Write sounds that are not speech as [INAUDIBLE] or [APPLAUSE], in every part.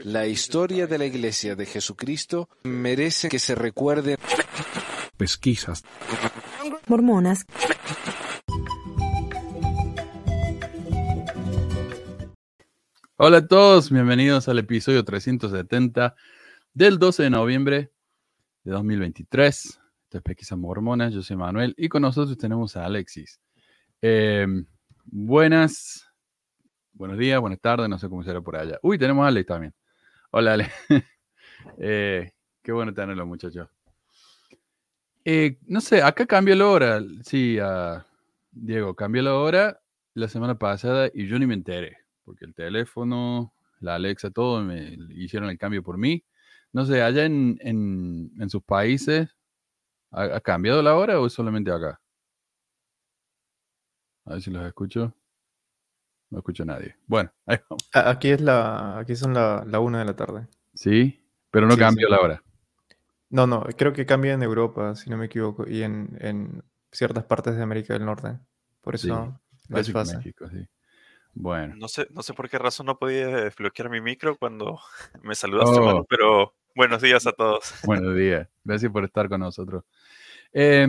La historia de la Iglesia de Jesucristo merece que se recuerde. Pesquisas. Mormonas. Hola a todos, bienvenidos al episodio 370 del 12 de noviembre de 2023. Esto es Pesquisas Mormonas, yo soy Manuel y con nosotros tenemos a Alexis. Eh, buenas, buenos días, buenas tardes, no sé cómo será por allá. Uy, tenemos a Alex también. Hola, Ale. [LAUGHS] Eh, qué bueno tenerlo, muchachos. Eh, no sé, acá cambió la hora. Sí, ah, Diego, cambió la hora la semana pasada y yo ni me enteré, porque el teléfono, la Alexa, todo me hicieron el cambio por mí. No sé, allá en, sus países, ¿ha, ha cambiado la hora o es solamente acá? A ver si los escucho. No escucho a nadie. Bueno, [LAUGHS] ahí vamos. Aquí es la, aquí son la, la una de la tarde. Sí, pero no Sí, cambió sí. la hora. No, no, creo que cambia en Europa, si no me equivoco, y en, en ciertas partes de América del Norte. Por Sí, eso no es Parece que fácil. México, sí. Bueno. No sé, no sé por qué razón no podía desbloquear mi micro cuando [LAUGHS] me saludaste, Oh. Pero buenos días a todos. Buenos días. Gracias por estar con nosotros. Eh,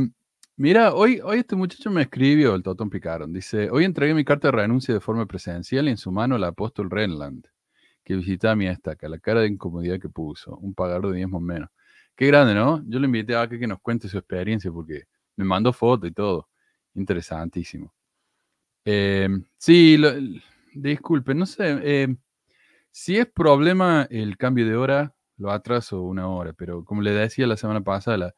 mira, hoy, hoy este muchacho me escribió, el Totón Picaron. Dice, hoy entregué mi carta de renuncia de forma presencial y en su mano el apóstol Renland, que visitaba mi estaca, la cara de incomodidad que puso, un pagador de diezmos menos. Qué grande, ¿no? Yo le invité a que nos cuente su experiencia porque me mandó fotos y todo. Interesantísimo. Eh, sí, lo- disculpe, no sé. eh, si es problema el cambio de hora, lo atraso una hora, pero como le decía la semana pasada, la,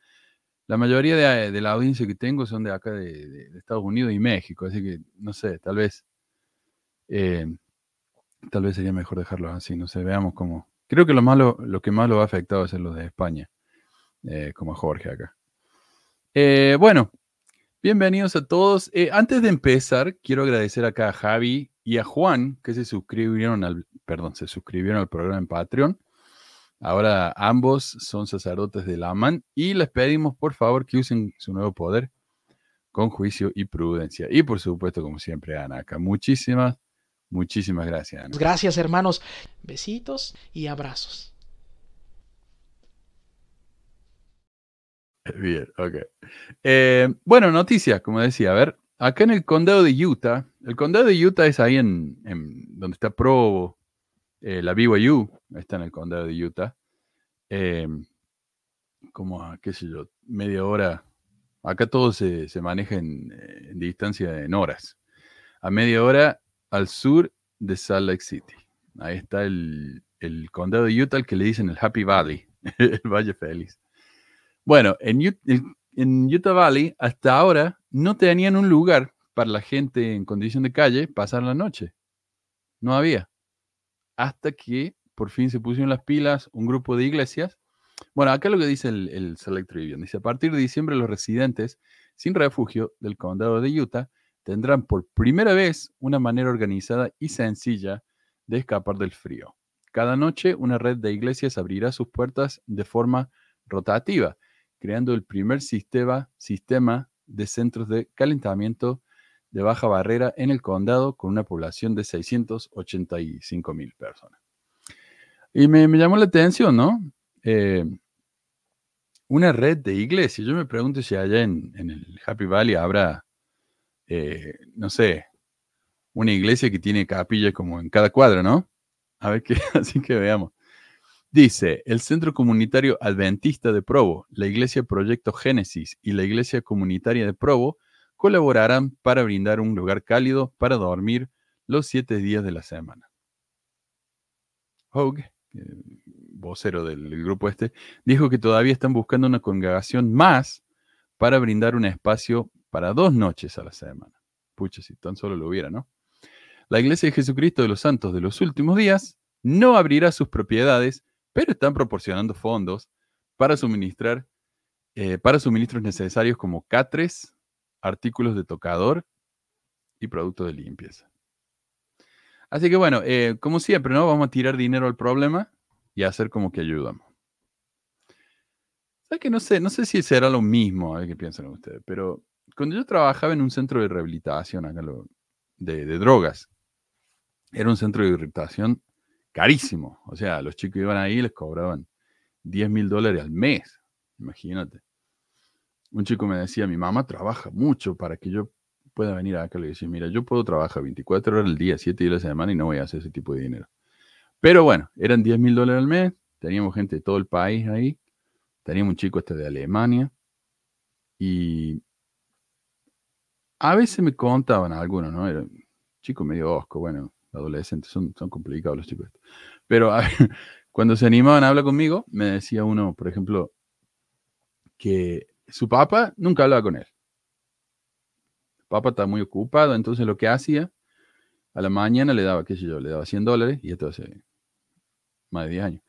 la mayoría de, la audiencia que tengo son de acá de, Estados Unidos y México, así que no sé, tal vez eh, tal vez sería mejor dejarlos así, no sé, veamos cómo. Creo que lo malo, lo que más lo ha afectado es los de España, eh, como a Jorge acá. Eh, bueno, bienvenidos a todos. Antes de empezar, quiero agradecer acá a Javi y a Juan que se suscribieron al, perdón, se suscribieron al programa en Patreon. Ahora ambos son sacerdotes del Aman y les pedimos por favor que usen su nuevo poder con juicio y prudencia. Y por supuesto, como siempre, Ana acá. Muchísimas, muchísimas gracias, Ana. Gracias, hermanos. Besitos y abrazos. [LAUGHS] Bien, ok. Eh, bueno, noticias, como decía, a ver, acá en el condado de Utah, el condado de Utah es ahí en, en donde está Provo, eh, la BYU, está en el condado de Utah. Eh, como a, qué sé yo, media hora. Acá todo se, se maneja en, eh, en distancia en horas. A media hora al sur de Salt Lake City. Ahí está el, el condado de Utah, el que le dicen el Happy Valley, [LAUGHS] el Valle Feliz. Bueno, en- en Utah Valley hasta ahora no tenían un lugar para la gente en condición de calle pasar la noche. No había. Hasta que por fin se pusieron las pilas un grupo de iglesias. Bueno, acá lo que dice el, el Select. Dice, a partir de diciembre los residentes sin refugio del condado de Utah tendrán por primera vez una manera organizada y sencilla de escapar del frío. Cada noche una red de iglesias abrirá sus puertas de forma rotativa, creando el primer sistema, sistema de centros de calentamiento de baja barrera en el condado con una población de 685 mil personas. Y me, llamó la atención, ¿no? Eh, una red de iglesias. Yo me pregunto si allá en, en el Happy Valley habrá, eh, no sé, una iglesia que tiene capilla como en cada cuadro, ¿no? A ver qué, [LAUGHS] así que veamos. Dice, el Centro Comunitario Adventista de Provo, la Iglesia Proyecto Génesis y la Iglesia Comunitaria de Provo colaborarán para brindar un lugar cálido para dormir los siete días de la semana. Hogue, eh, vocero del, grupo este, dijo que todavía están buscando una congregación más para brindar un espacio para dos noches a la semana. Pucha, si tan solo lo hubiera, ¿no? La Iglesia de Jesucristo de los Santos de los Últimos Días no abrirá sus propiedades, pero están proporcionando fondos para suministrar, eh, para suministros necesarios como catres, artículos de tocador y productos de limpieza. Así que bueno, eh, como siempre, ¿no? Vamos a tirar dinero al problema y hacer como que ayudamos. ¿Sabes que no sé, no sé si será lo mismo, a ver qué piensan ustedes, pero cuando yo trabajaba en un centro de rehabilitación acá de, de drogas, era un centro de rehabilitación carísimo. O sea, los chicos iban ahí y les cobraban 10 mil dólares al mes. Imagínate. Un chico me decía, mi mamá trabaja mucho para que yo pueda venir acá. Le decía, mira, yo puedo trabajar 24 horas al día, 7 días a la semana y no voy a hacer ese tipo de dinero. Pero bueno, eran 10 mil dólares al mes. Teníamos gente de todo el país ahí. Teníamos un chico este de Alemania. Y a veces me contaban algunos, ¿no? Era chico medio osco, bueno, adolescentes, son, son complicados los chicos. Pero [LAUGHS] cuando se animaban a hablar conmigo, me decía uno, por ejemplo, que su papá nunca hablaba con él. El papá estaba muy ocupado, entonces lo que hacía, a la mañana le daba, qué sé yo, le daba 100 dólares, y esto hace más de 10 años.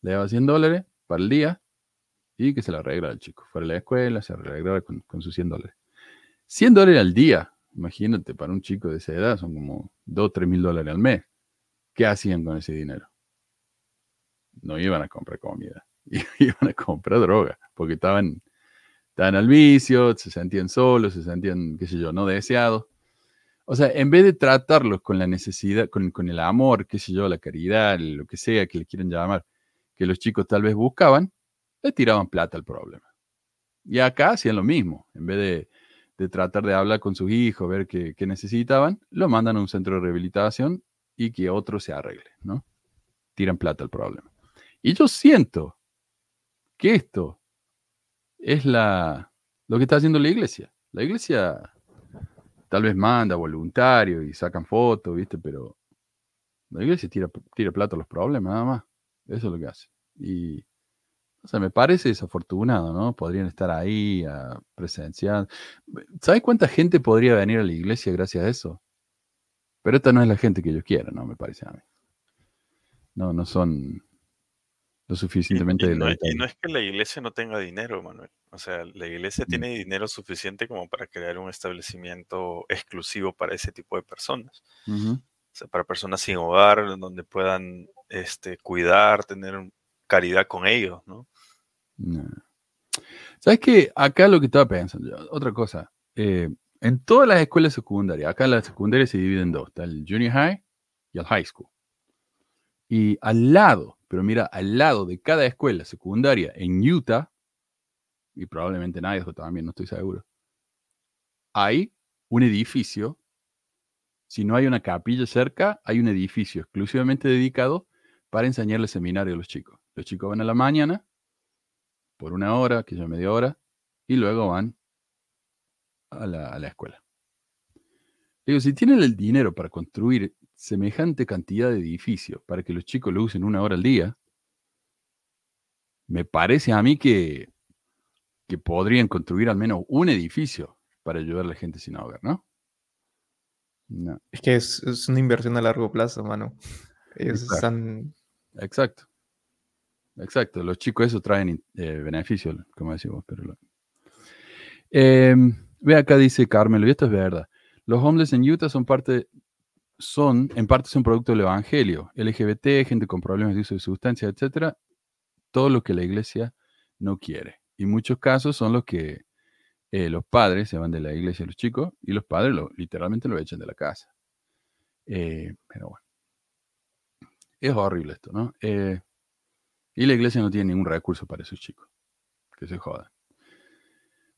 Le daba 100 dólares para el día y que se la arreglara el chico. Fuera de la escuela, se arreglaba con, con sus 100 dólares. 100 dólares al día, imagínate, para un chico de esa edad son como 2 o 3 mil dólares al mes. ¿Qué hacían con ese dinero? No iban a comprar comida, [LAUGHS] iban a comprar droga, porque estaban, estaban al vicio, se sentían solos, se sentían, qué sé yo, no deseados. O sea, en vez de tratarlos con la necesidad, con, con el amor, qué sé yo, la caridad, lo que sea que le quieran llamar, que los chicos tal vez buscaban, le tiraban plata al problema. Y acá hacían lo mismo. En vez de, de tratar de hablar con sus hijos, ver qué, qué necesitaban, lo mandan a un centro de rehabilitación y que otro se arregle, ¿no? Tiran plata al problema. Y yo siento que esto es la, lo que está haciendo la iglesia. La iglesia tal vez manda voluntario y sacan fotos, ¿viste? Pero la iglesia tira, tira plata a los problemas, nada más. Eso es lo que hace. Y, o sea, me parece desafortunado, ¿no? Podrían estar ahí a presenciar. ¿Sabes cuánta gente podría venir a la iglesia gracias a eso? Pero esta no es la gente que yo quiero, ¿no? Me parece a mí. No, no son lo suficientemente y no, es- y deleitables. no es que la iglesia no tenga dinero, Manuel. O sea, la iglesia Mm. tiene dinero suficiente como para crear un establecimiento exclusivo para ese tipo de personas. O sea, para personas sin hogar, donde puedan este, cuidar, tener caridad con ellos, ¿no? No. ¿Sabes qué? Acá lo que estaba pensando, yo, otra cosa. eh, en todas las escuelas secundarias, acá la secundaria se divide en dos: está el junior high y el high school. Y al lado, pero mira, al lado de cada escuela secundaria en Utah, y probablemente en Idaho también, no estoy seguro, hay un edificio. Si no hay una capilla cerca, hay un edificio exclusivamente dedicado para enseñarle seminario a los chicos. Los chicos van a la mañana, por una hora, que ya media hora, y luego van a la, a la escuela. Digo, si tienen el dinero para construir semejante cantidad de edificios para que los chicos lo usen una hora al día, me parece a mí que, que podrían construir al menos un edificio para ayudar a la gente sin hogar, ¿no? No, Es que es, es una inversión a largo plazo, mano. Ellos Exacto. están. exacto. Exacto. Los chicos eso traen eh, beneficio, como decimos. Pero lo- Em, ve acá dice Carmelo, y esto es verdad. Los homeless en Utah son parte, son, en parte son producto del evangelio. LGBT, gente con problemas de uso de sustancias, etcétera. Todo lo que la iglesia no quiere. Y muchos casos son los que eh, los padres se van de la iglesia los chicos y los padres literalmente lo echan de la casa. Eh, pero bueno. Es horrible esto, ¿no? Eh, y la iglesia no tiene ningún recurso para esos chicos. Que se jodan.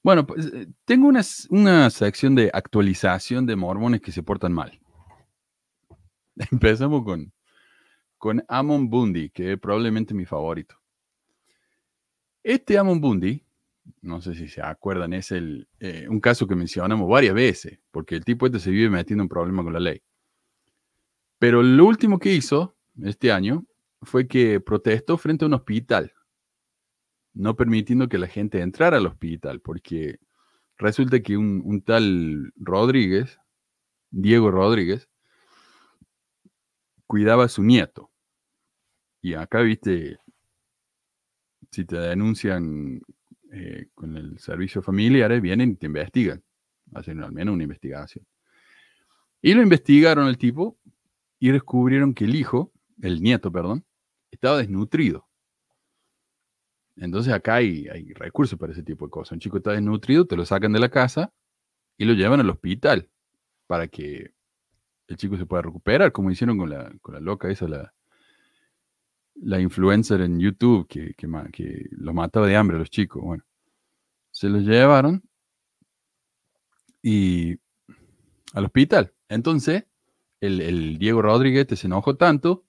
Bueno, pues tengo una, una sección de actualización de mormones que se portan mal. [LAUGHS] Empezamos con, con Amon Bundy, que es probablemente mi favorito. Este Amon Bundy, no sé si se acuerdan, es el, eh, un caso que mencionamos varias veces, porque el tipo este se vive metiendo en problemas con la ley. Pero lo último que hizo este año fue que protestó frente a un hospital, no permitiendo que la gente entrara al hospital, porque resulta que un, un tal Rodríguez, Diego Rodríguez, cuidaba a su nieto. Y acá, viste, si te denuncian eh, con el servicio familiar, vienen y te investigan, hacen al menos una investigación. Y lo investigaron al tipo y descubrieron que el hijo, el nieto, perdón, estaba desnutrido. Entonces acá hay, hay recursos para ese tipo de cosas. Un chico está desnutrido, te lo sacan de la casa y lo llevan al hospital para que el chico se pueda recuperar, como hicieron con la, con la loca esa, la, la influencer en YouTube que, que, que los mataba de hambre a los chicos. Bueno, se los llevaron y al hospital. Entonces, el, Diego Rodríguez se enojó tanto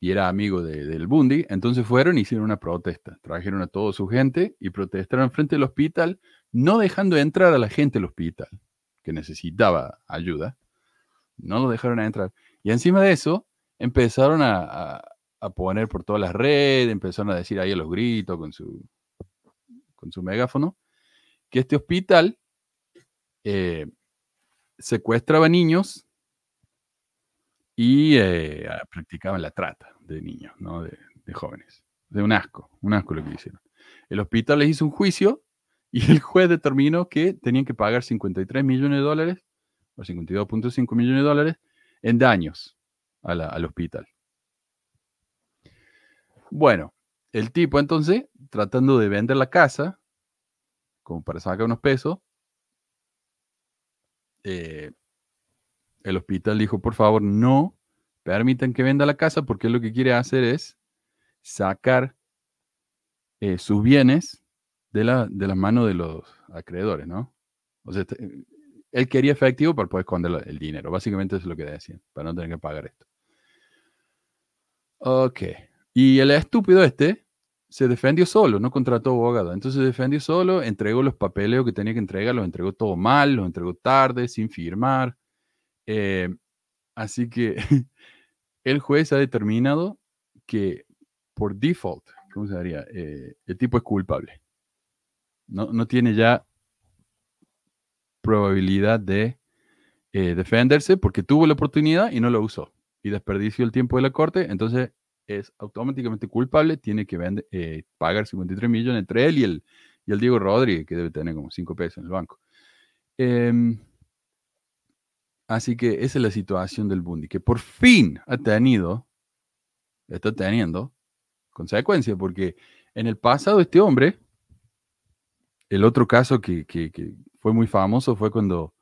y era amigo de- del Bundy, entonces fueron y hicieron una protesta. Trajeron a toda su gente y protestaron frente al hospital, no dejando entrar a la gente al hospital, que necesitaba ayuda. No lo dejaron entrar. Y encima de eso, empezaron a, a- a poner por todas las redes, empezaron a decir ahí a los gritos con su, con su megáfono, que este hospital eh, secuestraba niños y eh, practicaban la trata de niños, ¿no? de, de jóvenes. De un asco, un asco lo que hicieron. El hospital les hizo un juicio y el juez determinó que tenían que pagar 53 millones de dólares o 52.5 millones de dólares en daños la- al hospital. Bueno, el tipo entonces, tratando de vender la casa, como para sacar unos pesos, eh, el hospital dijo, por favor, no permitan que venda la casa porque lo que quiere hacer es sacar eh, sus bienes de la, de las manos de los acreedores, ¿no? O sea, este, él quería efectivo para poder esconder el dinero. Básicamente eso es lo que decían, para no tener que pagar esto. Ok. Y el estúpido este se defendió solo, no contrató abogado. Entonces se defendió solo, entregó los papeleos que tenía que entregar, los entregó todo mal, los entregó tarde, sin firmar. Eh, así que [LAUGHS] el juez ha determinado que por default, ¿cómo se diría? Eh, el tipo es culpable. No, no tiene ya probabilidad de eh, defenderse porque tuvo la oportunidad y no lo usó. Y desperdició el tiempo de la corte, entonces es automáticamente culpable, tiene que vende- eh, pagar 53 millones entre él y el, y el Diego Rodríguez, que debe tener como 5 pesos en el banco. Em, así que esa es la situación del Bundy, que por fin ha tenido, está teniendo consecuencias, porque en el pasado este hombre, el otro caso que fue muy famoso fue cuando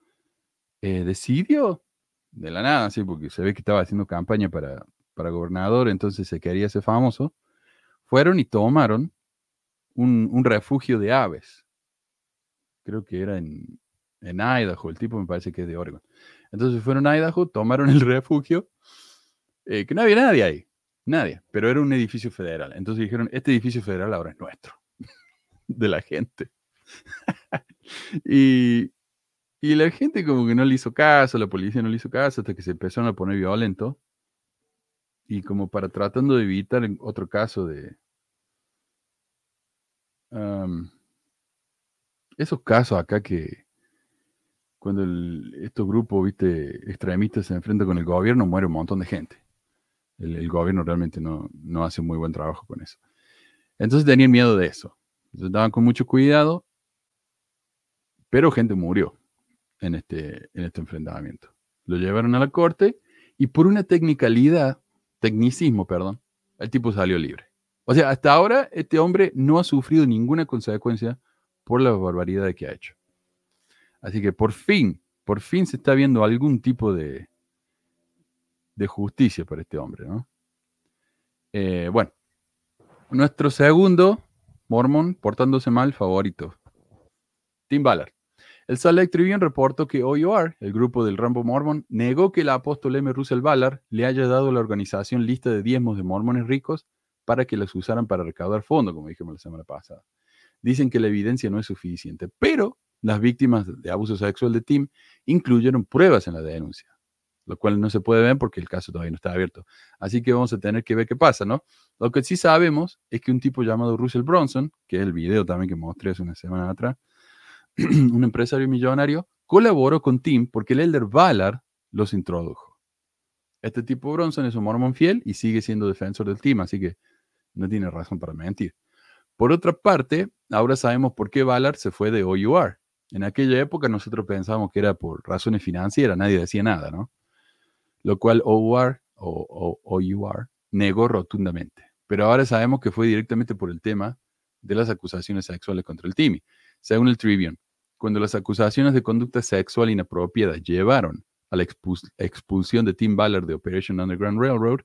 eh, decidió, de la nada, sí, porque se ve que estaba haciendo campaña para, para gobernador, entonces se quería ser famoso, fueron y tomaron un, un refugio de aves. Creo que era en, en Idaho, el tipo me parece que es de Oregon. Entonces fueron a Idaho, tomaron el [LAUGHS] refugio, eh, que no había nadie ahí, nadie, pero era un edificio federal. Entonces dijeron, este edificio federal ahora es nuestro, [LAUGHS] de la gente. [LAUGHS] y, y la gente como que no le hizo caso, la policía no le hizo caso hasta que se empezaron a poner violento. Y como para tratando de evitar otro caso de... am, esos casos acá que cuando el- estos grupos, viste, extremistas se enfrentan con el gobierno, muere un montón de gente. El, gobierno realmente no, no hace muy buen trabajo con eso. Entonces tenían miedo de eso. Entonces andaban con mucho cuidado, pero gente murió en este, en este enfrentamiento. Lo llevaron a la corte y por una tecnicalidad, tecnicismo, perdón, el tipo salió libre. O sea, hasta ahora este hombre no ha sufrido ninguna consecuencia por la barbaridad que ha hecho. Así que por fin, por fin se está viendo algún tipo de, de justicia para este hombre, ¿no? Eh, bueno, nuestro segundo Mormon portándose mal favorito, Tim Ballard. El Salt Lake Tribune reportó que OUR, el grupo del Rambo Mormon, negó que el apóstol M. Russell Ballard le haya dado a la organización lista de diezmos de mormones ricos para que las usaran para recaudar fondos, como dijimos la semana pasada. Dicen que la evidencia no es suficiente, pero las víctimas de abuso sexual de Tim incluyeron pruebas en la denuncia, lo cual no se puede ver porque el caso todavía no está abierto. Así que vamos a tener que ver qué pasa, ¿no? Lo que sí sabemos es que un tipo llamado Russell Bronson, que es el video también que mostré hace una semana atrás, [CLEARS THROAT] un empresario millonario, colaboró con Tim porque el elder Ballard los introdujo. Este tipo Bronson es un mormón fiel y sigue siendo defensor del team, así que no tiene razón para mentir. Por otra parte, ahora sabemos por qué Ballard se fue de OUR. En aquella época nosotros pensábamos que era por razones financieras, nadie decía nada, ¿no? Lo cual OUR o, o OUR negó rotundamente. Pero ahora sabemos que fue directamente por el tema de las acusaciones sexuales contra el Timmy. Según el Tribune, cuando las acusaciones de conducta sexual inapropiada llevaron a la expulsión de Tim Ballard de Operation Underground Railroad,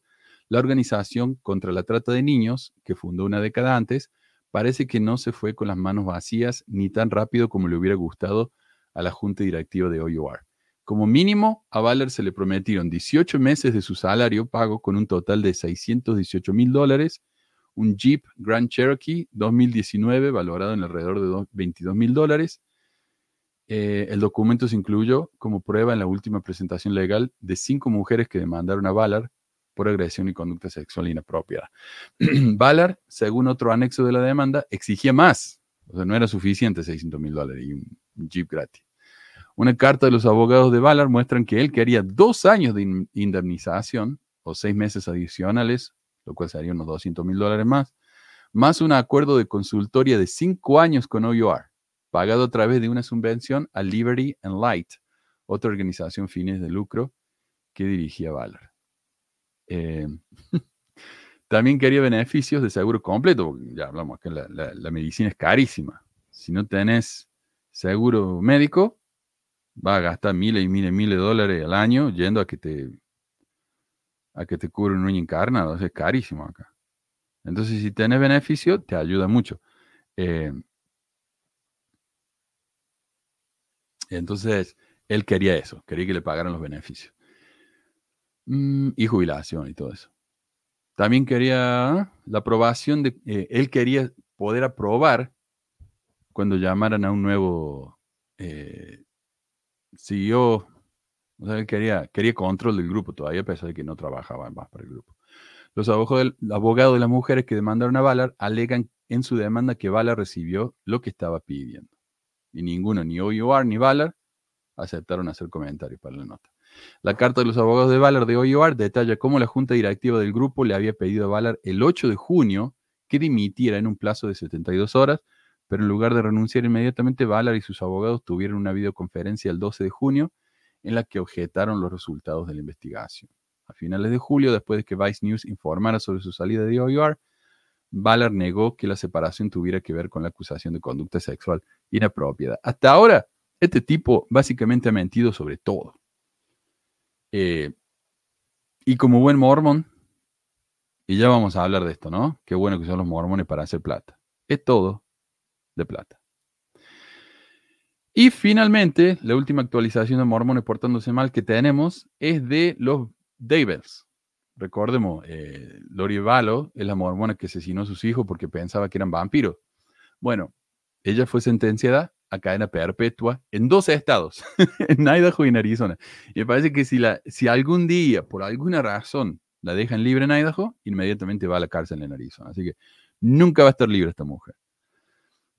La organización contra la trata de niños, que fundó una década antes, parece que no se fue con las manos vacías ni tan rápido como le hubiera gustado a la junta directiva de OUR. Como mínimo, a Valer se le prometieron 18 meses de su salario pago con un total de 618 mil dólares, un Jeep Grand Cherokee 2019 valorado en alrededor de 22 mil dólares. Eh, el documento se incluyó como prueba en la última presentación legal de cinco mujeres que demandaron a Valar por agresión y conducta sexual inapropiada. [CLEARS THROAT] Valar, según otro anexo de la demanda, exigía más. O sea, no era suficiente 600 mil dólares y un Jeep gratis. Una carta de los abogados de Ballard muestran que él quería dos años de indemnización o seis meses adicionales, lo cual sería unos 200 mil dólares más, más un acuerdo de consultoría de cinco años con OUR, pagado a través de una subvención a Liberty and Light, otra organización fines de lucro que dirigía Ballard. [LAUGHS] Eh, también quería beneficios de seguro completo, ya hablamos que la, medicina es carísima. Si no tenés seguro médico, va a gastar miles y miles y miles de dólares al año yendo a que te a que te cubre un encarnado. Es carísimo acá. Entonces, si tienes beneficio, te ayuda mucho. Eh, entonces, él quería eso, quería que le pagaran los beneficios. Mm, y jubilación y todo eso. También quería la aprobación de, eh, él quería poder aprobar cuando llamaran a un nuevo eh, siguió, o sea, él quería, quería control del grupo todavía, a pesar de que no trabajaba más para el grupo. Los abogados de las mujeres que demandaron a Ballard alegan en su demanda que Ballard recibió lo que estaba pidiendo. Y ninguno, ni OUR ni Ballard, aceptaron hacer comentarios para la nota. La carta de los abogados de Ballard de OUR detalla cómo la junta directiva del grupo le había pedido a Ballard el 8 de junio que dimitiera en un plazo de 72 horas pero en lugar de renunciar inmediatamente, Ballard y sus abogados tuvieron una videoconferencia el 12 de junio en la que objetaron los resultados de la investigación. A finales de julio, después de que Vice News informara sobre su salida de OUR, Ballard negó que la separación tuviera que ver con la acusación de conducta sexual inapropiada. Hasta ahora, este tipo básicamente ha mentido sobre todo. Eh, y como buen mormón, y ya vamos a hablar de esto, ¿no? Qué bueno que son los mormones para hacer plata. Es todo de plata. Y finalmente, la última actualización de Mormones portándose mal que tenemos es de los Davis. Recordemos, eh, Lori Valo es la mormona que asesinó a sus hijos porque pensaba que eran vampiros. Bueno, ella fue sentenciada a cadena perpetua en dos estados, [LAUGHS] en Idaho y en Arizona. Y me parece que si, la, si algún día, por alguna razón, la dejan libre en Idaho, inmediatamente va a la cárcel en Arizona. Así que nunca va a estar libre esta mujer.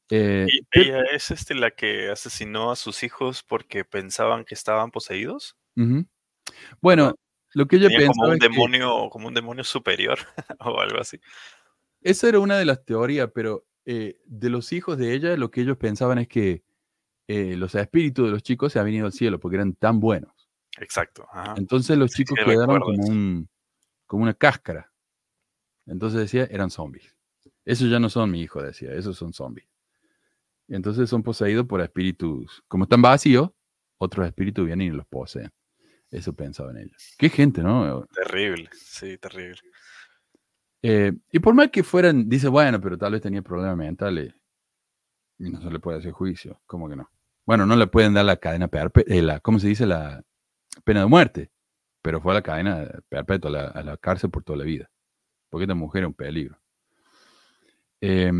Eh, ella es este, la que asesinó a sus hijos porque pensaban que estaban poseídos. Bueno, lo que ella pensaba. Como un, demonio, como un demonio superior [LAUGHS] o algo así. Esa era una de las teorías, pero eh, de los hijos de ella, lo que ellos pensaban es que eh, los espíritus de los chicos se habían ido al cielo porque eran tan buenos. Exacto. Entonces los chicos quedaron como, un, como una cáscara. Entonces decía, eran zombies. Esos ya no son mi hijo, decía, esos son zombies. Entonces son poseídos por espíritus. Como están vacíos, otros espíritus vienen y los poseen. Eso pensaba en ellos. Qué gente, ¿no? Terrible, sí, terrible. Eh, y por más que fueran, dice, bueno, pero tal vez tenía problemas mentales y no se le puede hacer juicio. ¿Cómo que no? Bueno, no le pueden dar la cadena perpetua, eh, la, ¿cómo se dice? La pena de muerte, pero fue a la cadena perpetua, a la, a la cárcel por toda la vida. Porque esta mujer es un peligro. Eh,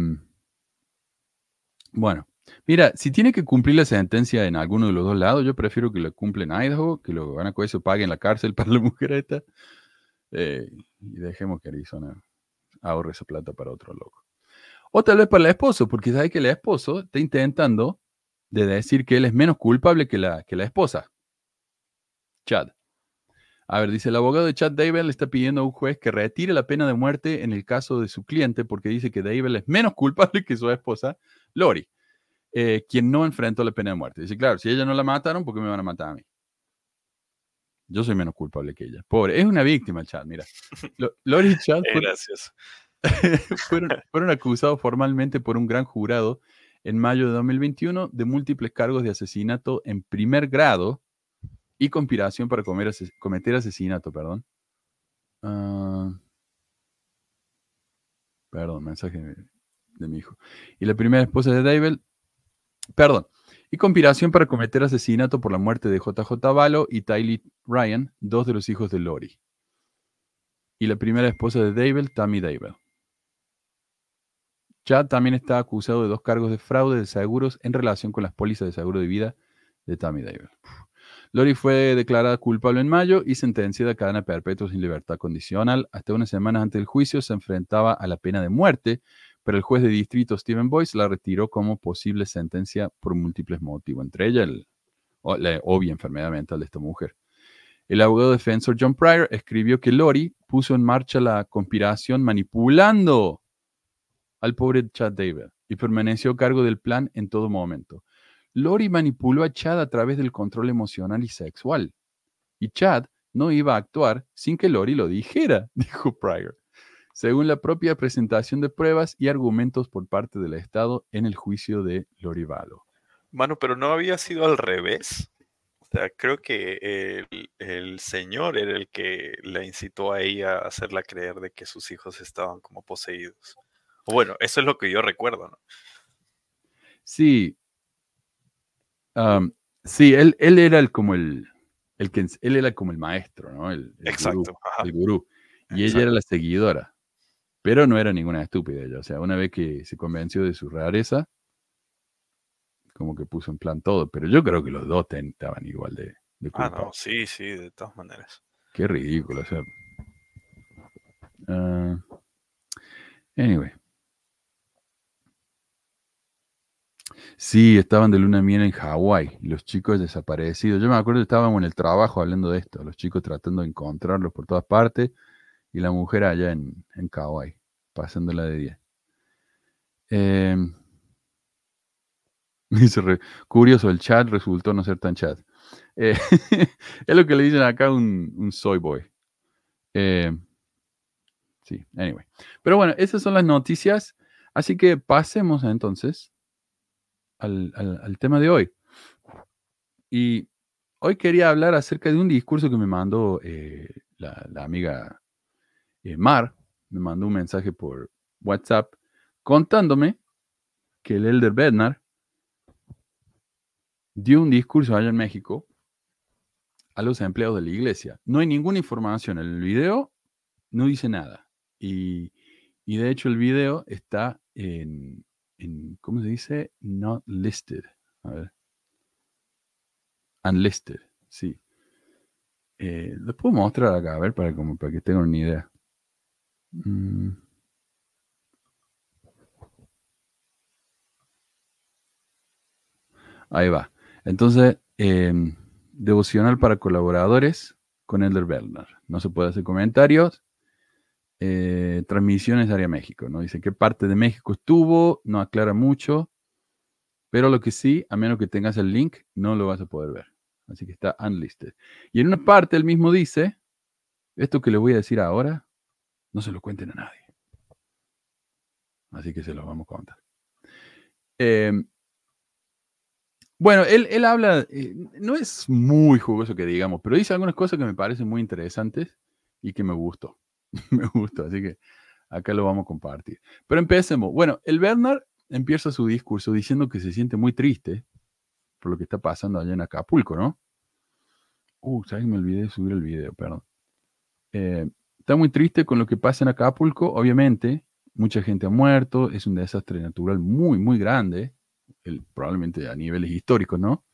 bueno, mira, si tiene que cumplir la sentencia en alguno de los dos lados, yo prefiero que lo cumpla en Idaho, que lo van a eso pague en la cárcel [LAUGHS] para la mujer esta. Eh, y dejemos que Arizona ahorre esa plata para otro loco. O tal vez para el esposo, porque sabe que el esposo está intentando de decir que él es menos culpable que la, que la esposa. Chad. A ver, dice el abogado de Chad David le está pidiendo a un juez que retire la pena de muerte en el caso de su cliente porque dice que David es menos culpable que su esposa Lori, eh, quien no enfrentó la pena de muerte. Dice, claro, si ella no la mataron, ¿por qué me van a matar a mí? Yo soy menos culpable que ella. Pobre, es una víctima, Chad, mira. [LAUGHS] Lori y Chad [LAUGHS] fueron, fueron, acusados formalmente por un gran jurado en mayo de 2021 de múltiples cargos de asesinato en primer grado y conspiración para cometer asesinato, perdón. Ah, Perdón, mensaje de, de mi hijo. Y la primera esposa de David, perdón, y conspiración para cometer asesinato por la muerte de JJ Balo y Tylee Ryan, dos de los hijos de Lori. Y la primera esposa de David, Tammy David. Chad también está acusado de dos cargos de fraude de seguros en relación con las pólizas de seguro de vida de Tammy David. Lori fue declarada culpable en mayo y sentenciada a cadena perpetua sin libertad condicional. Hasta unas semanas antes del juicio se enfrentaba a la pena de muerte, pero el juez de distrito Stephen Boyce la retiró como posible sentencia por múltiples motivos, entre ellas la obvia enfermedad mental de esta mujer. El abogado defensor John Pryor escribió que Lori puso en marcha la conspiración manipulando al pobre Chad David y permaneció a cargo del plan en todo momento. Lori manipuló a Chad a través del control emocional y sexual. Y Chad no iba a actuar sin que Lori lo dijera, [LAUGHS] dijo Pryor, según la propia presentación de pruebas y argumentos por parte del Estado en el juicio de Lori Vallow. Mano, pero no había sido al revés. O sea, creo que el, el señor era el que la incitó a ella a hacerla creer de que sus hijos estaban como poseídos. O Bueno, eso es lo que yo recuerdo, ¿no? Sí. Sí, él, él era el, como el, el que, él era como el maestro, ¿no? El, el gurú, Exacto. ajá. el gurú. Y ella era la seguidora. Pero no era ninguna estúpida ella. O sea, una vez que se convenció de su rareza, como que puso en plan todo. Pero yo creo que los dos ten- estaban igual de, de Ah, no, sí, sí, de todas maneras. Qué ridículo. O sea. ah, anyway. Sí, estaban de luna miel en Hawái los chicos desaparecidos. Yo me acuerdo que estábamos en el trabajo hablando de esto, los chicos tratando de encontrarlos por todas partes y la mujer allá en, en Hawái, pasándola de día. Eh, [LAUGHS] dice, re- curioso, el chat resultó no ser tan chat. Eh, [LAUGHS] es lo que le dicen acá un, un soy boy. Eh, sí, anyway. Pero bueno, esas son las noticias. Así que pasemos entonces al, tema de hoy. Y hoy quería hablar acerca de un discurso que me mandó eh, la, la amiga eh, Mar. Me mandó un mensaje por WhatsApp contándome que el Elder Bednar dio un discurso allá en México a los empleados de la iglesia. No hay ninguna información en el video, no dice nada. Y, y de hecho el video está en, ¿cómo se dice? Not listed. A ver. Unlisted, sí. Eh, puedo mostrar acá, a ver, para, como, para que tengan una idea. Mm. Ahí va. Entonces, em, devocional para colaboradores con Elder Bernard. No se puede hacer comentarios. Eh, transmisiones área México. No dice qué parte de México estuvo, no aclara mucho. Pero lo que sí, a menos que tengas el link, no lo vas a poder ver. Así que está unlisted. Y en una parte él mismo dice, esto que le voy a decir ahora, no se lo cuenten a nadie. Así que se lo vamos a contar. Em, bueno, él, él habla, eh, no es muy jugoso que digamos, pero dice algunas cosas que me parecen muy interesantes y que me gustó. [LAUGHS] me gustó, así que acá lo vamos a compartir. Pero empecemos. Bueno, el Bernard empieza su discurso diciendo que se siente muy triste por lo que está pasando allá en Acapulco, ¿no? Uh, ¿sabes me olvidé de subir el video? Perdón. Eh, está muy triste con lo que pasa en Acapulco, obviamente. Mucha gente ha muerto, es un desastre natural muy, muy grande, el- probablemente a niveles históricos, ¿no?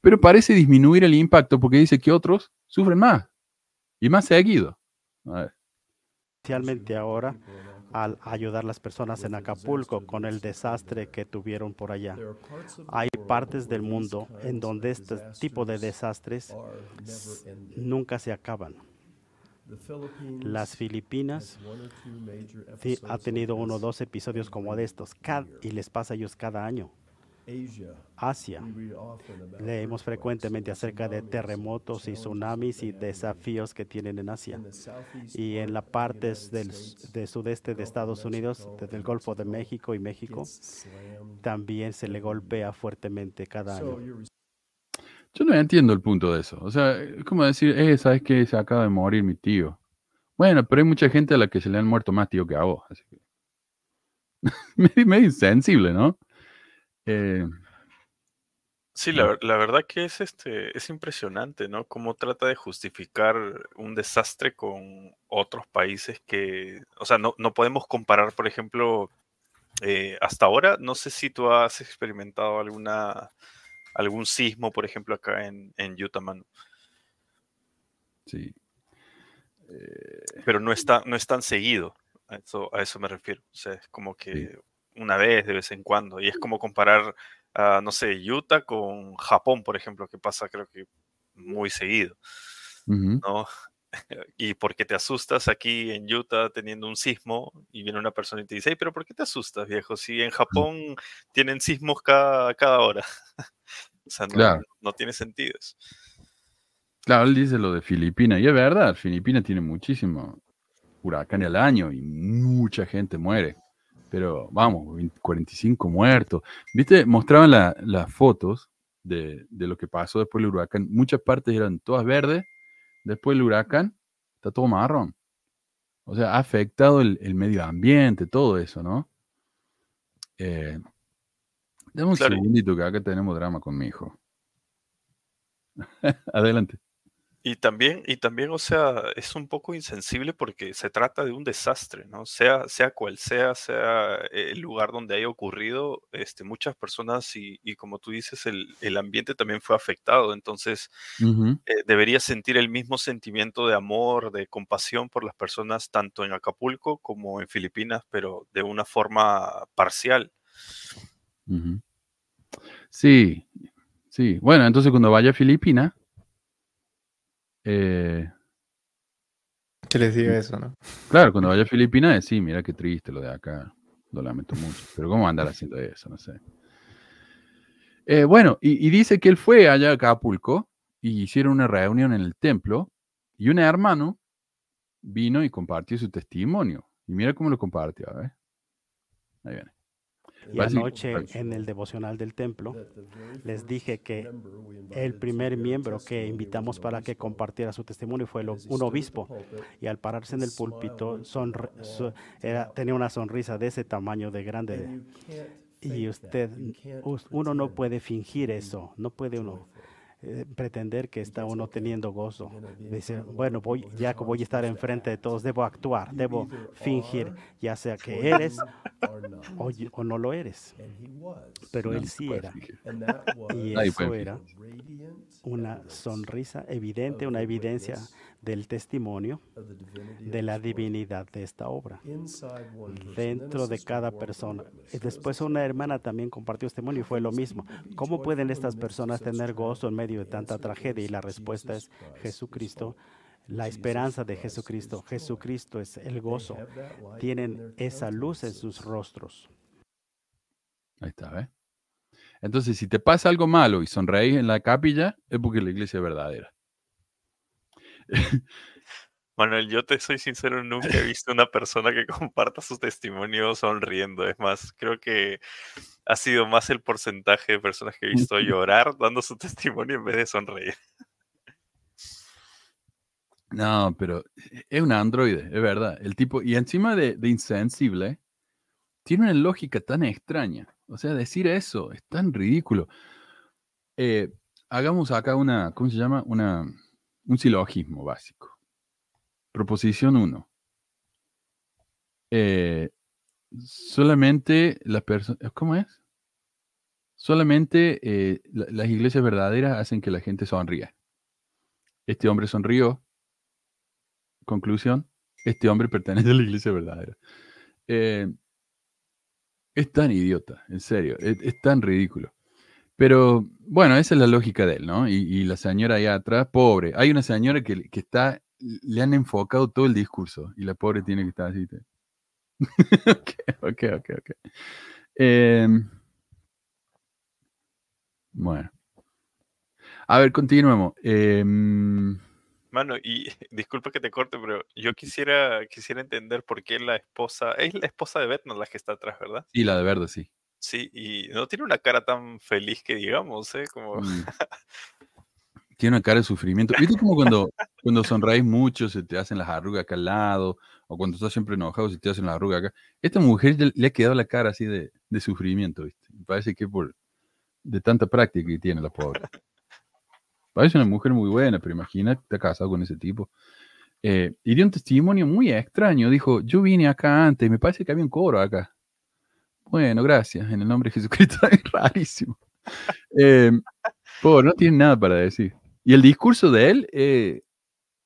Pero parece disminuir el impacto porque dice que otros sufren más y más seguido. A ver. especialmente ahora al ayudar a las personas en Acapulco con el desastre que tuvieron por allá. Hay partes del mundo en donde este tipo de desastres nunca se acaban. Las Filipinas ha tenido uno o dos episodios como de estos y les pasa a ellos cada año. Asia. Leemos frecuentemente acerca de terremotos y tsunamis y desafíos que tienen en Asia. Y en las partes del sudeste de Estados Unidos, desde el Golfo de México y México, también se le golpea fuertemente cada año. Yo no entiendo el punto de eso. O sea, es como decir, eh, ¿sabes qué? Se acaba de morir mi tío. Bueno, pero hay mucha gente a la que se le han muerto más tío que a vos. Así que [LAUGHS] medio, medio insensible, ¿no? Eh, Sí, la, ver- la verdad que es este es impresionante, ¿no? Cómo trata de justificar un desastre con otros países que, o sea, no, no podemos comparar, por ejemplo, eh, hasta ahora, no sé si tú has experimentado alguna algún sismo, por ejemplo, acá en, en Utah, mano, sí. pero no está, no es tan seguido. A eso, a eso me refiero. O sea, es como que una vez de vez en cuando. Y es como comparar, ah, no sé, Utah con Japón, por ejemplo, que pasa creo que muy seguido. ¿no? Y porque te asustas aquí en Utah teniendo un sismo y viene una persona y te dice, "Ey, pero ¿por qué te asustas, viejo? Si en Japón tienen sismos cada, cada hora. [LAUGHS] O sea, no, Claro. no tiene sentido eso. Claro, él dice lo de Filipinas, y es verdad, Filipinas tiene muchísimo huracán al año y mucha gente muere. Pero vamos, 20 45 muertos. ¿Viste? Mostraban la- las fotos de, de lo que pasó después del huracán. Muchas partes eran todas verdes. Después del huracán está todo marrón. O sea, ha afectado el, el medio ambiente, todo eso, ¿no? Eh, dame un Claro. segundito que acá tenemos drama con mi hijo. [LAUGHS] Adelante. Y también, y también, o sea, es un poco insensible porque se trata de un desastre, ¿no? Sea, sea cual sea, sea el lugar donde haya ocurrido, este, muchas personas y, y como tú dices, el, el ambiente también fue afectado. Entonces, eh, deberías sentir el mismo sentimiento de amor, de compasión por las personas, tanto en Acapulco como en Filipinas, pero de una forma parcial. Sí, sí. Bueno, entonces cuando vaya a Filipinas, eh, Que les diga eso, ¿no? claro, cuando vaya a Filipinas, sí, mira qué triste lo de acá, lo lamento mucho, pero ¿cómo andar haciendo eso? No sé. Eh, bueno, y, y dice que él fue allá a Acapulco y hicieron una reunión en el templo y un hermano vino y compartió su testimonio. Y mira cómo lo compartió, a ver. Ahí viene. Y anoche en el devocional del templo les dije que el primer miembro que invitamos para que compartiera su testimonio fue un obispo. Y al pararse en el púlpito era- tenía una sonrisa de ese tamaño de grande. Y usted, us- uno no puede fingir eso, no puede uno eh, pretender que está uno teniendo gozo. Dice, bueno, voy, ya que voy a estar enfrente de todos, debo actuar, debo fingir, ya sea que eres o, o no lo eres. Pero él sí era. Y eso era una sonrisa evidente, una evidencia del testimonio de la divinidad de esta obra dentro de cada persona. Y después una hermana también compartió testimonio y fue lo mismo. ¿Cómo pueden estas personas tener gozo en medio de tanta tragedia? Y la respuesta es Jesucristo, la esperanza de Jesucristo. Jesucristo es el gozo. Tienen esa luz en sus rostros. Ahí está, ¿ves? Entonces, si te pasa algo malo y sonreís en la capilla, es porque la iglesia es verdadera. Manuel, yo te soy sincero, nunca he visto una persona que [LAUGHS] comparta su testimonio sonriendo. Es más, creo que ha sido más el porcentaje de personas que he visto llorar dando su testimonio en vez de sonreír. No, pero es un androide, es verdad. El tipo, y encima de, de insensible, tiene una lógica tan extraña. O sea, decir eso es tan ridículo. Eh, hagamos acá una, ¿cómo se llama? Una, un silogismo básico. Proposición 1. solamente las personas, ¿cómo es? Solamente eh, la- las iglesias verdaderas hacen que la gente sonría. Este hombre sonrió. Conclusión, este hombre pertenece a la iglesia verdadera. Eh, es tan idiota, en serio, es tan ridículo. Pero bueno, esa es la lógica de él, ¿no? Y, y la señora allá atrás, pobre. Hay una señora que, que está, le han enfocado todo el discurso y la pobre tiene que estar así. te- [LAUGHS] ok, ok, ok, ok. Em, bueno. A ver, continuemos. Em, Mano, y [LAUGHS] disculpa que te corte, pero yo quisiera, quisiera entender por qué la esposa, es la esposa de Batman la que está atrás, ¿verdad? sí, la de verde, sí. Sí, y no tiene una cara tan feliz que digamos, ¿eh? Como, Mm. [LAUGHS] Tiene una cara de sufrimiento. ¿Viste como cuando, cuando sonreís mucho se te hacen las arrugas acá al lado? O cuando estás siempre enojado se te hacen las arrugas acá. Esta mujer le, ha quedado la cara así de, de sufrimiento, ¿viste? Me parece que por de tanta práctica que tiene la pobre. Parece una mujer muy buena, pero imagina, está casado con ese tipo. Eh, y dio un testimonio muy extraño. Dijo, yo vine acá antes, me parece que había un coro acá. Bueno, gracias, en el nombre de Jesucristo. [LAUGHS] Es rarísimo. Eh, pobre, no tiene nada para decir. Y el discurso de él eh,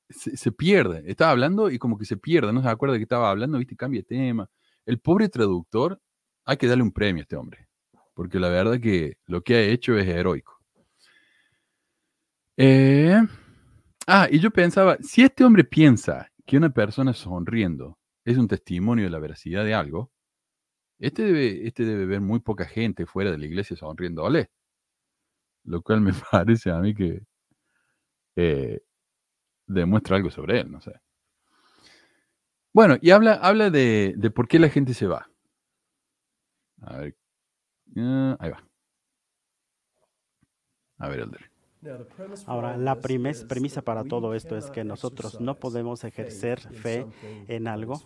se, pierde. Estaba hablando y como que se pierde, no se acuerda de que estaba hablando, viste, cambia de tema. El pobre traductor, hay que darle un premio a este hombre, porque la verdad que lo que ha hecho es heroico. Eh, ah, y yo pensaba, si este hombre piensa que una persona sonriendo es un testimonio de la veracidad de algo, este debe, este debe ver muy poca gente fuera de la iglesia sonriéndole. Lo cual me [LAUGHS] parece a mí que eh, demuestra algo sobre él, no sé. Bueno, y habla, habla de, de por qué la gente se va. A ver. ah, ahí va. A ver, Elder. Ahora, la premisa para todo esto es que nosotros no podemos ejercer fe en algo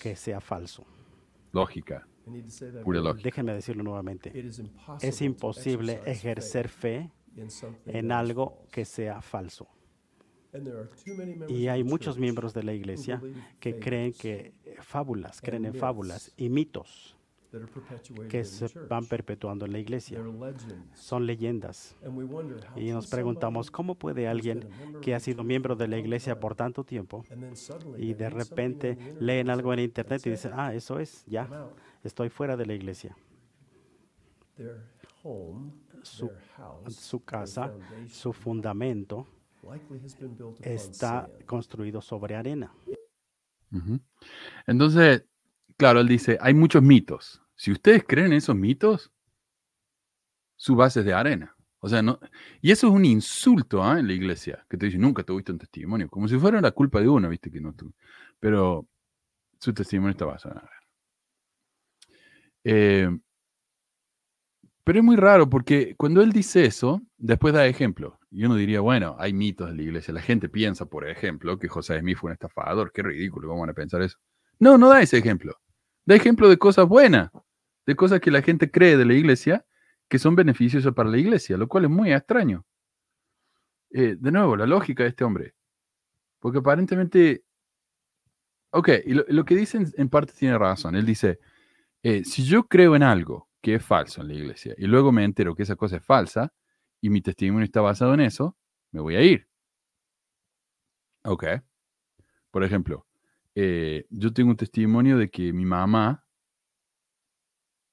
que sea falso. Lógica. Déjenme decirlo nuevamente. Es imposible ejercer fe en algo que sea falso. Y hay muchos miembros de la iglesia que creen que fábulas, creen en fábulas y mitos que se van perpetuando en la iglesia. Son leyendas. Y nos preguntamos, ¿cómo puede alguien que ha sido miembro de la iglesia por tanto tiempo y de repente leen algo en internet y dicen, ah, eso es, ya, estoy fuera de la iglesia? Su, su casa, su fundamento está construido sobre arena. Entonces, claro, él dice, hay muchos mitos. Si ustedes creen en esos mitos, su base es de arena. O sea, no, y eso es un insulto ¿ah? en la iglesia, que te dicen, nunca tuviste un testimonio, como si fuera la culpa de uno, viste que no tuvo. Pero su testimonio está basado en arena. Eh, pero es muy raro porque cuando él dice eso, después da ejemplo. Y uno diría, bueno, hay mitos en la iglesia. La gente piensa, por ejemplo, que José Smith fue un estafador. Qué ridículo, ¿cómo van a pensar eso? No, no da ese ejemplo. Da ejemplo de cosas buenas, de cosas que la gente cree de la iglesia que son beneficiosas para la iglesia, lo cual es muy extraño. Eh, de nuevo, la lógica de este hombre. Porque aparentemente, ok, y lo, lo que dicen en parte tiene razón. Él dice, eh, si yo creo en algo que es falso en la iglesia y luego me entero que esa cosa es falsa y mi testimonio está basado en eso, me voy a ir. Ok. Por ejemplo, eh, yo tengo un testimonio de que mi mamá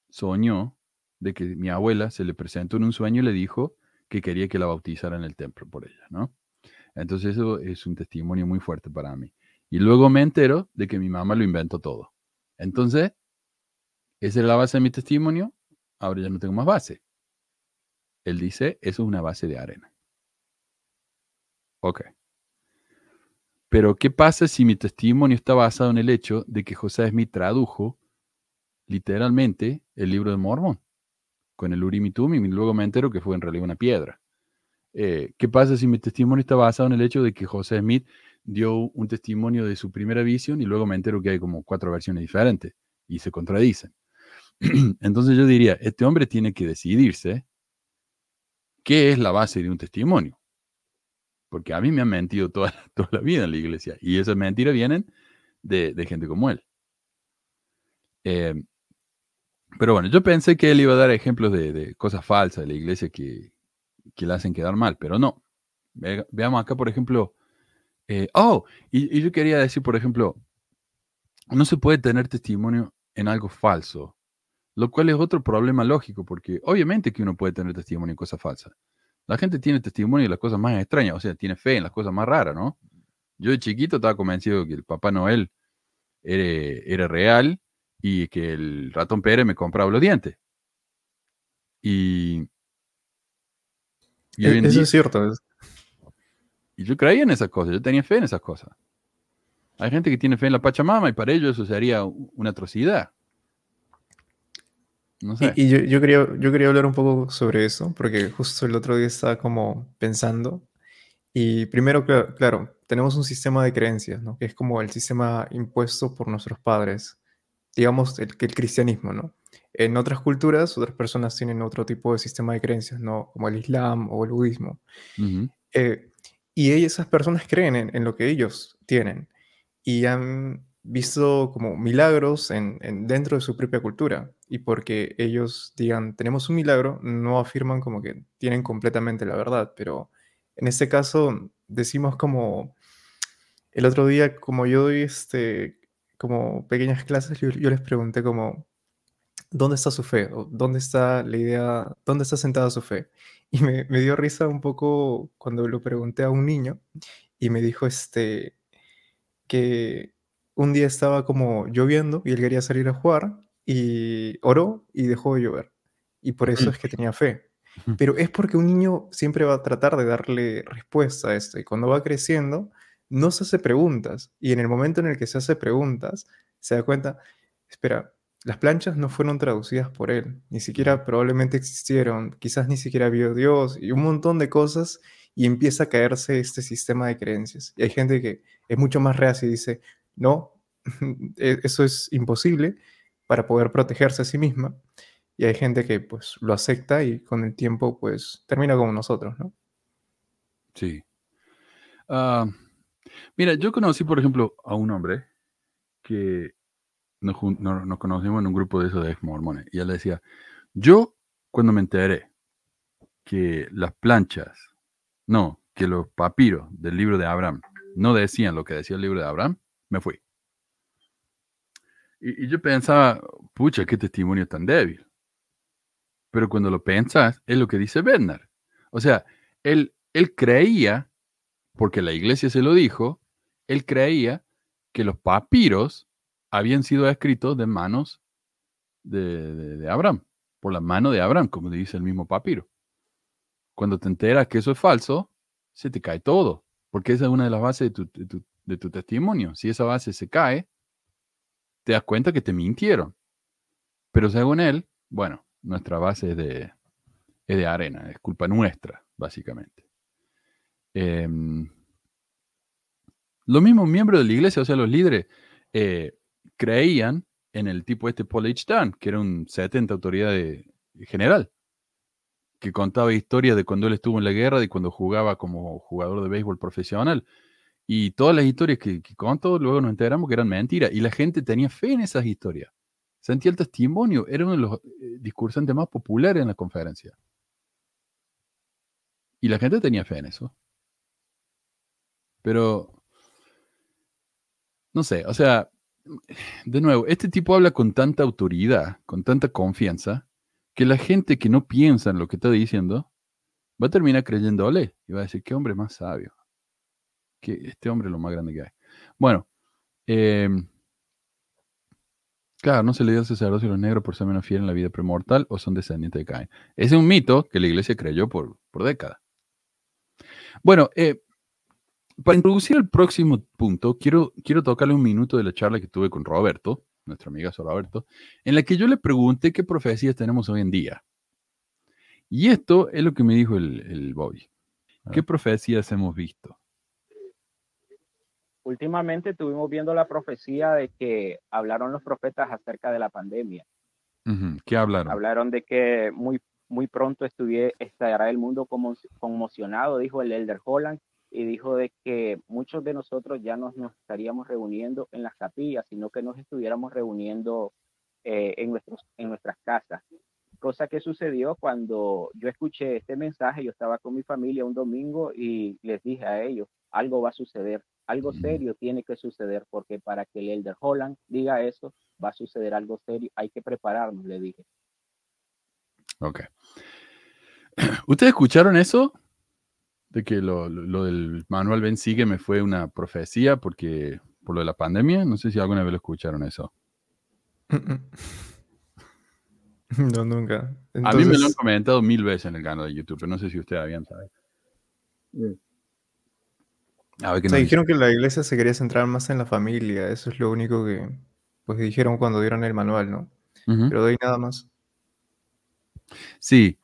soñó de que mi abuela se le presentó en un sueño y le dijo que quería que la bautizara en el templo por ella, ¿no? Entonces eso es un testimonio muy fuerte para mí. Y luego me entero de que mi mamá lo inventó todo. Entonces, esa es la base de mi testimonio, ahora ya no tengo más base. Él dice, eso es una base de arena. Ok. Pero, ¿qué pasa si mi testimonio está basado en el hecho de que José Smith tradujo literalmente el libro de Mormón con el Urim y Tumim luego me entero que fue en realidad una piedra? Eh, ¿Qué pasa si mi testimonio está basado en el hecho de que José Smith dio un testimonio de su primera visión y luego me entero que hay como cuatro versiones diferentes y se contradicen? [CLEARS THROAT] Entonces yo diría, este hombre tiene que decidirse qué es la base de un testimonio. Porque a mí me han mentido toda, [LAUGHS] toda la vida en la iglesia y esas mentiras vienen de, de gente como él. Eh, pero bueno, yo pensé que él iba a dar ejemplos de, de cosas falsas de la iglesia que, que le hacen quedar mal, pero no. Ve- veamos acá, por ejemplo. eh, oh, y yo quería decir, por ejemplo, no se puede tener testimonio en algo falso, lo cual es otro problema lógico, porque obviamente que uno puede tener testimonio en cosas falsas. La gente tiene testimonio en las cosas más extrañas, o sea, tiene fe en las cosas más raras, ¿no? Yo de chiquito estaba convencido que el Papá Noel era, era real y que el ratón Pérez me compraba los dientes. Y, y hoy E- en Eso día- es cierto. y yo creía en esas cosas, yo tenía fe en esas cosas. Hay gente que tiene fe en la Pachamama y para ellos eso sería una atrocidad. No sé. Y, y yo, yo quería, yo quería hablar un poco sobre eso, porque justo el otro día estaba como pensando Y primero, claro, claro, tenemos un sistema de creencias, ¿no? Que es como el sistema impuesto por nuestros padres, digamos, el, el cristianismo, ¿no? En otras culturas, otras personas tienen otro tipo de sistema de creencias, ¿no? Como el Islam o el budismo. Ujú. Eh, y esas personas creen en, en lo que ellos tienen y han visto como milagros en, en- dentro de su propia cultura. Y porque ellos digan, tenemos un milagro, no afirman como que tienen completamente la verdad, pero en este caso decimos como el otro día, como yo doy este, como pequeñas clases, yo, yo les pregunté como, ¿dónde está su fe? ¿O ¿Dónde está la idea? ¿Dónde está sentada su fe? Y me, me dio risa un poco cuando lo pregunté a un niño y me dijo este, que un día estaba como lloviendo y él quería salir a jugar y oró y dejó de llover. Y por eso es que tenía fe. Pero es porque un niño siempre va a tratar de darle respuesta a esto y cuando va creciendo no se hace preguntas y en el momento en el que se hace preguntas se da cuenta, espera, las planchas no fueron traducidas por él, ni siquiera probablemente existieron, quizás ni siquiera vio Dios y un montón de cosas y empieza a caerse este sistema de creencias. Y hay gente que es mucho más reacia y dice, no, [LAUGHS] e- eso es imposible para poder protegerse a sí misma. Y hay gente que pues lo acepta y con el tiempo pues termina como nosotros, ¿no? Sí. Ah, mira, yo conocí, por ejemplo, a un hombre que nos, no- nos conocimos en un grupo de esos de ex mormones. Y él decía, yo cuando me enteré que las planchas, no, que los papiros del libro de Abraham no decían lo que decía el libro de Abraham, me fui. Y, yo pensaba, pucha, qué testimonio tan débil. Pero cuando lo pensas, es lo que dice Bednar. O sea, él, él creía, porque la iglesia se lo dijo, él creía que los papiros habían sido escritos de manos de, de- Abraham, por la mano de Abraham, como dice el mismo papiro. Cuando te enteras que eso es falso, se te cae todo, porque esa es una de las bases de de tu- de tu testimonio. Si esa base se cae, te das cuenta que te mintieron. Pero según él, bueno, nuestra base es de, es de arena, es culpa nuestra, básicamente. Em, los mismos miembros de la iglesia, o sea, los líderes, eh, creían en el tipo este Paul H. Dunn, que era un 70 autoridad de- general, que contaba historias de cuando él estuvo en la guerra, de cuando jugaba como jugador de béisbol profesional. Y todas las historias que, que contó, luego nos enteramos que eran mentiras. Y la gente tenía fe en esas historias. Sentía el testimonio. Era uno de los eh, discursantes más populares en la conferencia. Y la gente tenía fe en eso. Pero, no sé, o sea, de nuevo, este tipo habla con tanta autoridad, con tanta confianza, que la gente que no piensa en lo que está diciendo va a terminar creyéndole y va a decir, qué hombre más sabio. Que este hombre es lo más grande que hay. Bueno, eh, claro, no se le dio al sacerdocio a los negros por ser menos fieles en la vida premortal o son descendientes de Caín. Ese es un mito que la iglesia creyó por, por décadas. Bueno, eh, para introducir el próximo punto, quiero, quiero tocarle un minuto de la charla que tuve con Roberto, nuestro amigazo Roberto, en la que yo le pregunté qué profecías tenemos hoy en día. Y esto es lo que me dijo el, el Bobby. ¿Qué profecías hemos visto? Últimamente estuvimos viendo la profecía de que hablaron los profetas acerca de la pandemia. ¿Qué hablaron? Hablaron de que muy, muy pronto estuvie- estará el mundo como, conmocionado, dijo el Elder Holland, y dijo de que muchos de nosotros ya no nos estaríamos reuniendo en las capillas, sino que nos estuviéramos reuniendo eh, en, nuestros, en nuestras casas. Cosa que sucedió cuando yo escuché este mensaje, yo estaba con mi familia un domingo y les dije a ellos, algo va a suceder, algo serio tiene que suceder, porque para que el Elder Holland diga eso, va a suceder algo serio, hay que prepararnos, le dije. Ok. [CLEARS THROAT] ¿Ustedes escucharon eso? De que lo, lo- lo del Manuel Ben Sigue me fue una profecía porque por lo de la pandemia. No sé si alguna vez lo escucharon eso. [LAUGHS] No, nunca. A mí me lo han Entonces, comentado mil veces en el canal de YouTube, pero no sé si ustedes habían sabido. A ver qué o sea, nos dice. dijeron que la iglesia se quería centrar más en la familia, eso es lo único que pues dijeron cuando dieron el manual, ¿no? Pero de ahí nada más. Sí.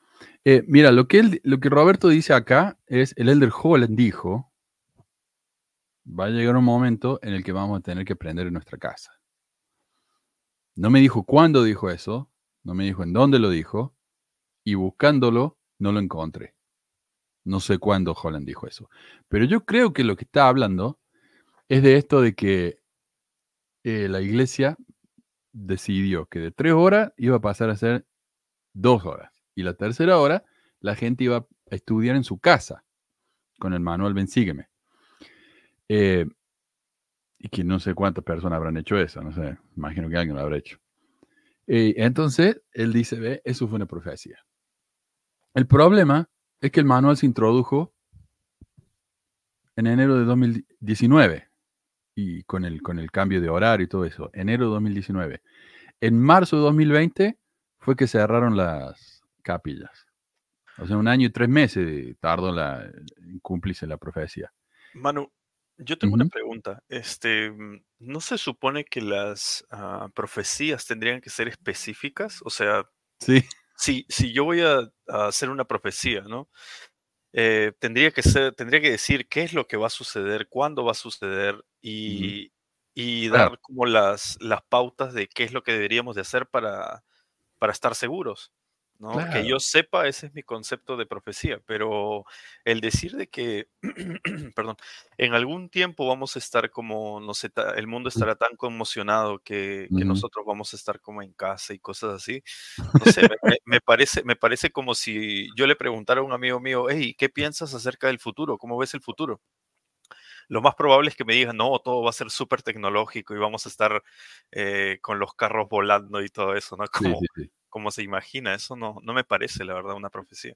Eh, mira, lo que, él, lo que Roberto dice acá es, el Elder Holland dijo, va a llegar un momento en el que vamos a tener que prender en nuestra casa. No me dijo cuándo dijo eso, no me dijo en dónde lo dijo, y buscándolo no lo encontré. No sé cuándo Holland dijo eso. Pero yo creo que lo que está hablando es de esto de que eh, la iglesia decidió que de tres horas iba a pasar a ser dos horas. Y la tercera hora la gente iba a estudiar en su casa con el manual Ven Sígueme. Eh, y que no sé cuántas personas habrán hecho eso, no sé, imagino que alguien lo habrá hecho. Eh, entonces, él dice, ve, eso fue una profecía. El problema es que el manual se introdujo en enero de 2019 y con el, con el cambio de horario y todo eso, enero de 2019. En marzo de 2020 fue que cerraron las capillas. O sea, un año y tres meses tardó la, en cumplirse la profecía. Manu, yo tengo una pregunta. Este, ¿no se supone que las ah, profecías tendrían que ser específicas? O sea, Sí, si, si yo voy a, a hacer una profecía, ¿no? Eh, tendría que ser, tendría que decir qué es lo que va a suceder, cuándo va a suceder y, y claro. dar como las, las pautas de qué es lo que deberíamos de hacer para, para estar seguros, ¿no? Que yo sepa, ese es mi concepto de profecía, pero el decir de que, [CLEARS THROAT] perdón, en algún tiempo vamos a estar como, no sé, el mundo estará tan conmocionado que, nosotros vamos a estar como en casa y cosas así. No sé, me, parece, me parece como si yo le preguntara a un amigo mío, hey, ¿qué piensas acerca del futuro? ¿Cómo ves el futuro? Lo más probable es que me digan, no, todo va a ser súper tecnológico y vamos a estar eh, con los carros volando y todo eso, ¿no? Sí, Como, sí, sí. Como se imagina, eso no, no me parece, la verdad, una profecía.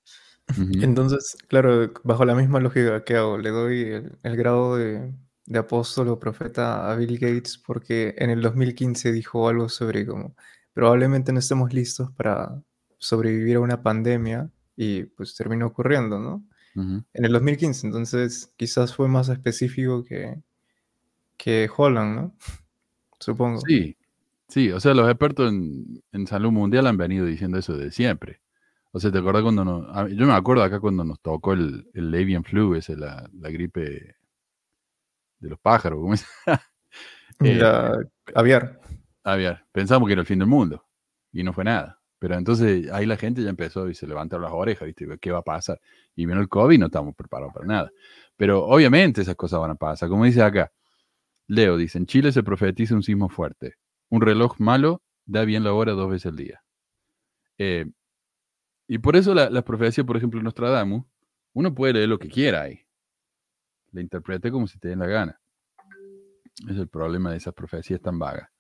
Entonces, claro, bajo la misma lógica que hago, le doy el, el grado de, de apóstol o profeta a Bill Gates porque en el 2015 dijo algo sobre como probablemente no estemos listos para sobrevivir a una pandemia y pues terminó ocurriendo, ¿no? En el 2015, entonces quizás fue más específico que, que Holland, ¿no? [LAUGHS] Supongo. Sí, sí, o sea, los expertos en, en salud mundial han venido diciendo eso de siempre. O sea, ¿te acuerdas cuando nos, yo me acuerdo acá cuando nos tocó el, el avian flu, ese, la, la gripe de los pájaros, ¿cómo es? [LAUGHS] Eh, La aviar. aviar. Pensamos que era el fin del mundo y no fue nada. Pero entonces ahí la gente ya empezó y se levantaron las orejas, ¿viste? ¿Qué va a pasar? Y vino el COVID y no estamos preparados para nada. Pero obviamente esas cosas van a pasar. Como dice acá, Leo dice, en Chile se profetiza un sismo fuerte. Un reloj malo da bien la hora dos veces al día. Eh, y por eso la, la profecía, por ejemplo, de Nostradamus, uno puede leer lo que quiera ahí. La interprete como si te den la gana. Es el problema de esas profecías tan vagas.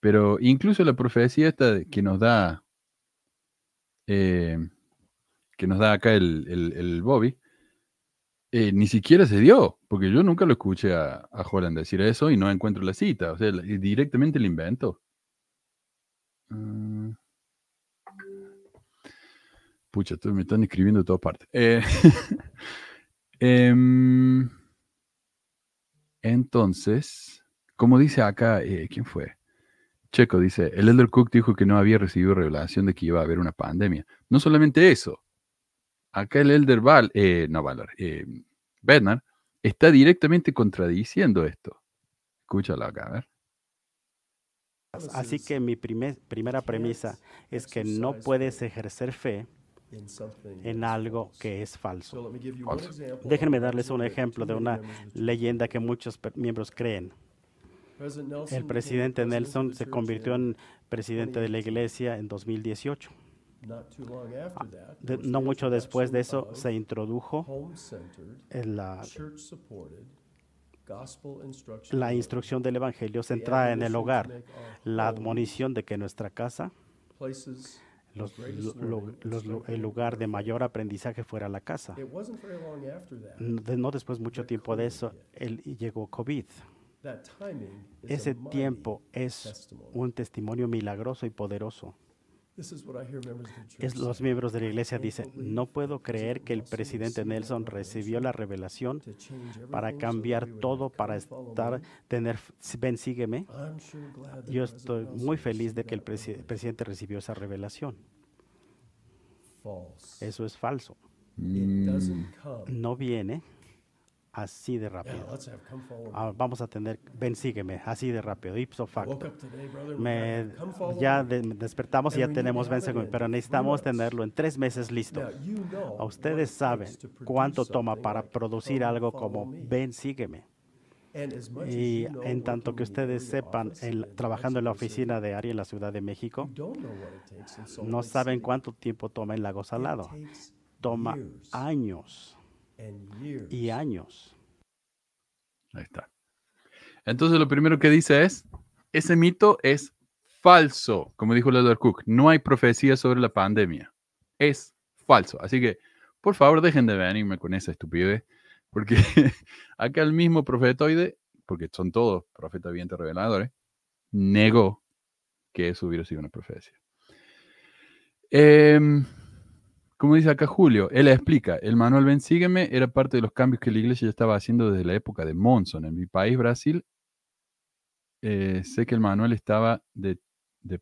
Pero incluso la profecía esta que nos da eh, que nos da acá el Bobby, eh, ni siquiera se dio, porque yo nunca lo escuché a, a Holland decir eso y no encuentro la cita. O sea, directamente el invento. Mm. pucha, me están escribiendo de todas partes. Eh, [LAUGHS] em, entonces, como dice acá, eh, ¿quién fue? Checo dice, el Elder Cook dijo que no había recibido revelación de que iba a haber una pandemia. No solamente eso, acá el Elder Val, eh, no Valar, eh, Bernard, está directamente contradiciendo esto. Escúchalo acá, a ver. Así que mi primer- primera premisa es que no puedes ejercer fe en algo que es falso. Falso. Déjenme darles un ejemplo de una leyenda que muchos miembros creen. El presidente Nelson se convirtió en presidente de la iglesia en 2018. De- no mucho después de eso se introdujo en la, la instrucción del Evangelio centrada en el hogar, la admonición de que nuestra casa, los- lo- lo- los el lugar de mayor aprendizaje fuera la casa. No después mucho tiempo de eso, llegó COVID. Ese tiempo es un testimonio milagroso y poderoso. Es, los miembros de la iglesia dicen, no puedo creer que el presidente Nelson recibió la revelación para cambiar todo, para estar, tener, ven, sígueme. Yo estoy muy feliz de que el presi- presidente recibió esa revelación. Eso es falso. No viene así de rápido. Ah, vamos a tener, ven, sígueme, así de rápido, ipso facto. Me, ya de- despertamos y ya tenemos ven, sígueme, pero necesitamos tenerlo en tres meses listo. A ustedes saben cuánto toma para producir algo como ven, sígueme. Y en tanto que ustedes sepan, en- trabajando en la oficina de Ari en la Ciudad de México, no saben cuánto tiempo toma en Lago Salado. Toma años y años. ahí está. Entonces lo primero que dice es, ese mito es falso, como dijo Edward Cook. No hay profecía sobre la pandemia. Es falso. Así que, por favor, dejen de venirme con esa estupidez, porque [LAUGHS] acá el mismo profetoide, porque son todos profetas bien reveladores, negó que eso hubiera sido una profecía. Em, como dice acá Julio, él explica, el manual Ven Sígueme era parte de los cambios que la iglesia ya estaba haciendo desde la época de Monson. En mi país, Brasil, eh, sé que el manual estaba de,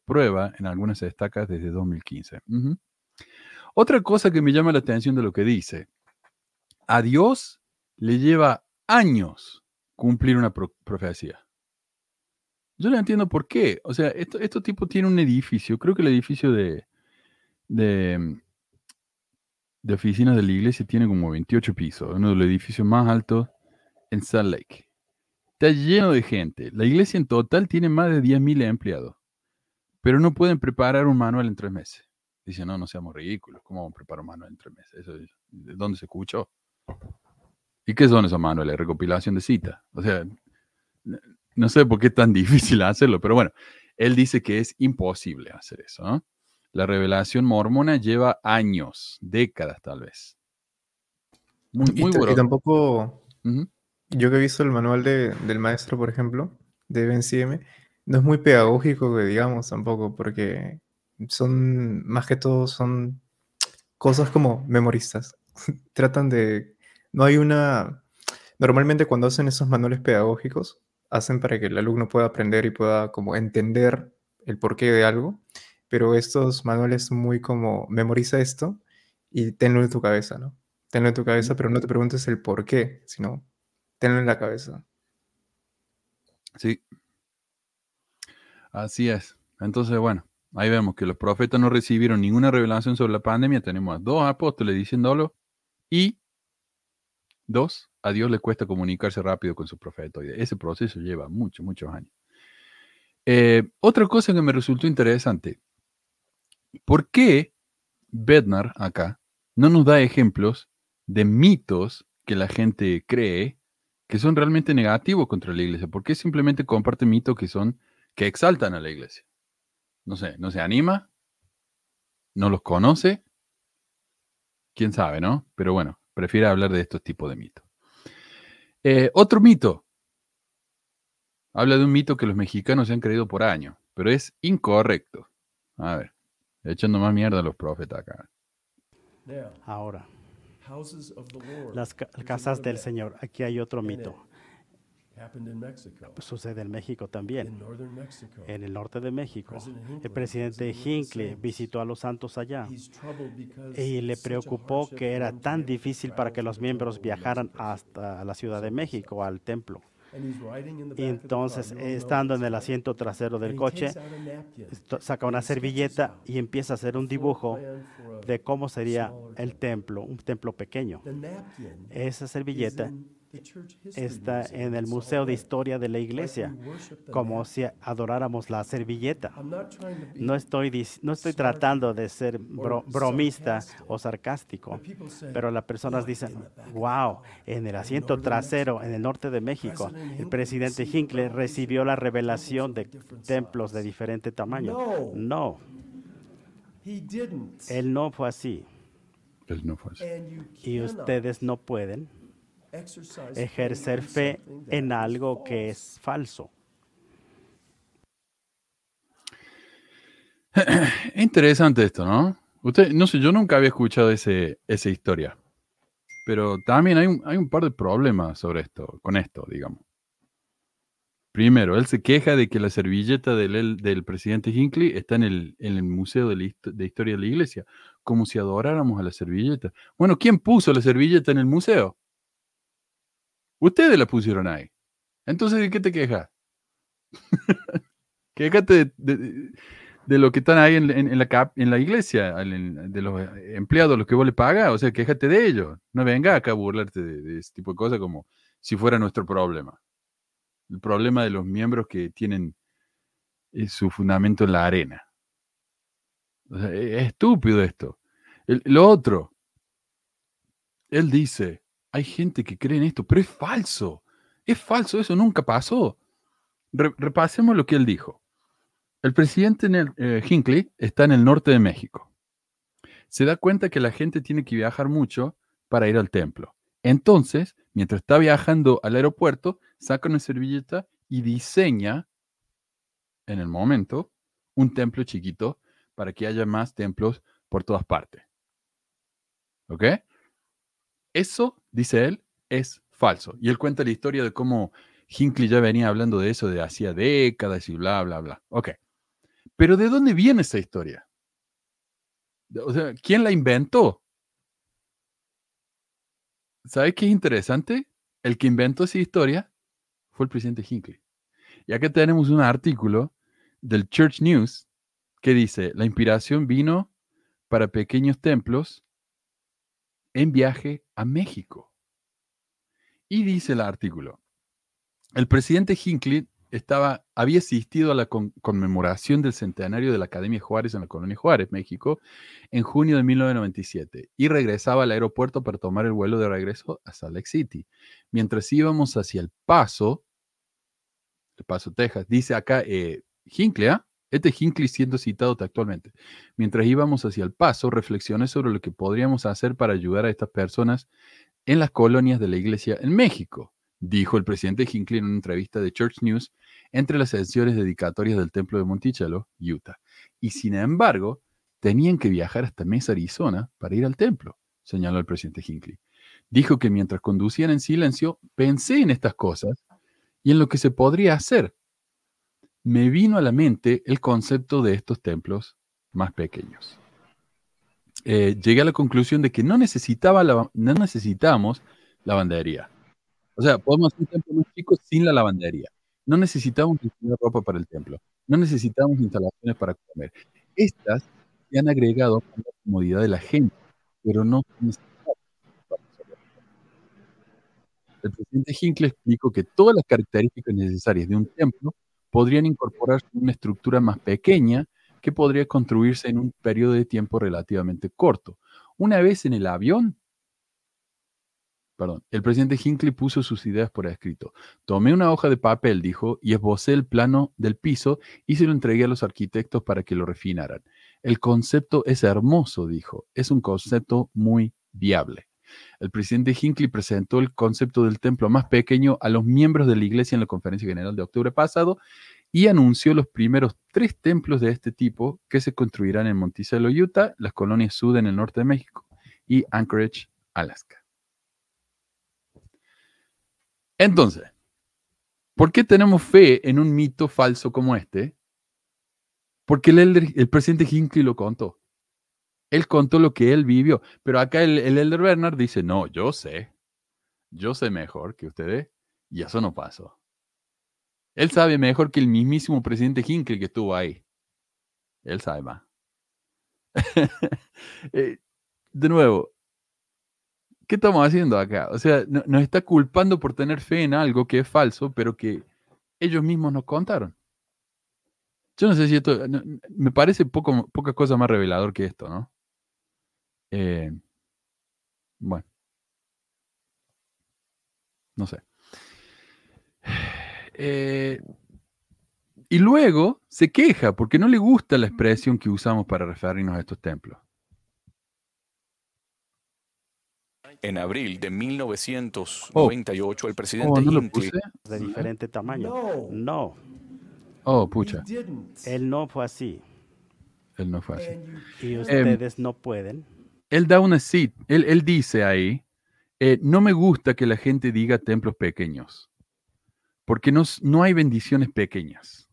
prueba en algunas estacas desde 2015. Ujú. Otra cosa que me llama la atención de lo que dice, a Dios le lleva años cumplir una pro- profecía. Yo no entiendo por qué. O sea, esto, estos tipos tienen un edificio, creo que el edificio de, de, de oficinas de la iglesia tiene como 28 pisos, uno de los edificios más altos en Salt Lake. Está lleno de gente. La iglesia en total tiene más de 10.000 empleados, pero no pueden preparar un manual en tres meses. Dicen, no, no seamos ridículos. ¿Cómo vamos a preparar un manual en tres meses? Eso, es- ¿De dónde se escuchó? ¿Y qué son esos manuales? Recopilación de citas. O sea, no sé por qué es tan [LAUGHS] difícil hacerlo, pero bueno, él dice que es imposible hacer eso. ¿no? La revelación mormona lleva años, décadas tal vez. Muy, muy y tampoco, yo que he visto el manual de- del maestro, por ejemplo, de Ben CM, no es muy pedagógico, digamos, tampoco, porque son, más que todo, son cosas como memoristas. [LAUGHS] Tratan de, no hay una, normalmente cuando hacen esos manuales pedagógicos, hacen para que el alumno pueda aprender y pueda como entender el porqué de algo, pero estos manuales son muy como, memoriza esto y tenlo en tu cabeza, ¿no? Tenlo en tu cabeza, pero no te preguntes el por qué, sino tenlo en la cabeza. Sí. Así es. Entonces, bueno, ahí vemos que los profetas no recibieron ninguna revelación sobre la pandemia. Tenemos a dos apóstoles diciéndolo y dos, a Dios le cuesta comunicarse rápido con su profeta. Ese proceso lleva muchos, muchos años. Eh, otra cosa que me resultó interesante. ¿Por qué Bednar acá no nos da ejemplos de mitos que la gente cree que son realmente negativos contra la iglesia? ¿Por qué simplemente comparte mitos que son que exaltan a la iglesia? No sé, no se anima, no los conoce, quién sabe, ¿no? Pero bueno, prefiere hablar de estos tipos de mitos. Eh, otro mito. Habla de un mito que los mexicanos se han creído por años, pero es incorrecto. A ver, echando más mierda a los profetas acá. Ahora, las ca- casas del Señor. Aquí hay otro mito. Sucede en México también. En el norte de México. El presidente Hinckley visitó a los santos allá y le preocupó que era tan difícil para que los miembros viajaran hasta la Ciudad de México, al templo. Y entonces, estando en el asiento trasero del coche, saca una servilleta y empieza a hacer un dibujo de cómo sería el templo, un templo pequeño. Esa servilleta está en el Museo de Historia de la Iglesia, como si adoráramos la servilleta. No estoy, no estoy tratando de ser bro- bromista o sarcástico, pero las personas dicen, wow, en el asiento trasero en el norte de México, el presidente Hinckley recibió la revelación de templos de diferente tamaño. No, él no fue así. Él no fue así. Y ustedes no pueden ejercer fe en algo que es falso. [CLEARS THROAT] Interesante esto, ¿no? Usted, no sé, yo nunca había escuchado ese, esa historia. Pero también hay un, hay un par de problemas sobre esto, con esto, digamos. Primero, él se queja de que la servilleta del, del presidente Hinckley está en el, en el Museo de, la de Historia de la Iglesia, como si adoráramos a la servilleta. Bueno, ¿quién puso la servilleta en el museo? Ustedes la pusieron ahí. Entonces, ¿de qué te quejas? [LAUGHS] Quéjate de, lo que están ahí en, la, iglesia, de los empleados, los que vos le pagas, o sea, quéjate de ellos. No venga acá a burlarte de, de ese tipo de cosas como si fuera nuestro problema. El problema de los miembros que tienen eh, su fundamento en la arena. Sea, e- es estúpido esto. Lo otro, él dice, hay gente que cree en esto, pero es falso. Es falso, eso nunca pasó. Re- repasemos lo que él dijo. El presidente en eh, Hinckley está en el norte de México. Se da cuenta que la gente tiene que viajar mucho para ir al templo. Entonces, mientras está viajando al aeropuerto, saca una servilleta y diseña, en el momento, un templo chiquito para que haya más templos por todas partes. ¿Ok? Eso, dice él, es falso. Y él cuenta la historia de cómo Hinckley ya venía hablando de eso de hacía décadas y bla, bla, bla. Ok. Pero ¿de dónde viene esa historia? O sea, ¿quién la inventó? ¿Sabes qué es interesante? El que inventó esa historia fue el presidente Hinckley. Y acá tenemos un artículo del Church News que dice, la inspiración vino para pequeños templos en viaje a México. Y dice el artículo, el presidente Hinckley estaba, había asistido a la con- conmemoración del centenario de la Academia Juárez en la colonia Juárez, México, en junio de 1997 y regresaba al aeropuerto para tomar el vuelo de regreso a Salt Lake City. Mientras íbamos hacia El Paso, El Paso, Texas, dice acá eh, Hinckley, ¿ah? Este es Hinckley siendo citado actualmente. Mientras íbamos hacia El Paso, reflexioné sobre lo que podríamos hacer para ayudar a estas personas en las colonias de la iglesia en México, dijo el presidente Hinckley en una entrevista de Church News entre las sesiones dedicatorias del templo de Monticello, Utah. Y sin embargo, tenían que viajar hasta Mesa, Arizona, para ir al templo, señaló el presidente Hinckley. Dijo que mientras conducían en silencio, pensé en estas cosas y en lo que se podría hacer. Me vino a la mente el concepto de estos templos más pequeños. Eh, llegué a la conclusión de que no, necesitaba la- no necesitamos lavandería. O sea, podemos hacer un templo más chico sin la lavandería. No necesitamos diseñar ropa para el templo. No necesitamos instalaciones para comer. Estas se han agregado para la comodidad de la gente, pero no el presidente Hinckley explicó que todas las características necesarias de un templo podrían incorporarse en una estructura más pequeña que podría construirse en un periodo de tiempo relativamente corto. Una vez en el avión, perdón, el presidente Hinckley puso sus ideas por escrito. Tomé una hoja de papel, dijo, y esbocé el plano del piso y se lo entregué a los arquitectos para que lo refinaran. El concepto es hermoso, dijo. Es un concepto muy viable. El presidente Hinckley presentó el concepto del templo más pequeño a los miembros de la iglesia en la conferencia general de octubre pasado y anunció los primeros tres templos de este tipo que se construirán en Monticello, Utah, las colonias Sud en el norte de México y Anchorage, Alaska. Entonces, ¿por qué tenemos fe en un mito falso como este? Porque el, el presidente Hinckley lo contó. Él contó lo que él vivió. Pero acá el, el elder Bernard dice, no, yo sé. Yo sé mejor que ustedes. Y eso no pasó. Él sabe mejor que el mismísimo presidente Hinckley que estuvo ahí. Él sabe más. [LAUGHS] Eh, de nuevo, ¿qué estamos haciendo acá? O sea, no- nos está culpando por tener fe en algo que es falso, pero que ellos mismos nos contaron. Yo no sé si esto, me parece poco, poca cosa más revelador que esto, ¿no? Eh, bueno, no sé. Eh, y luego se queja porque no le gusta la expresión que usamos para referirnos a estos templos. En abril de 1998, el presidente Oh, ¿no puse? de diferente tamaño. No, Oh, pucha, él no fue así. él no fue así. Y Em, ustedes no pueden. Él da una cita, él, dice ahí, eh, no me gusta que la gente diga templos pequeños. Porque no, no hay bendiciones pequeñas.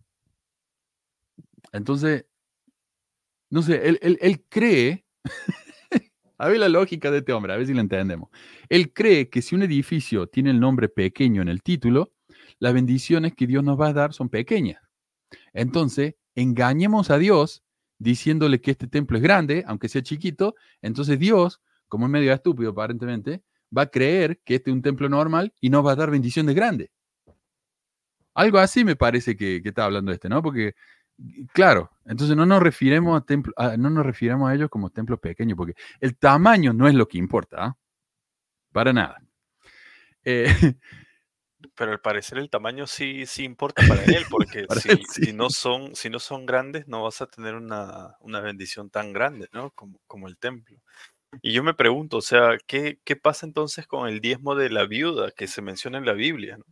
Entonces, no sé, él, él- él cree, [LAUGHS] a ver la lógica de este hombre, a ver si lo entendemos. Él cree que si un edificio tiene el nombre pequeño en el título, las bendiciones que Dios nos va a dar son pequeñas. Entonces, engañemos a Dios diciéndole que este templo es grande, aunque sea chiquito. Entonces Dios, como es medio estúpido aparentemente, va a creer que este es un templo normal y nos va a dar bendiciones grandes. Algo así me parece que, está hablando este, ¿no? Porque, claro, entonces no nos refiremos a, templo, no nos refiramos a ellos como templos pequeños, porque el tamaño no es lo que importa, ¿ah? Para nada. Eh, [LAUGHS] Pero al parecer el tamaño sí, sí importa para él, [LAUGHS] porque Para si, él sí. si no son, si no son grandes, no vas a tener una, una bendición tan grande, ¿no? Como, como el templo. Y yo me pregunto, o sea, ¿qué, qué pasa entonces con el diezmo de la viuda que se menciona en la Biblia? ¿no?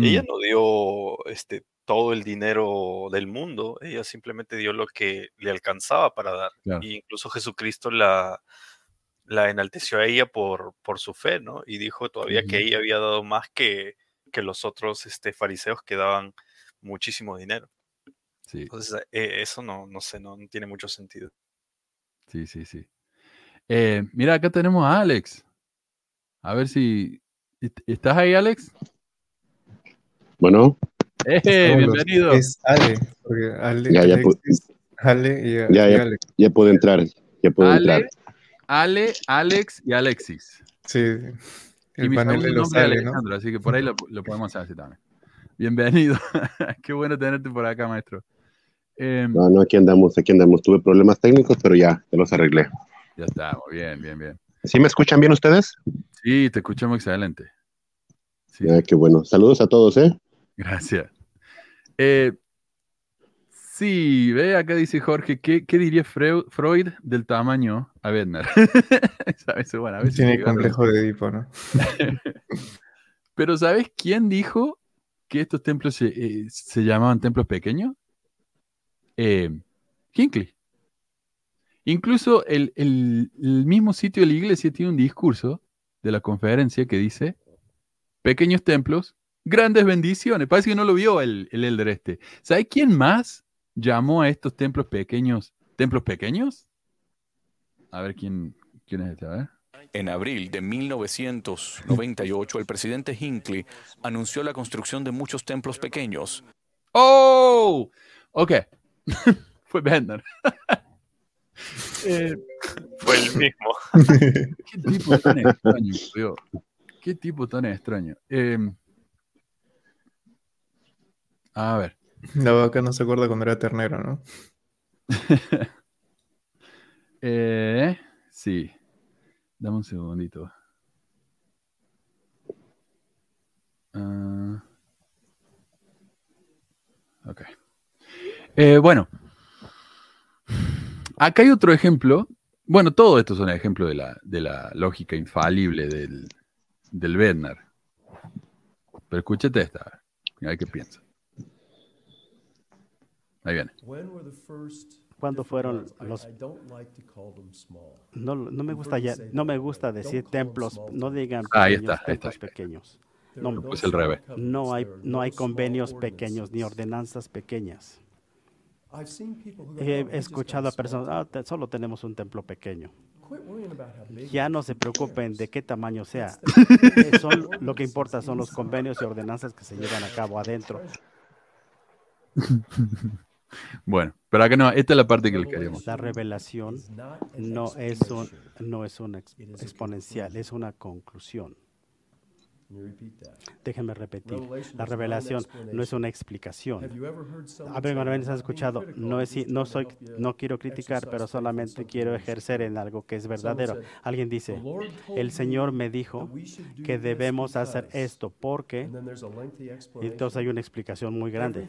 Ella mm, no dio este, todo el dinero del mundo, ella simplemente dio lo que le alcanzaba para dar. Claro. Y incluso Jesucristo la, la enalteció a ella por, por su fe, ¿no? Y dijo todavía que Ujú. ella había dado más que, que los otros este, fariseos que daban muchísimo dinero. sí, Entonces, eh, eso no, no sé, no, no tiene mucho sentido. sí, sí, sí. Eh, mira, acá tenemos a Alex. A ver si... ¿est- ¿Estás ahí, Alex? Bueno, ¡Eh! Bienvenido. Es Ale, porque Ale, Ya, ya Ale y, ya, y ya, Alex. ya puedo entrar, ya puedo Ale, entrar. Ale, Alex y Alexis. Sí, Y el mi panel de. Alejandro, así que por ahí lo, lo podemos hacer así también. Bienvenido. [LAUGHS] Qué bueno tenerte por acá, maestro. Em, No, no, aquí andamos, aquí andamos. Tuve problemas técnicos, pero ya, ya los arreglé. ya estamos, bien, bien, bien. ¿Sí me escuchan bien ustedes? Sí, te escuchamos excelente. Sí, Ah, qué bueno. Saludos a todos, ¿eh? gracias. Eh, sí, ve, acá dice Jorge, ¿qué, qué diría Freu- Freud del tamaño a Bednar? [LAUGHS] ¿Sabes? Bueno, a veces Tiene complejo de Edipo, ¿no? [LAUGHS] Pero ¿sabes quién dijo que estos templos se, eh, se llamaban templos pequeños? Eh, Hinckley. Incluso el, el- el mismo sitio de la iglesia tiene un discurso de la conferencia que dice, pequeños templos, grandes bendiciones. Parece que no lo vio el, el elder este. ¿Sabe quién más llamó a estos templos pequeños templos pequeños? A ver quién, quién es este, a ver. En abril de 1998, el presidente Hinckley anunció la construcción de muchos templos pequeños. ¡Oh! Ok. [LAUGHS] Fue Bender. Eh, Fue el mismo. ¿Qué tipo tan extraño, tío? ¿Qué tipo tan extraño? Eh, a ver. La vaca no se acuerda cuando era ternero, ¿no? [LAUGHS] Eh, sí. Dame un segundito. Ah, ok. Eh, bueno. Acá hay otro ejemplo. Bueno, todo esto son ejemplos de la, de la lógica infalible del, del Bednar. Pero escúchate esta. A ver qué piensa. Ahí viene. ¿Cuándo fueron los no, no me gusta ya, no me gusta decir templos, no digan Ah, ahí pequeños, está, ahí está, templos pequeños. No, Lo puse al revés. no hay no hay convenios pequeños ni ordenanzas pequeñas. He escuchado a personas, "Ah, te- solo tenemos un templo pequeño. Ya no se preocupen de qué tamaño sea. [LAUGHS] Son- lo que importa son los convenios y ordenanzas que se llevan a cabo adentro. [LAUGHS] Bueno, pero acá no, esta es la parte que le queríamos. La revelación no es un no es una ex- exponencial, es una conclusión. Déjenme repetir. La revelación no es una explicación. A ver, ¿alguna vez has escuchado? No, es, no, soy, no quiero criticar, pero solamente quiero ejercer en algo que es verdadero. Alguien dice, el Señor me dijo que debemos hacer esto porque... Y entonces hay una explicación muy grande.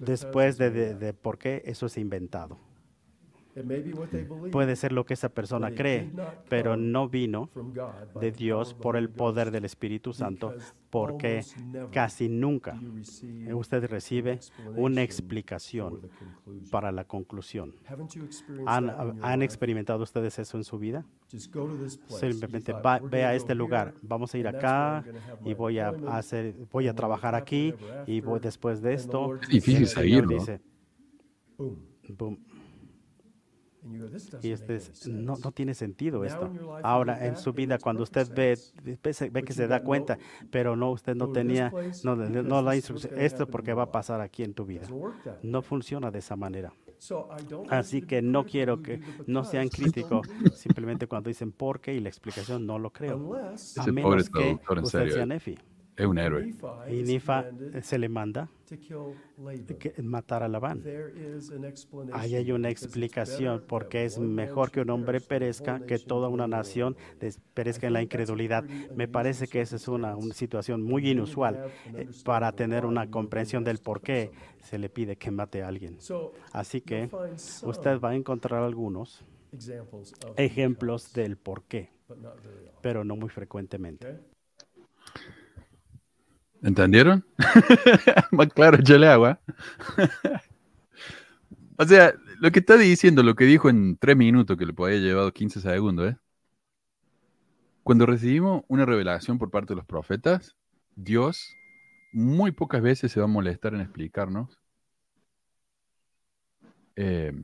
Después de, de, de por qué eso es inventado. Puede ser lo que esa persona cree, pero no vino de Dios por el poder del Espíritu Santo, porque casi nunca usted recibe una explicación para la conclusión. ¿Han, han experimentado ustedes eso en su vida? Simplemente va- ve a este lugar. Vamos a ir acá y voy a hacer, voy a trabajar aquí y voy después de esto. Es difícil seguirlo. dice, boom. Y este es- no, no tiene sentido esto. Ahora, en su vida, cuando usted ve, ve, ve que se da cuenta, pero no, usted no tenía, no, no la instrucción, esto porque va a pasar aquí en tu vida. No funciona de esa manera. Así que no quiero que no sean críticos simplemente cuando dicen por qué y la explicación no lo creo. A menos que usted serio. sea Nefi. Es un héroe. Y Nifa se le manda que matar a Labán. Ahí hay una explicación porque es mejor que un hombre perezca que toda una nación perezca en la incredulidad. Me parece que esa es una, una situación muy inusual eh, para tener una comprensión del por qué se le pide que mate a alguien. Así que usted va a encontrar algunos ejemplos del por qué, pero no muy frecuentemente. ¿Entendieron? [LAUGHS] Más claro, échale agua. [LAUGHS] o sea, lo que está diciendo, lo que dijo en tres minutos, que le podía haber llevado 15 segundos, ¿eh? Cuando recibimos una revelación por parte de los profetas, Dios muy pocas veces se va a molestar en explicarnos eh,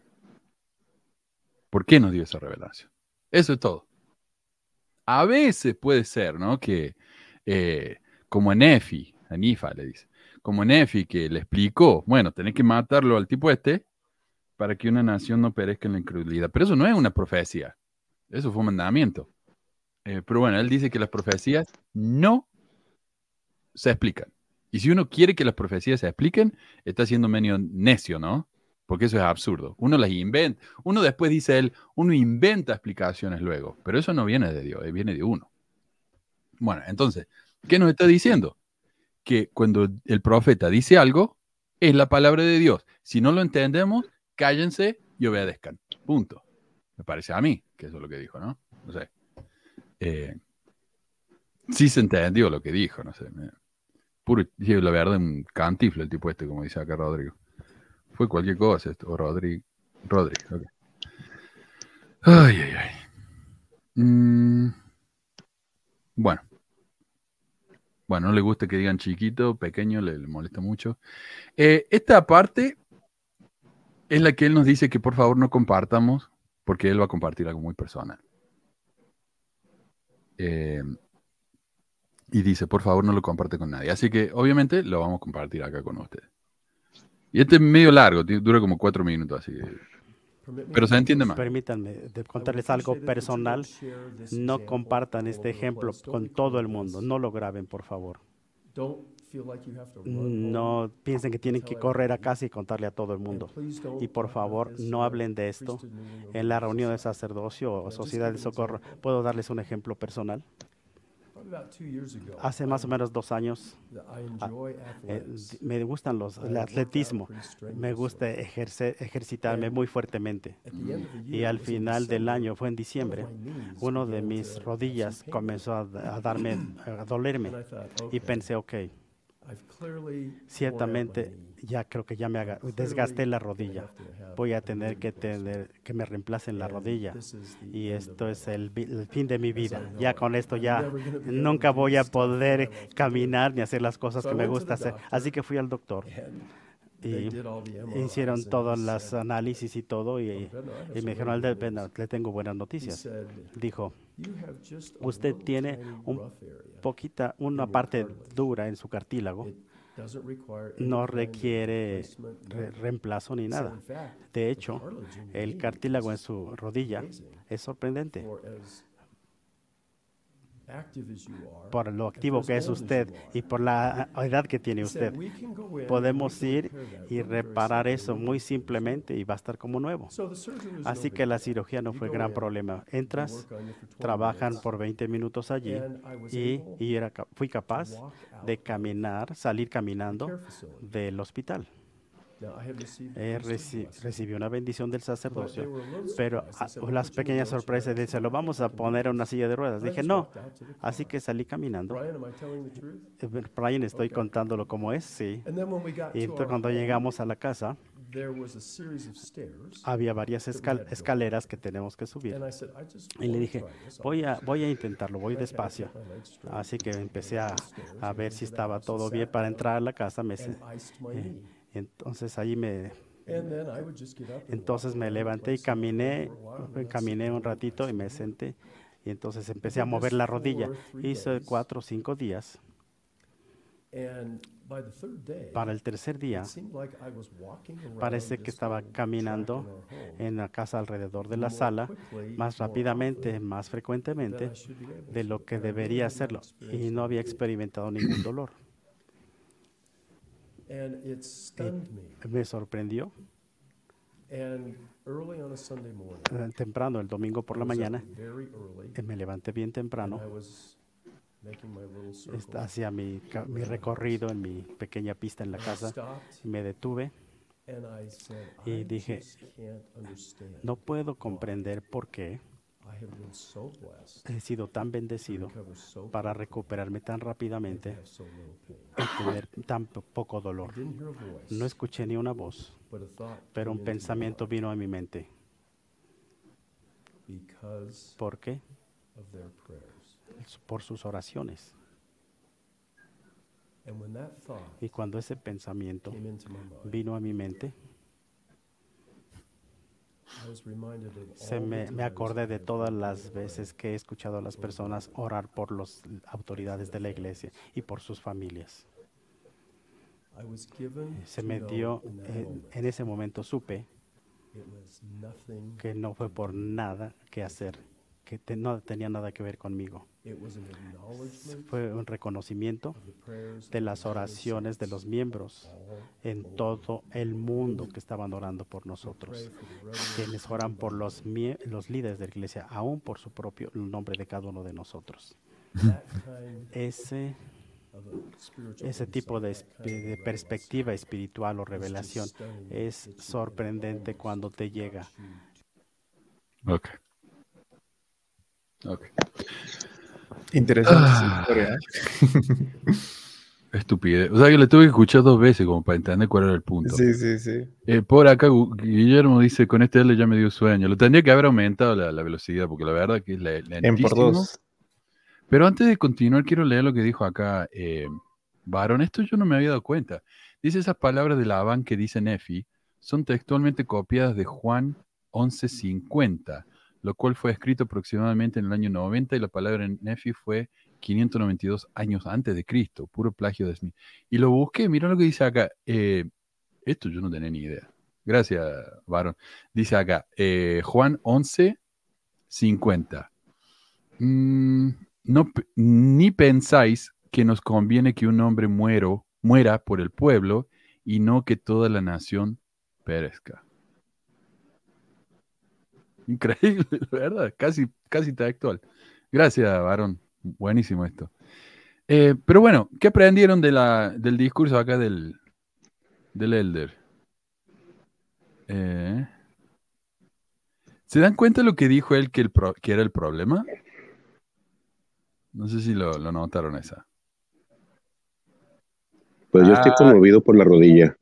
por qué nos dio esa revelación. Eso es todo. A veces puede ser, ¿no? Que eh, como en Efi, a Nifa le dice, como en Efi que le explicó, bueno, tenés que matarlo al tipo este para que una nación no perezca en la incredulidad. Pero eso no es una profecía, eso fue un mandamiento. Eh, pero bueno, él dice que las profecías no se explican. Y si uno quiere que las profecías se expliquen, está siendo medio necio, ¿no? Porque eso es absurdo. Uno las inventa. Uno después dice él, uno inventa explicaciones luego. Pero eso no viene de Dios, eh, viene de uno. Bueno, entonces, ¿qué nos está diciendo? Que cuando el profeta dice algo, es la palabra de Dios. Si no lo entendemos, cállense y obedezcan. Punto. Me parece a mí que eso es lo que dijo, ¿no? No sé. Eh, sí se entendió lo que dijo, no sé. puro, la verdad, un cantiflo el tipo este, como dice acá Rodrigo. Fue cualquier cosa esto, Rodrigo. Rodrigo. Ay, ay, ay. Mm, bueno. Bueno, no le gusta que digan chiquito, pequeño, le, le molesta mucho. Eh, esta parte es la que él nos dice que por favor no compartamos, porque él va a compartir algo muy personal. Eh, y dice, por favor no lo comparte con nadie. Así que obviamente lo vamos a compartir acá con ustedes. Y este es medio largo, dura como cuatro minutos, así que... Pero se entiende más. Permítanme contarles algo personal. No compartan este ejemplo con todo el mundo. No lo graben, por favor. No piensen que tienen que correr a casa y contarle a todo el mundo. Y por favor, no hablen de esto en la reunión de sacerdocio o sociedad de socorro. ¿Puedo darles un ejemplo personal? Hace más o menos dos años ah, eh, me gustan los el atletismo, me gusta ejercer, ejercitarme muy fuertemente. Y al final del año, fue en diciembre, uno de mis rodillas comenzó a, a darme, a dolerme. Y pensé, ok, ciertamente ya creo que ya me haga- desgasté la rodilla. Voy a tener que tener que me reemplacen la rodilla. Y esto es el, fin de mi vida. Ya con esto ya nunca voy a poder caminar ni hacer las cosas que me gusta hacer. Así que fui al doctor. Y hicieron todos los análisis y todo y, y me dijeron, "Alder, ven, le tengo buenas noticias. Dijo, usted tiene un poquita, una parte dura en su cartílago. No requiere re- reemplazo ni nada. De hecho, el cartílago en su rodilla es sorprendente por lo activo que es usted y por la edad que tiene usted. Podemos ir y reparar eso muy simplemente y va a estar como nuevo. Así que la cirugía no fue gran problema. Entras, trabajan por 20 minutos allí y, y era ca- fui capaz de caminar, salir caminando del hospital. He reci- recibí una bendición del sacerdocio, pero ah, las pequeñas sorpresas dice, lo vamos a poner en una silla de ruedas. Dije, no. Así que salí caminando. Eh, Brian, ¿estoy contándolo como es? Sí. Y entonces cuando llegamos a la casa, había varias escal- escaleras que tenemos que subir. Y le dije, voy a, voy a intentarlo, voy despacio. Así que empecé a, a ver si estaba todo bien para entrar a la casa. Me, se- eh, entonces ahí me, entonces me levanté y caminé, caminé un ratito y me senté. Y entonces empecé a mover la rodilla. Hice cuatro o cinco días. Para el tercer día, parece que estaba caminando en la casa alrededor de la sala más rápidamente, más frecuentemente de lo que debería hacerlo. Y no había experimentado ningún dolor. Y me sorprendió. Eh, Temprano, el domingo por la mañana, eh, me levanté bien temprano. Hacía mi, mi recorrido en mi pequeña pista en la casa. y Me detuve y dije, no puedo comprender por qué he sido tan bendecido para recuperarme tan rápidamente y tener tan po- poco dolor. No escuché ni una voz, pero un pensamiento vino a mi mente. ¿Por qué? Por sus oraciones. Y cuando ese pensamiento vino a mi mente, se me, acordé de todas las veces que he escuchado a las personas orar por las autoridades de la iglesia y por sus familias. Se me dio, eh, en ese momento supe que no fue por nada que hacer, que te- no tenía nada que ver conmigo. Fue un reconocimiento de las oraciones de los miembros en todo el mundo que estaban orando por nosotros, quienes oran por los, mie- los líderes de la iglesia, aún por su propio nombre de cada uno de nosotros. Ese, ese tipo de, de perspectiva espiritual o revelación es sorprendente cuando te llega. Ok. Ok. Interesante esa Ah. historia. ¿eh? [LAUGHS] Estupidez. O sea que le tuve que escuchar dos veces como para entender cuál era el punto. Sí, sí, sí. Eh, por acá, Gu- Guillermo dice, con este L ya me dio sueño. Lo tendría que haber aumentado la, la velocidad, porque la verdad que es le- En por dos. Pero antes de continuar, quiero leer lo que dijo acá eh. Esto yo no me había dado cuenta. Dice esas palabras de Labán que dice Nefi, son textualmente copiadas de Juan 11.50, lo cual fue escrito aproximadamente en el año 90 y la palabra Nefi fue 592 años antes de Cristo, puro plagio de Smith. Y lo busqué, mira lo que dice acá. eh, esto yo no tenía ni idea. Gracias, Varón. Dice acá, eh, Juan 11.50. Mm, no, ni pensáis que nos conviene que un hombre muero, muera por el pueblo y no que toda la nación perezca. Increíble, [LAUGHS] ¿verdad? Casi, casi textual. Gracias, varón. Buenísimo esto. Eh, pero bueno, ¿qué aprendieron de la, del discurso acá del, del Elder? Eh, ¿Se dan cuenta lo que dijo él que, el pro- que era el problema? No sé si lo, lo notaron esa. Pues yo estoy Ah. conmovido por la rodilla.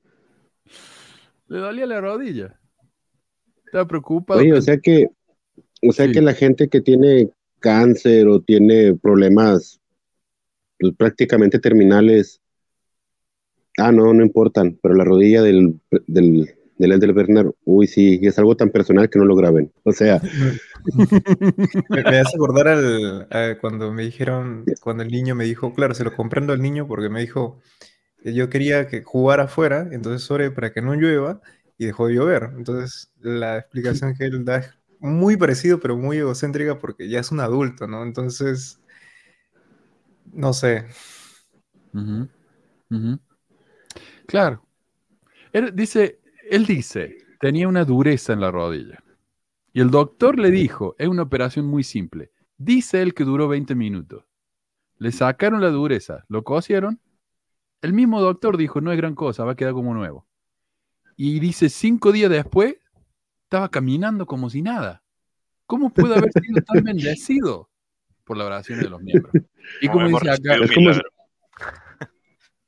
Le dolía la rodilla. Oye, o sea que, o sea Sí. que la gente que tiene cáncer o tiene problemas pues, prácticamente terminales, ah, no, no importan, pero la rodilla del, del, del Bernard, uy, sí, y es algo tan personal que no lo graben. O sea, [LAUGHS] Me, me hace acordar al, a cuando me dijeron, cuando el niño me dijo, claro, se lo comprendo al niño porque me dijo que yo quería que jugara afuera, entonces oré para que no llueva y dejó de llover. Entonces la explicación que él da es muy parecido, pero muy egocéntrica porque ya es un adulto, ¿no? Entonces, no sé. Claro. Él dice, él dice, tenía una dureza en la rodilla. Y el doctor le dijo, es una operación muy simple. Dice él que duró 20 minutos. Le sacaron la dureza, lo cosieron. El mismo doctor dijo, no es gran cosa, va a quedar como nuevo. Y dice, cinco días después, estaba caminando como si nada. ¿Cómo puede haber sido tan [LAUGHS] bendecido por la oración de los miembros? Y como dice acá, Es como, si,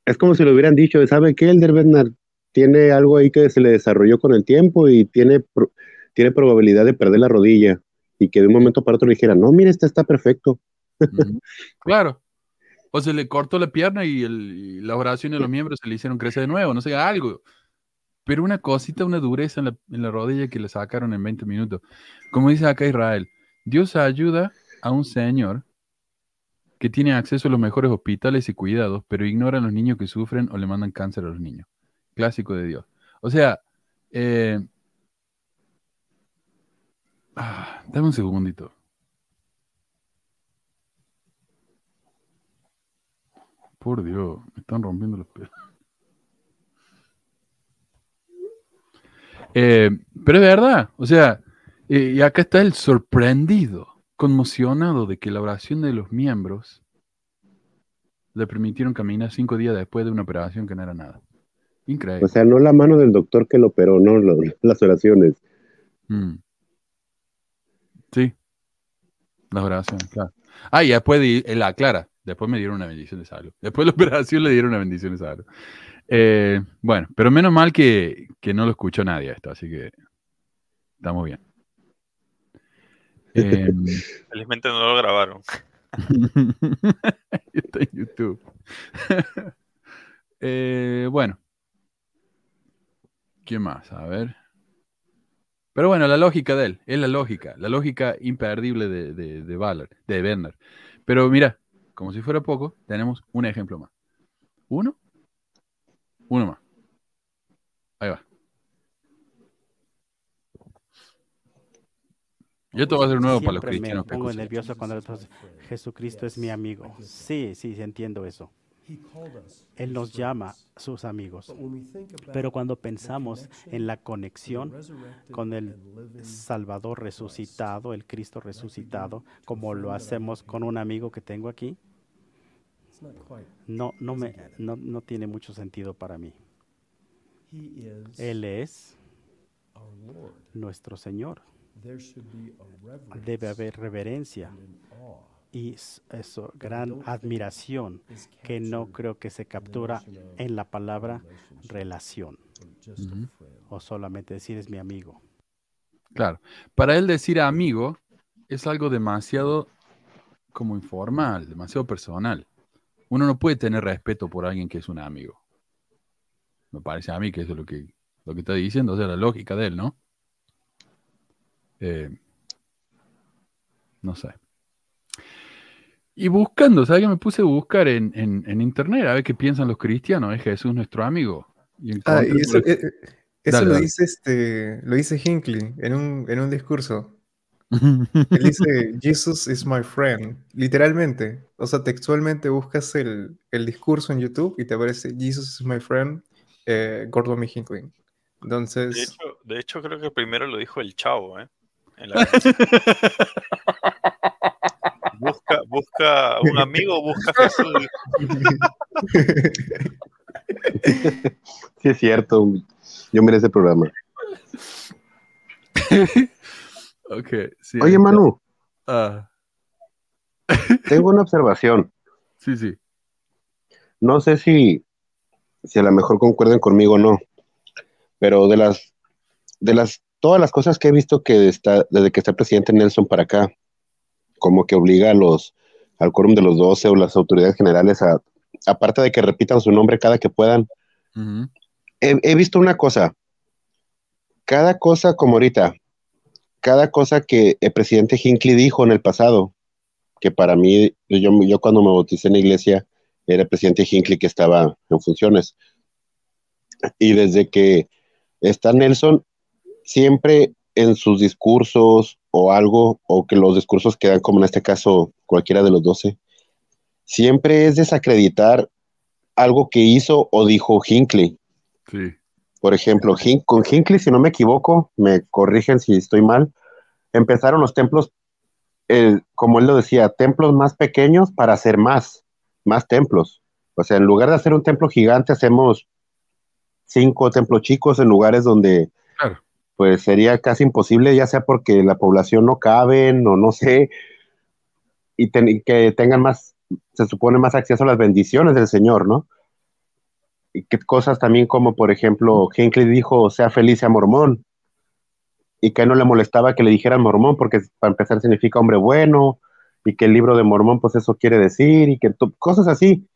es como si le hubieran dicho, ¿sabe qué? El Bernard tiene algo ahí que se le desarrolló con el tiempo y tiene, pro- tiene probabilidad de perder la rodilla. Y que de un momento para otro le dijera, no, mire, este está perfecto. [LAUGHS] Claro. O se le cortó la pierna y, el, y las oraciones de los miembros se le hicieron crecer de nuevo, no sé, algo. Pero una cosita, una dureza en la, en la rodilla que le sacaron en 20 minutos. Como dice acá Israel, Dios ayuda a un señor que tiene acceso a los mejores hospitales y cuidados, pero ignora a los niños que sufren o le mandan cáncer a los niños. Clásico de Dios. O sea, eh, ah, dame un segundito. Por Dios, me están rompiendo los pelos. Eh, pero es verdad, o sea, eh, y acá está el sorprendido, conmocionado de que la oración de los miembros le permitieron caminar cinco días después de una operación que no era nada. Increíble. O sea, no la mano del doctor que lo operó, no lo- [LAUGHS] las oraciones. Mm. Sí. Las oraciones, claro. Ah, y después de, él aclara, después me dieron una bendición de salud. Después de la [LAUGHS] operación le dieron una bendición de salud. Eh, bueno, pero menos mal que, que no lo escuchó nadie esto, así que estamos bien. Eh, Felizmente no lo grabaron. [LAUGHS] está en YouTube. [LAUGHS] Eh, bueno. ¿Qué más? A ver. Pero bueno, la lógica de él, es la lógica, la lógica imperdible de, de, de Ballard, de Bender. Pero mira, como si fuera poco, tenemos un ejemplo más. ¿Uno? Uno más. Ahí va. Y esto va a ser nuevo para los cristianos. Me pongo nervioso cuando digo, Jesucristo es mi amigo. Sí, sí, entiendo eso. Él nos llama sus amigos. Pero cuando pensamos en la conexión con el Salvador resucitado, el Cristo resucitado, como lo hacemos con un amigo que tengo aquí, no, no, me, no, no tiene mucho sentido para mí. Él es nuestro Señor. Debe haber reverencia y eso, gran admiración que no creo que se captura en la palabra relación o solamente decir es mi amigo. Claro. Para él decir amigo es algo demasiado como informal, demasiado personal. Uno no puede tener respeto por alguien que es un amigo. Me parece a mí que eso es lo que, lo que está diciendo, o sea, la lógica de él, ¿no? Eh, no sé. Y buscando, ¿sabes qué? Me puse a buscar en, en- en internet a ver qué piensan los cristianos. Es Jesús nuestro amigo. Y Ah, y eso, por- eh, eh, eso Dale, lo dale. dice este, lo dice Hinckley en un, en un discurso. Él [LAUGHS] dice, Jesus is my friend, literalmente. O sea, textualmente buscas el, el discurso en YouTube y te aparece Jesus is my friend, eh, Gordon B. Hinckley. De Entonces, hecho, de hecho, creo que primero lo dijo el chavo, ¿eh? En la [LAUGHS] busca, busca un amigo, busca Jesús. Sí, es cierto. Yo miré ese programa. [LAUGHS] Ok, sí, Oye, está. Manu, Ah, [LAUGHS] tengo una observación. sí, sí. No sé si, si a lo mejor concuerden conmigo o no, pero de las, de las, todas las cosas que he visto que está, desde que está el presidente Nelson para acá, como que obliga a los, al quórum de los 12 o las autoridades generales a, aparte de que repitan su nombre cada que puedan, he visto una cosa. Cada cosa, como ahorita, cada cosa que el presidente Hinckley dijo en el pasado, que para mí, yo, yo cuando me bauticé en la iglesia, era el presidente Hinckley que estaba en funciones. Y desde que está Nelson, siempre en sus discursos o algo, o que los discursos quedan como en este caso cualquiera de los doce, siempre es desacreditar algo que hizo o dijo Hinckley. Sí. Por ejemplo, Hin- con Hinckley, si no me equivoco, me corrigen si estoy mal, empezaron los templos, eh, como él lo decía, templos más pequeños para hacer más, más templos. O sea, en lugar de hacer un templo gigante, hacemos cinco templos chicos en lugares donde pues sería casi imposible, ya sea porque la población no cabe o no sé, y, que tengan más, se supone más acceso a las bendiciones del Señor, ¿no? Y que cosas también como, por ejemplo, Hinckley dijo, sea feliz, sea mormón, y que no le molestaba que le dijeran mormón, porque para empezar significa hombre bueno, y que el libro de mormón, pues eso quiere decir, y que cosas así.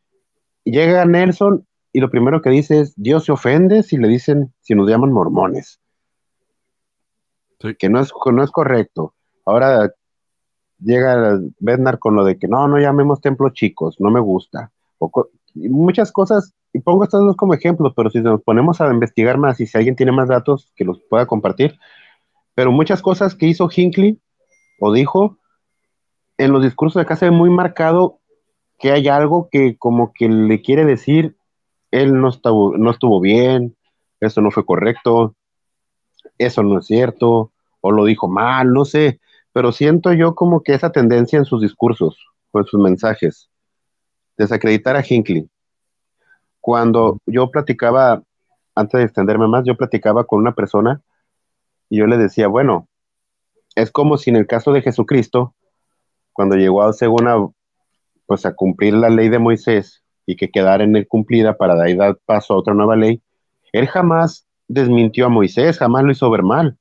llega Nelson y lo primero que dice es, Dios se ofende si le dicen, si nos llaman mormones. Que no es, no es correcto. Ahora llega Bednar con lo de que no, no llamemos templos chicos, no me gusta. muchas cosas, y pongo estas dos como ejemplos, pero si nos ponemos a investigar más y si alguien tiene más datos que los pueda compartir, pero muchas cosas que hizo Hinckley o dijo en los discursos de acá se ve muy marcado que hay algo que como que le quiere decir, él no estuvo, no estuvo bien, eso no fue correcto, eso no es cierto, o lo dijo mal, no sé, pero siento yo como que esa tendencia en sus discursos o en sus mensajes, desacreditar a Hinckley. Cuando yo platicaba, antes de extenderme más, yo platicaba con una persona y yo le decía, bueno, es como si en el caso de Jesucristo, cuando llegó a según pues a cumplir la ley de Moisés y que quedara en él cumplida para dar paso a otra nueva ley, él jamás desmintió a Moisés, jamás lo hizo ver mal.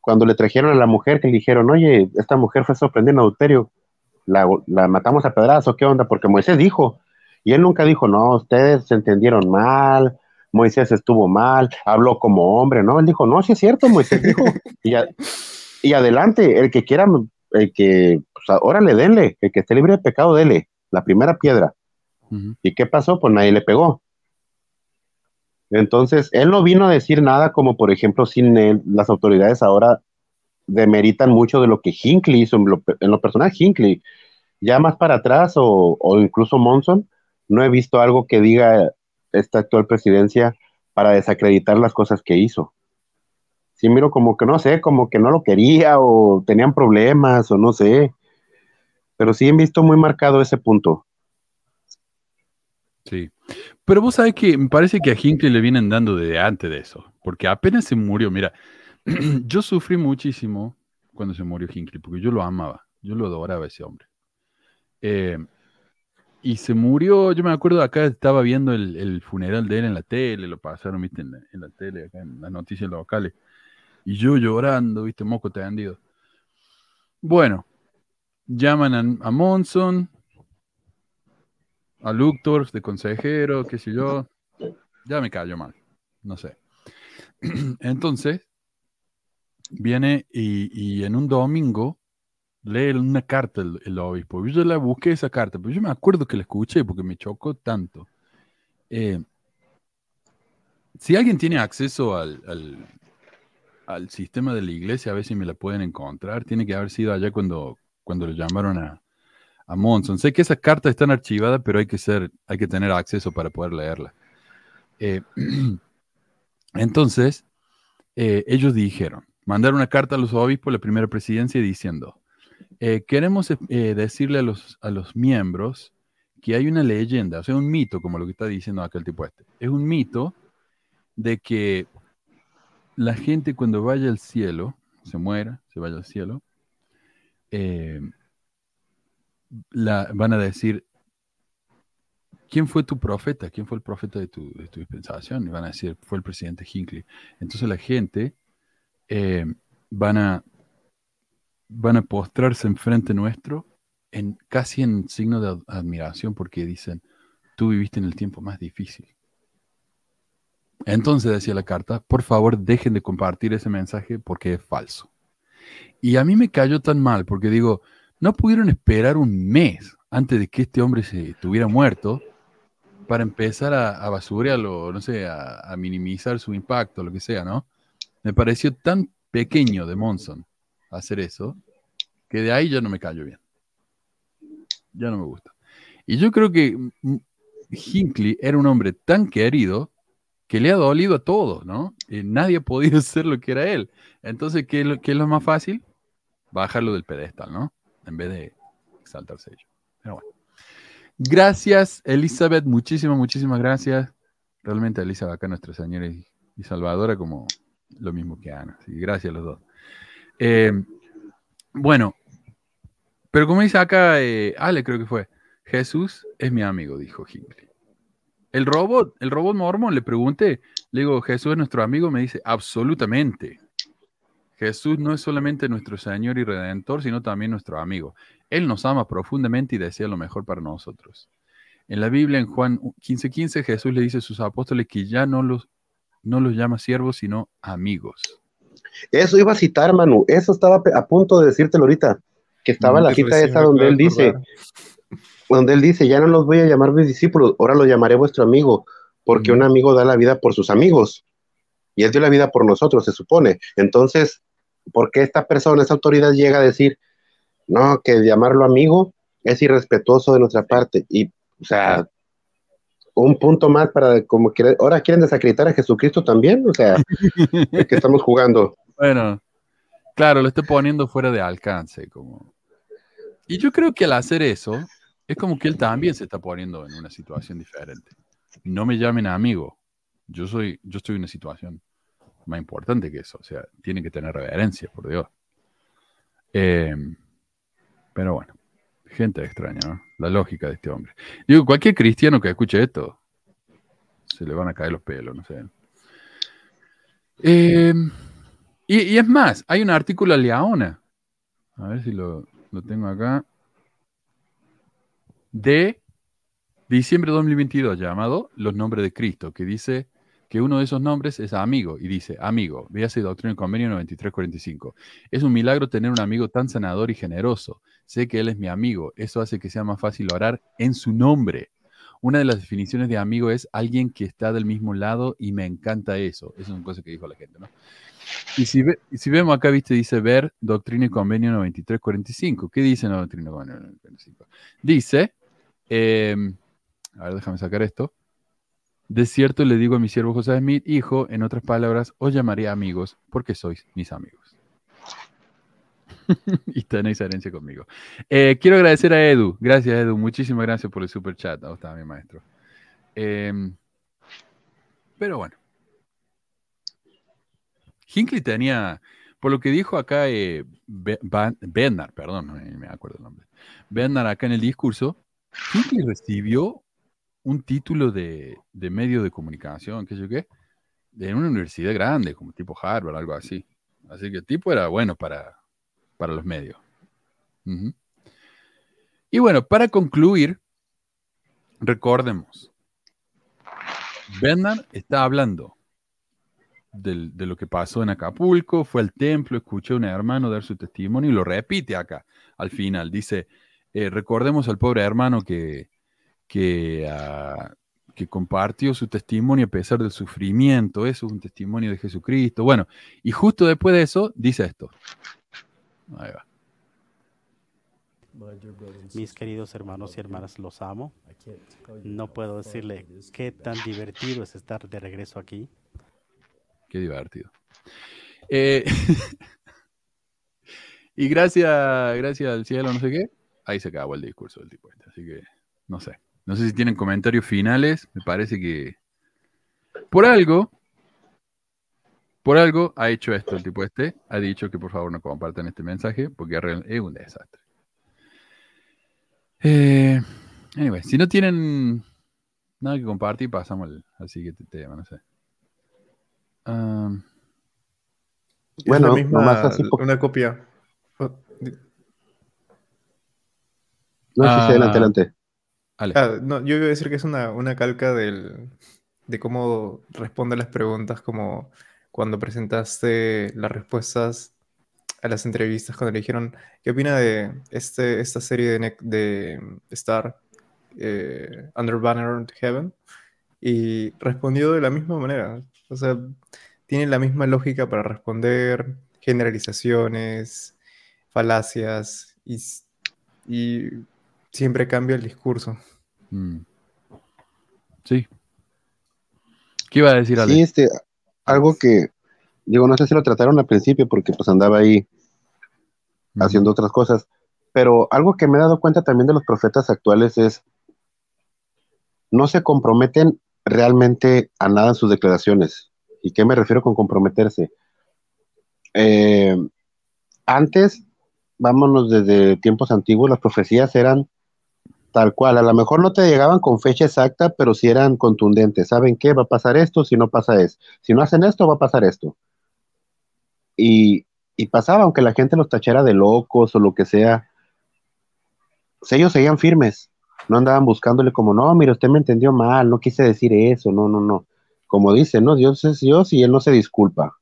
Cuando le trajeron a la mujer que le dijeron, oye, esta mujer fue sorprendida en adulterio, la, la matamos a pedazo, ¿qué onda? Porque Moisés dijo, y él nunca dijo, no, ustedes se entendieron mal, Moisés estuvo mal, habló como hombre, ¿no? Él dijo, no, sí es cierto, Moisés dijo. [LAUGHS] y, adelante, el que quiera, el que, pues ahora le denle, el que esté libre de pecado, dele, la primera piedra. ¿Y qué pasó? Pues nadie le pegó. Entonces, él no vino a decir nada como, por ejemplo, sin él, las autoridades ahora demeritan mucho de lo que Hinckley hizo, en lo, en personal Hinckley. Ya más para atrás o, o incluso Monson, no he visto algo que diga esta actual presidencia para desacreditar las cosas que hizo. Sí, miro como que no sé, como que no lo quería o tenían problemas o no sé. Pero sí he visto muy marcado ese punto. Sí. Pero vos sabés que me parece que a Hinckley le vienen dando de antes de eso. Porque apenas se murió, mira, [CLEARS THROAT] yo sufrí muchísimo cuando se murió Hinckley, porque yo lo amaba, yo lo adoraba a ese hombre. Eh, y se murió, yo me acuerdo, acá estaba viendo el, funeral de él en la tele, lo pasaron, viste, en la, tele, acá en las noticias locales. Y yo llorando, viste, moco tendido. Bueno, llaman a, Monson, a Luctor de consejero, qué sé yo. Ya me cayó mal, no sé. [CLEARS THROAT] Entonces, viene y, y en un domingo lee una carta el, obispo. Yo la busqué esa carta, pero yo me acuerdo que la escuché porque me chocó tanto. Eh, si alguien tiene acceso al, al, sistema de la iglesia, a ver si me la pueden encontrar. Tiene que haber sido allá cuando, cuando le llamaron a, a Monson. Sé que esas cartas están archivadas, pero hay que, ser, hay que tener acceso para poder leerla. Eh, [CLEARS THROAT] entonces, eh, ellos dijeron, mandar una carta a los obispos, la primera presidencia, diciendo, eh, queremos eh, decirle a los, a los miembros que hay una leyenda, o sea, un mito, como lo que está diciendo acá el tipo este. Es un mito de que la gente cuando vaya al cielo, se muera, se vaya al cielo, eh, la, van a decir, ¿quién fue tu profeta? ¿Quién fue el profeta de tu, dispensación? Y van a decir, fue el presidente Hinckley. Entonces la gente van a van a postrarse enfrente nuestro en, casi en signo de admiración porque dicen, tú viviste en el tiempo más difícil. Entonces decía la carta, por favor dejen de compartir ese mensaje porque es falso. Y a mí me cayó tan mal porque digo, no pudieron esperar un mes antes de que este hombre se tuviera muerto para empezar a, a basurearlo, no sé, a, a, minimizar su impacto, lo que sea, ¿no? Me pareció tan pequeño de Monson hacer eso, que de ahí ya no me callo bien. Ya no me gusta. Y yo creo que Hinckley era un hombre tan querido que le ha dolido a todos, ¿no? Y nadie [LAUGHS] ha podido ser lo que era él. Entonces, ¿qué es lo, qué es lo más fácil? Bajarlo del pedestal, ¿no? En vez de exaltarse ello. Pero bueno. Gracias, Elizabeth. Muchísimas, muchísimas gracias. realmente Elisa acá, Nuestra Señora y, Salvadora, como lo mismo que Ana. Así gracias a los dos. Eh, bueno, pero como dice acá, eh, Ale creo que fue, Jesús es mi amigo, dijo Hinckley. El robot, el robot mormón, le pregunté, le digo, Jesús es nuestro amigo, me dice, absolutamente. Jesús no es solamente nuestro Señor y Redentor, sino también nuestro amigo. Él nos ama profundamente y desea lo mejor para nosotros. En la Biblia, en Juan 15:15, Jesús le dice a sus apóstoles que ya no los, no los llama siervos, sino amigos. Eso iba a citar, Manu. Eso estaba a punto de decírtelo ahorita. Que estaba Mm, la que cita esa donde él dice, donde él dice, ya no los voy a llamar mis discípulos, ahora los llamaré vuestro amigo, porque un amigo da la vida por sus amigos. Y él dio la vida por nosotros, se supone. Entonces, ¿por qué esta persona, esa autoridad llega a decir, no, que llamarlo amigo es irrespetuoso de nuestra parte? Y, o sea, un punto más para, como que ahora quieren desacreditar a Jesucristo también, o sea, [LAUGHS] ¿de qué estamos jugando? Bueno, claro, lo estoy poniendo fuera de alcance. Como... Y yo creo que al hacer eso, es como que él también se está poniendo en una situación diferente. No me llamen amigo. Yo soy, yo estoy en una situación más importante que eso. O sea, tiene que tener reverencia, por Dios. Eh, pero bueno, gente extraña, ¿no? La lógica de este hombre. Digo, cualquier cristiano que escuche esto, se le van a caer los pelos, no sé. Eh, y, es más, hay un artículo a Leona, a ver si lo, tengo acá, de diciembre de 2022, llamado Los Nombres de Cristo, que dice que uno de esos nombres es amigo, y dice, amigo, véase Doctrina y Convenio 9345. Es un milagro tener un amigo tan sanador y generoso. Sé que él es mi amigo, eso hace que sea más fácil orar en su nombre. Una de las definiciones de amigo es alguien que está del mismo lado y me encanta eso. Eso es una cosa que dijo la gente, ¿no? Y si, ve- y si vemos acá, viste, dice ver Doctrina y Convenio 9345. ¿Qué dice la Doctrina y Convenio 9345? Dice, em, a ver, déjame sacar esto. De cierto le digo a mi siervo José Smith, hijo, en otras palabras, os llamaré amigos porque sois mis amigos. [LAUGHS] y tenéis herencia conmigo. Eh, quiero agradecer a Edu. Gracias, Edu. Muchísimas gracias por el super chat. A vos también, maestro. Em, pero bueno. Hinckley tenía, por lo que dijo acá eh, Bernard, perdón, no me acuerdo el nombre. Bernard acá en el discurso, Hinckley recibió un título de, de medio de comunicación, qué sé yo qué, de una universidad grande, como tipo Harvard, algo así. Así que el tipo era bueno para, para los medios. Y bueno, para concluir, recordemos, Bernard está hablando de lo que pasó en Acapulco, fue al templo, escuchó a un hermano dar su testimonio y lo repite acá al final. Dice, eh, recordemos al pobre hermano que, que, ah, que compartió su testimonio a pesar del sufrimiento. Eso es un testimonio de Jesucristo. Bueno, y justo después de eso dice esto. Mis queridos hermanos y hermanas, los amo. No puedo decirle qué tan divertido es estar de regreso aquí. Qué divertido. Eh, [LAUGHS] y gracias, gracias al cielo, no sé qué, ahí se acabó el discurso del tipo este. Así que, no sé. No sé si tienen comentarios finales. Me parece que por algo, por algo ha hecho esto el tipo este. Ha dicho que por favor no compartan este mensaje porque es un desastre. Eh, anyway, si no tienen nada que compartir, pasamos al, al siguiente tema, no sé. Um, Es Bueno, la misma, nomás así po- una copia. No, sí, sí, Ah, adelante, adelante. Ah, no, yo iba a decir que es una, una calca del, de cómo responde las preguntas, como cuando presentaste las respuestas a las entrevistas, cuando le dijeron, ¿qué opina de este, esta serie de, de Star, eh, Under Banner Heaven? Y respondió de la misma manera. O sea, tiene la misma lógica para responder, generalizaciones, falacias, y, siempre cambia el discurso. Mm. Sí. ¿Qué iba a decir Ale? Sí, este, algo que, digo, no sé si lo trataron al principio porque pues andaba ahí haciendo otras cosas, pero algo que me he dado cuenta también de los profetas actuales es, no se comprometen realmente a nada en sus declaraciones. ¿Y qué me refiero con comprometerse? Eh, antes, vámonos desde tiempos antiguos, las profecías eran tal cual. A lo mejor no te llegaban con fecha exacta, pero sí eran contundentes. ¿Saben qué? Va a pasar esto si no pasa eso. Si no hacen esto, va a pasar esto. Y, y pasaba, aunque la gente los tachara de locos o lo que sea, ellos seguían firmes, no andaban buscándole como, no, mire, usted me entendió mal, no quise decir eso, no, no, no. Como dice, no, Dios es Dios y Él no se disculpa.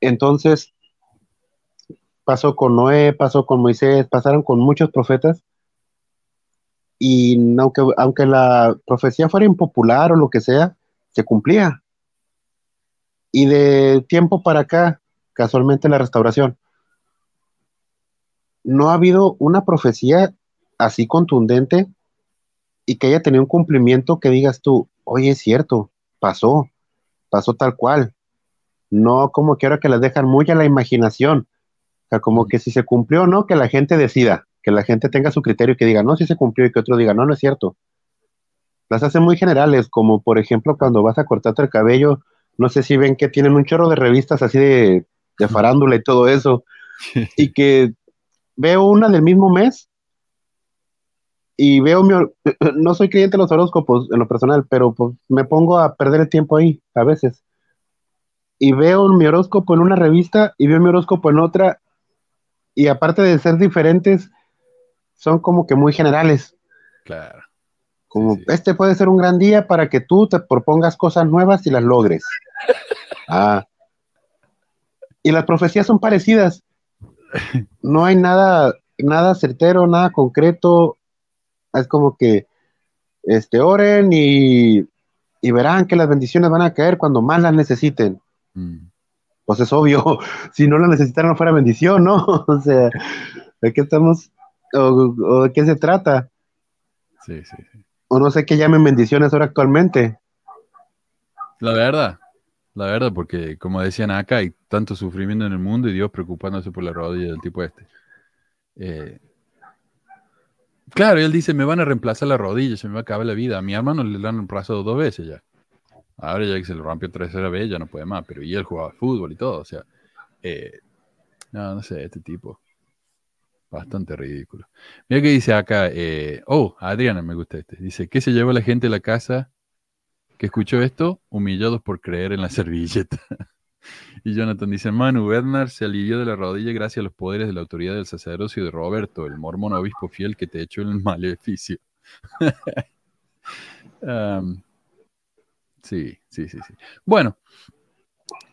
Entonces, pasó con Noé, pasó con Moisés, pasaron con muchos profetas. Y aunque, aunque la profecía fuera impopular o lo que sea, se cumplía. Y de tiempo para acá, casualmente la restauración, no ha habido una profecía así contundente y que haya tenido un cumplimiento que digas tú, oye, es cierto, pasó, pasó tal cual. No como que ahora que las dejan muy a la imaginación. O sea, como que si se cumplió o no, que la gente decida, que la gente tenga su criterio y que diga, no, si se cumplió y que otro diga, no, no es cierto. Las hacen muy generales, como por ejemplo cuando vas a cortarte el cabello, no sé si ven que tienen un chorro de revistas así de, de farándula y todo eso, [LAUGHS] y que veo una del mismo mes y veo mi, no soy creyente de los horóscopos en lo personal, pero pues me pongo a perder el tiempo ahí a veces. Y veo mi horóscopo en una revista y veo mi horóscopo en otra y aparte de ser diferentes, son como que muy generales. Claro. Como este puede ser un gran día para que tú te propongas cosas nuevas y las logres. [LAUGHS] ah. Y las profecías son parecidas. [LAUGHS] No hay nada, nada certero, nada concreto. Es como que este, oren y, verán que las bendiciones van a caer cuando más las necesiten. Mm. Pues es obvio, [LAUGHS] si no las necesitaran no fuera bendición, ¿no? [LAUGHS] o sea, ¿de qué estamos? O, de qué se trata? Sí, sí, sí. O no sé qué llamen bendiciones ahora actualmente. La verdad, la verdad, porque como decían acá, hay tanto sufrimiento en el mundo y Dios preocupándose por la rodilla del tipo este. Eh, claro, él dice, me van a reemplazar la rodilla, se me va a acabar la vida. A mi hermano le han reemplazado dos veces ya. Ahora ya que se le rompió tercera vez, ya no puede más, pero y él jugaba fútbol y todo, o sea, eh, no, no sé, este tipo. Bastante ridículo. Mira que dice acá, eh, oh, Adriana me gusta este. Dice, ¿qué se lleva la gente a la casa que escuchó esto? Humillados por creer en la [LAUGHS] servilleta. [LAUGHS] y Jonathan dice, Manu, Bernard se alivió de la rodilla gracias a los poderes de la autoridad del sacerdocio de Roberto, el mormón obispo fiel que te echó el [LAUGHS] maleficio. Sí, sí, sí, sí. Bueno,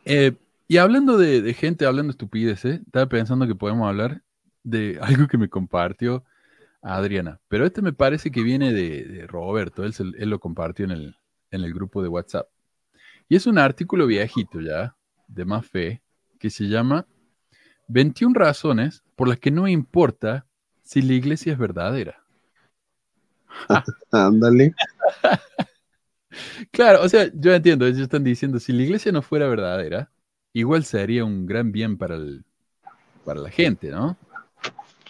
eh, y hablando de, gente hablando estupideces, estaba pensando que podemos hablar de [LAUGHS] algo que me compartió Adriana, pero este me parece que viene de, Roberto, él, él, lo compartió en el, en el grupo de WhatsApp. Y es un artículo viejito ya, de más fe, que se llama 21 razones por las que no importa si la iglesia es verdadera. [LAUGHS] Ándale. [LAUGHS] claro, o sea, yo entiendo, ellos están diciendo, si la iglesia no fuera verdadera, igual sería un gran bien para, el, para la gente, ¿no?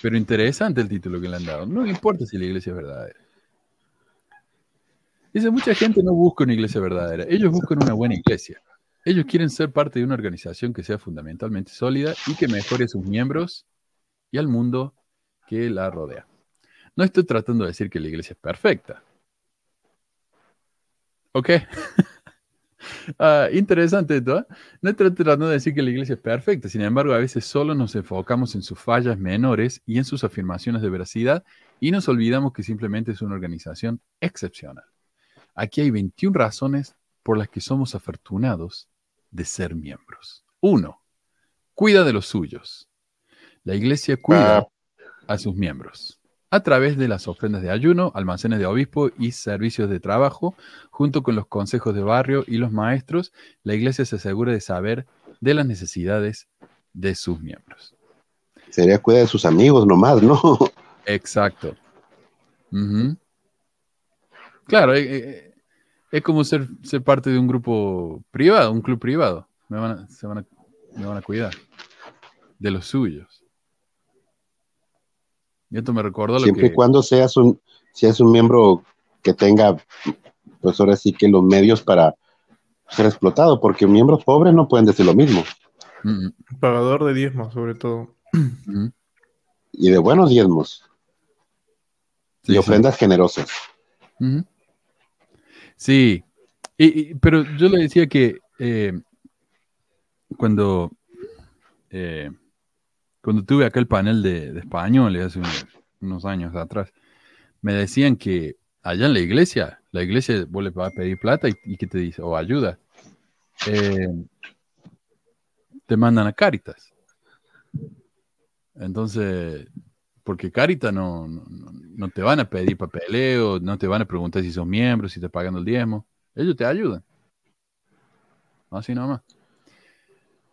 Pero interesante el título que le han dado. No importa si la iglesia es verdadera. Dice, mucha gente no busca una iglesia verdadera, ellos buscan una buena iglesia. Ellos quieren ser parte de una organización que sea fundamentalmente sólida y que mejore a sus miembros y al mundo que la rodea. No estoy tratando de decir que la iglesia es perfecta. ¿Ok? [LAUGHS] Ah, interesante esto. ¿eh? No estoy tratando de decir que la iglesia es perfecta, sin embargo, a veces solo nos enfocamos en sus fallas menores y en sus afirmaciones de veracidad y nos olvidamos que simplemente es una organización excepcional. Aquí hay 21 razones por las que somos afortunados de ser miembros. Uno, cuida de los suyos. La iglesia cuida a sus miembros a través de las ofrendas de ayuno, almacenes de obispo y servicios de trabajo, junto con los consejos de barrio y los maestros, la iglesia se asegura de saber de las necesidades de sus miembros. Sería cuidar de sus amigos nomás, ¿no? Exacto. Claro, eh, eh, es como ser, ser parte de un grupo privado, un club privado. Me van se van me van a cuidar de los suyos. Y esto me recordó lo Siempre y cuando seas un, seas un miembro que tenga pues ahora sí que los medios para ser explotado, porque miembros pobres no pueden decir lo mismo. Mm, Pagador de diezmos, sobre todo. mm. Y de buenos diezmos. Sí, y sí. ofrendas generosas. Ujú. Sí, Y- pero yo le decía que eh, cuando, eh, cuando tuve acá el panel de, de españoles hace unos, años atrás, me decían que allá en la iglesia, la iglesia vos le vas a pedir plata y, ¿qué te dice? O ayuda. Eh, te mandan a Caritas. Entonces, porque Caritas no, no, te van a pedir papeleo, no te van a preguntar si son miembros, si te pagan el diezmo. Ellos te ayudan. Así nomás.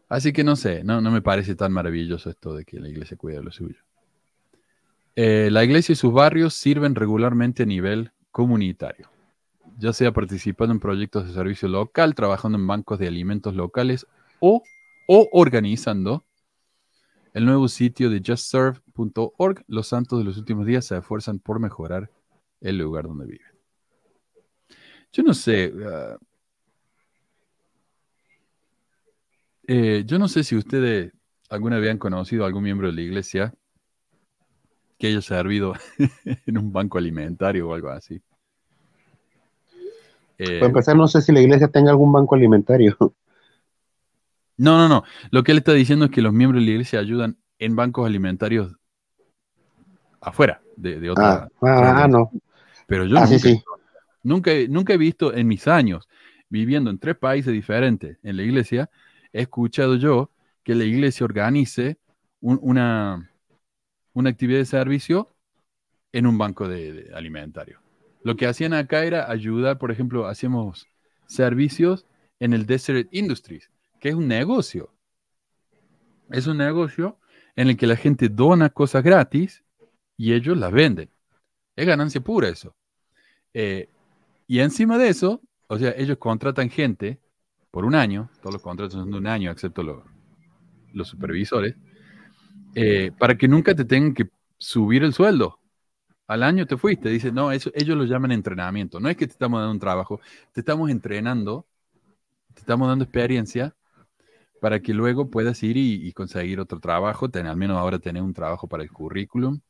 Así que no sé, no, no me parece tan maravilloso esto de que la iglesia cuide de lo suyo. Eh, la iglesia y sus barrios sirven regularmente a nivel comunitario, ya sea participando en proyectos de servicio local, trabajando en bancos de alimentos locales o, o organizando el nuevo sitio de justserve.org. Los santos de los últimos días se esfuerzan por mejorar el lugar donde viven. Yo no sé. ah, eh, yo no sé si ustedes alguna vez han conocido a algún miembro de la iglesia que haya servido [LAUGHS] en un banco alimentario o algo así. Para empezar, no sé si la iglesia tenga algún banco alimentario. No, no, no. Lo que él está diciendo es que los miembros de la iglesia ayudan en bancos alimentarios afuera de, de otra. Ah, ah, ah, no. Pero yo Ah, nunca, sí. Nunca, he- nunca he visto en mis años viviendo en tres países diferentes en la iglesia, he escuchado yo que la iglesia organice un- una, una actividad de servicio en un banco de, de alimentario. Lo que hacían acá era ayudar, por ejemplo, hacíamos servicios en el Desert Industries, es un negocio. Es un negocio en el que la gente dona cosas gratis y ellos las venden. Es ganancia pura eso. Eh, y encima de eso, o sea, ellos contratan gente por un año, todos los contratos son de un año, excepto los, los supervisores, eh, para que nunca te tengan que subir el sueldo. Al año te fuiste, dice, no, eso, ellos lo llaman entrenamiento. No es que te estamos dando un trabajo, te estamos entrenando, te estamos dando experiencia para que luego puedas ir y, y conseguir otro trabajo, tener, al menos ahora tener un trabajo para el currículum.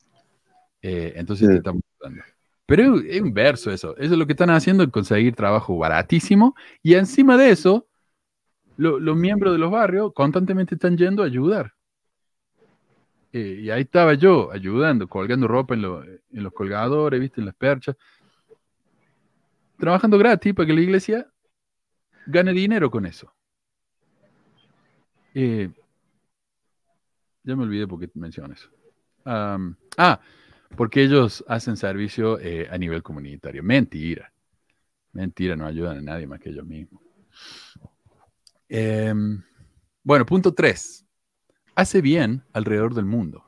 Eh, entonces te estamos dando. Pero es inverso eso. Eso es lo que están haciendo, conseguir trabajo baratísimo. Y encima de eso, lo- los miembros de los barrios constantemente están yendo a ayudar. Eh, y ahí estaba yo ayudando, colgando ropa en, lo- en los colgadores, ¿viste? En las perchas. Trabajando gratis para que la iglesia gane dinero con eso. Eh, ya me olvidé por qué menciono eso. Am, ah, porque ellos hacen servicio eh, a nivel comunitario. Mentira. Mentira, no ayudan a nadie más que ellos mismos. Em, bueno, punto 3. Hace bien alrededor del mundo.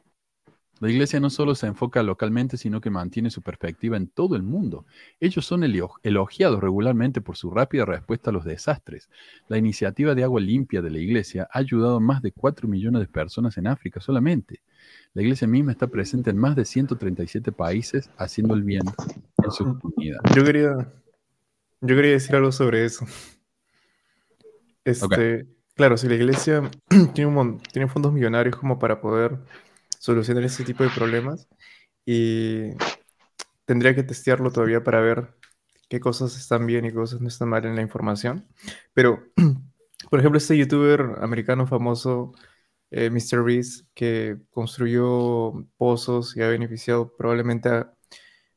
La iglesia no solo se enfoca localmente, sino que mantiene su perspectiva en todo el mundo. Ellos son elogiados regularmente por su rápida respuesta a los desastres. La iniciativa de agua limpia de la iglesia ha ayudado a más de 4 millones de personas en África solamente. La iglesia misma está presente en más de 137 países haciendo el bien en su comunidad. Yo quería, yo quería decir algo sobre eso. Este, Claro, si la iglesia [CLEARS THROAT] tiene, un, tiene fondos millonarios como para poder solucionar ese tipo de problemas y tendría que testearlo todavía para ver qué cosas están bien y qué cosas no están mal en la información. Pero, [CLEARS THROAT] por ejemplo, este youtuber americano famoso, eh, Mr. Reese, que construyó pozos y ha beneficiado probablemente a,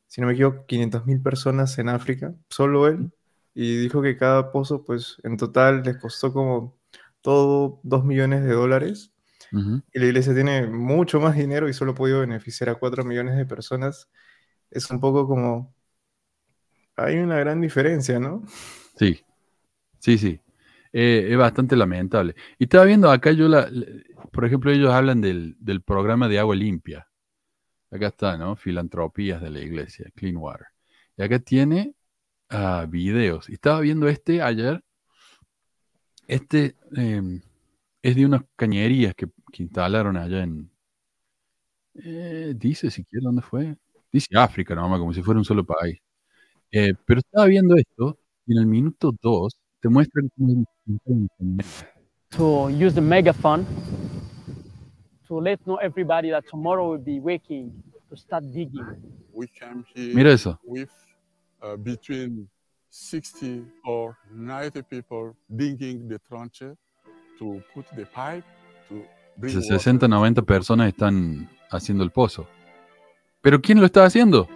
si no me equivoco, 500.000 personas en África, solo él, y dijo que cada pozo, pues en total les costó como todo 2 millones de dólares. Y la iglesia tiene mucho más dinero y solo ha podido beneficiar a 4 millones de personas. Es un poco como... Hay una gran diferencia, ¿no? Sí, sí, sí. Eh, es bastante lamentable. Y estaba viendo acá, yo la, por ejemplo, ellos hablan del, del programa de agua limpia. Acá está, ¿no? Filantropías de la iglesia, Clean Water. Y acá tiene ah, videos. Y estaba viendo este ayer. Este eh, es de unas cañerías que, que instalaron allá en... eh, dice siquiera dónde fue. Dice África, nomás, como si fuera un solo país. Eh, pero estaba viendo esto Y en el minuto 2 te muestran cómo to use the megaphone to let know everybody that tomorrow will be waking to start digging. We came here Mira eso. with uh, between 60 or 90 people digging the trench 60, 90 personas están haciendo el pozo. ¿Pero quién lo está haciendo?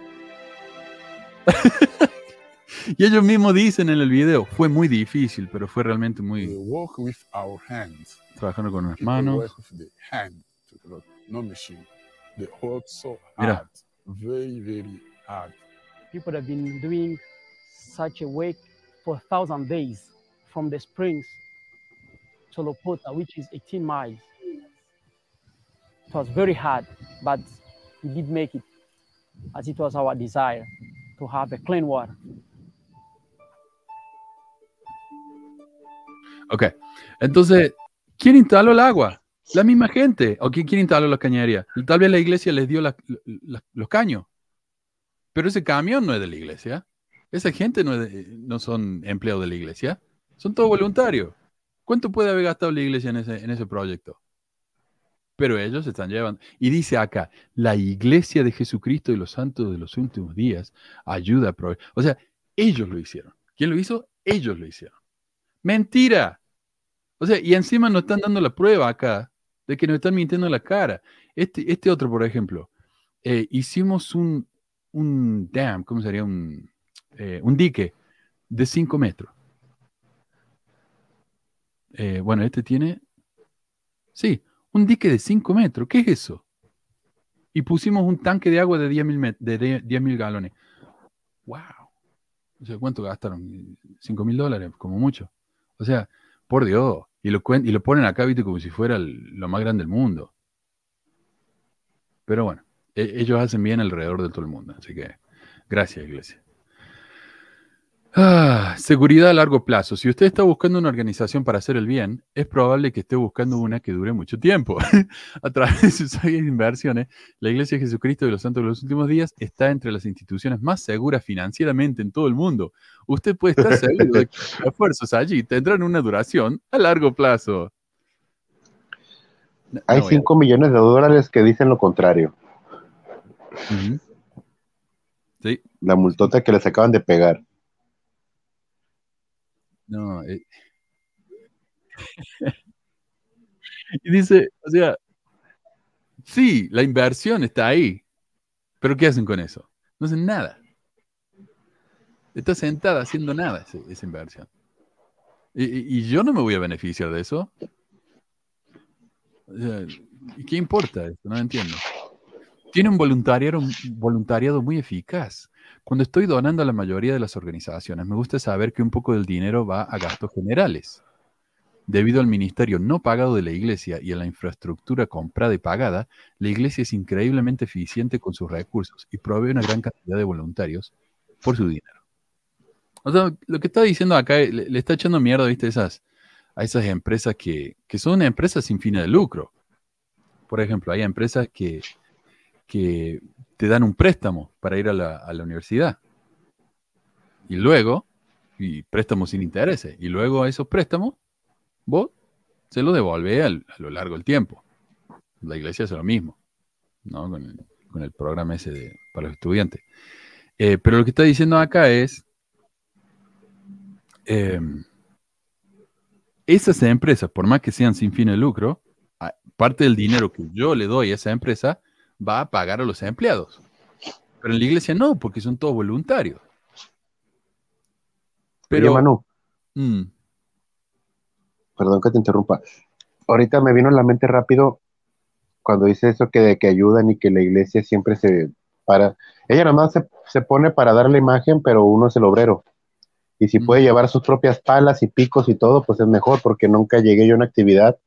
[LAUGHS] y ellos mismos dicen en el video, fue muy difícil, pero fue realmente muy... work with our hands. Trabajando con las manos. Mira. very, very hard. People have been doing such a work for a thousand days from the springs to Lopota, which is 18 miles. It was very hard, but we did make it as it was our desire to have a clean water. Ok, entonces, ¿quién instaló el agua? La misma gente. ¿O quién, quién instaló la cañería? Tal vez la iglesia les dio la- la- los caños. Pero ese camión no es de la iglesia. Esa gente no, es de- no son empleados de la iglesia. Son todos voluntarios. ¿Cuánto puede haber gastado la iglesia en ese, en ese proyecto? Pero ellos se están llevando. Y dice acá, la iglesia de Jesucristo y los santos de los últimos días ayuda a proveer. O sea, ellos lo hicieron. ¿Quién lo hizo? Ellos lo hicieron. Mentira. O sea, y encima nos están dando la prueba acá de que nos están mintiendo en la cara. Este, este otro, por ejemplo, eh, hicimos un, un dam, ¿cómo sería? Un, eh, un dique de 5 metros. Eh, bueno, este tiene, sí, un dique de 5 metros. ¿Qué es eso? Y pusimos un tanque de agua de 10.000 de 10.000 galones. ¡Wow! O sea, ¿cuánto gastaron? ¿5 mil dólares? Como mucho. O sea, por Dios. Y lo, y lo ponen acá, viste, como si fuera lo más grande del mundo. Pero bueno, e- ellos hacen bien alrededor de todo el mundo. Así que, gracias, iglesia. Ah, seguridad a largo plazo. Si usted está buscando una organización para hacer el bien, es probable que esté buscando una que dure mucho tiempo. [LAUGHS] a través de sus inversiones, la Iglesia de Jesucristo de los Santos de los Últimos Días está entre las instituciones más seguras financieramente en todo el mundo. Usted puede estar seguro de que sus esfuerzos allí tendrán una duración a largo plazo. No- Hay no voy a- 5 millones de dólares que dicen lo contrario. Sí. La multota que les acaban de pegar. No, eh. [LAUGHS] y dice, o sea, sí, la inversión está ahí, pero ¿qué hacen con eso? No hacen nada. Está sentada haciendo nada esa inversión. Y, y- yo no me voy a beneficiar de eso. O sea, ¿y qué importa eso? No entiendo. Tiene un voluntariado, un voluntariado muy eficaz. Cuando estoy donando a la mayoría de las organizaciones, me gusta saber que un poco del dinero va a gastos generales. Debido al ministerio no pagado de la iglesia y a la infraestructura comprada y pagada, la iglesia es increíblemente eficiente con sus recursos y provee una gran cantidad de voluntarios por su dinero. O sea, lo que está diciendo acá, le, le está echando mierda, ¿viste? Esas, a esas empresas que, que son empresas sin fines de lucro. Por ejemplo, hay empresas que, que te dan un préstamo para ir a la, universidad. Y luego, y préstamos sin intereses, y luego esos préstamos, vos se los devolvés a lo largo del tiempo. La iglesia hace lo mismo, ¿no? Con el, programa ese para los estudiantes. Eh, pero lo que está diciendo acá es, eh, esas empresas, por más que sean sin fin de lucro, parte del dinero que yo le doy a esa empresa va a pagar a los empleados. Pero en la iglesia no, porque son todos voluntarios. Pero, Oye, Manu, Mm, perdón que te interrumpa. Ahorita me vino a la mente rápido cuando dice eso que de que ayudan y que la iglesia siempre se para. Ella nada más se, se pone para dar la imagen, pero uno es el obrero. Y si puede llevar sus propias palas y picos y todo, pues es mejor, porque nunca llegué yo a una actividad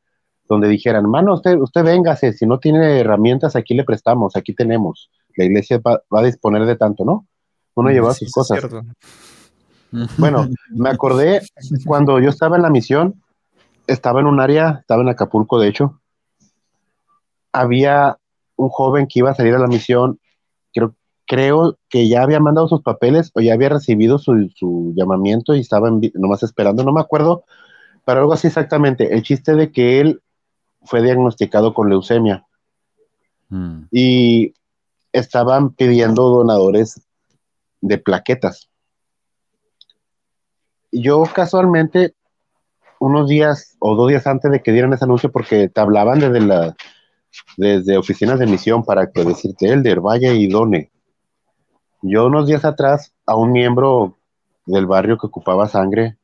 donde dijeran, mano, usted, usted véngase, si no tiene herramientas, aquí le prestamos, aquí tenemos. La iglesia va, va a disponer de tanto, ¿no? Uno lleva Sí, sus sí, cosas. Bueno, me acordé cuando yo estaba en la misión, estaba en un área, estaba en Acapulco, de hecho, había un joven que iba a salir a la misión, creo creo que ya había mandado sus papeles o ya había recibido su, su llamamiento y estaba en nomás esperando, no me acuerdo, pero algo así exactamente. El chiste de que él fue diagnosticado con leucemia Mm. y estaban pidiendo donadores de plaquetas. Yo casualmente, unos días o dos días antes de que dieran ese anuncio, porque te hablaban desde la desde oficinas de misión para que decirte, Elder, vaya y done. Yo unos días atrás, a un miembro del barrio que ocupaba sangre,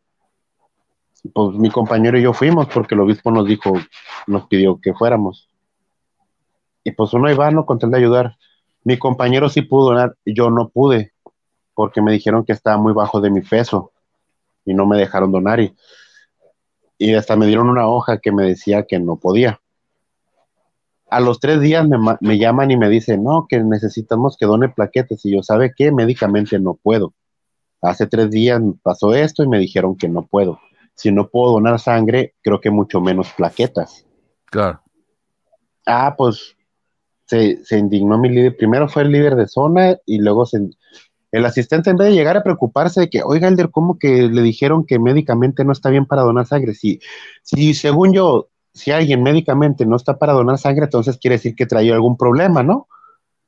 pues mi compañero y yo fuimos porque el obispo nos dijo, nos pidió que fuéramos. Y pues uno iba, no con tal de ayudar. Mi compañero sí pudo donar, yo no pude, porque me dijeron que estaba muy bajo de mi peso y no me dejaron donar. Y, hasta me dieron una hoja que me decía que no podía. A los tres días me, me llaman y me dicen, no, que necesitamos que done plaquetas. Y yo, ¿sabe qué? Médicamente no puedo. Hace tres días pasó esto y me dijeron que no puedo. Si no puedo donar sangre, creo que mucho menos plaquetas. Claro. Ah, pues se, se indignó mi líder. Primero fue el líder de zona y luego se, el asistente, en vez de llegar a preocuparse de que, oiga, Elder, ¿cómo que le dijeron que médicamente no está bien para donar sangre? Si, si según yo, si alguien médicamente no está para donar sangre, entonces quiere decir que traía algún problema, ¿no?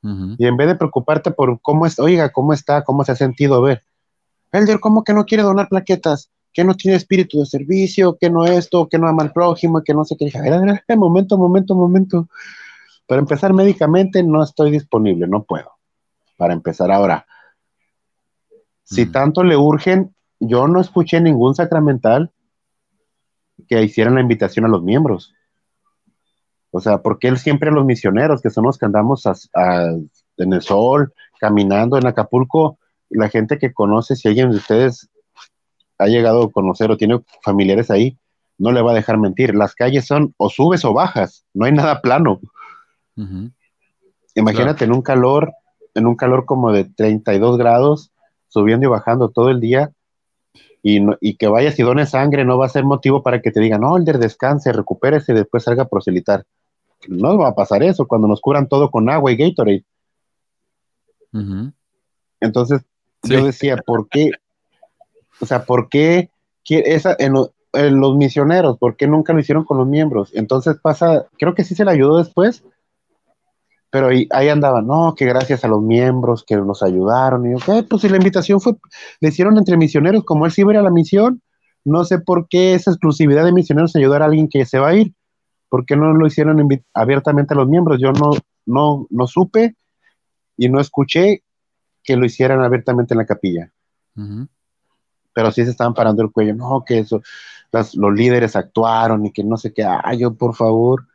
Y en vez de preocuparte por cómo es, oiga, cómo está, cómo se ha sentido, a ver, Elder, ¿cómo que no quiere donar plaquetas? Que no tiene espíritu de servicio, que no esto, que no ama al prójimo, que no sé qué. Dije, momento, momento, momento. Para empezar, médicamente no estoy disponible, no puedo. Para empezar ahora, si tanto le urgen, yo no escuché ningún sacramental que hicieran la invitación a los miembros. O sea, porque él siempre a los misioneros, que son los que andamos a- a- en el sol, caminando en Acapulco, la gente que conoce, si alguien de ustedes ha llegado a conocer o tiene familiares ahí, no le va a dejar mentir. Las calles son o subes o bajas, no hay nada plano. Imagínate en un calor, en un calor como de 32 grados, subiendo y bajando todo el día, y, no- y que vayas y dones sangre no va a ser motivo para que te digan, no, Elder, descanse, recupérese y después salga a proselitar. No va a pasar eso cuando nos curan todo con agua y Gatorade. Entonces, yo decía, ¿por qué? O sea, ¿por qué esa, en, lo- en los misioneros, por qué nunca lo hicieron con los miembros? Entonces pasa, creo que sí se le ayudó después, pero ahí, ahí andaba, no, que gracias a los miembros que nos ayudaron. Y yo, "¿Qué? pues si la invitación fue, le hicieron entre misioneros, como él sí iba a ir a la misión, no sé por qué esa exclusividad de misioneros ayudar a alguien que se va a ir. ¿Por qué no lo hicieron abiertamente a los miembros? Yo no, no, no supe y no escuché que lo hicieran abiertamente en la capilla. Pero sí se estaban parando el cuello. No, que eso, los líderes actuaron y que no sé qué. Ay, yo, por favor.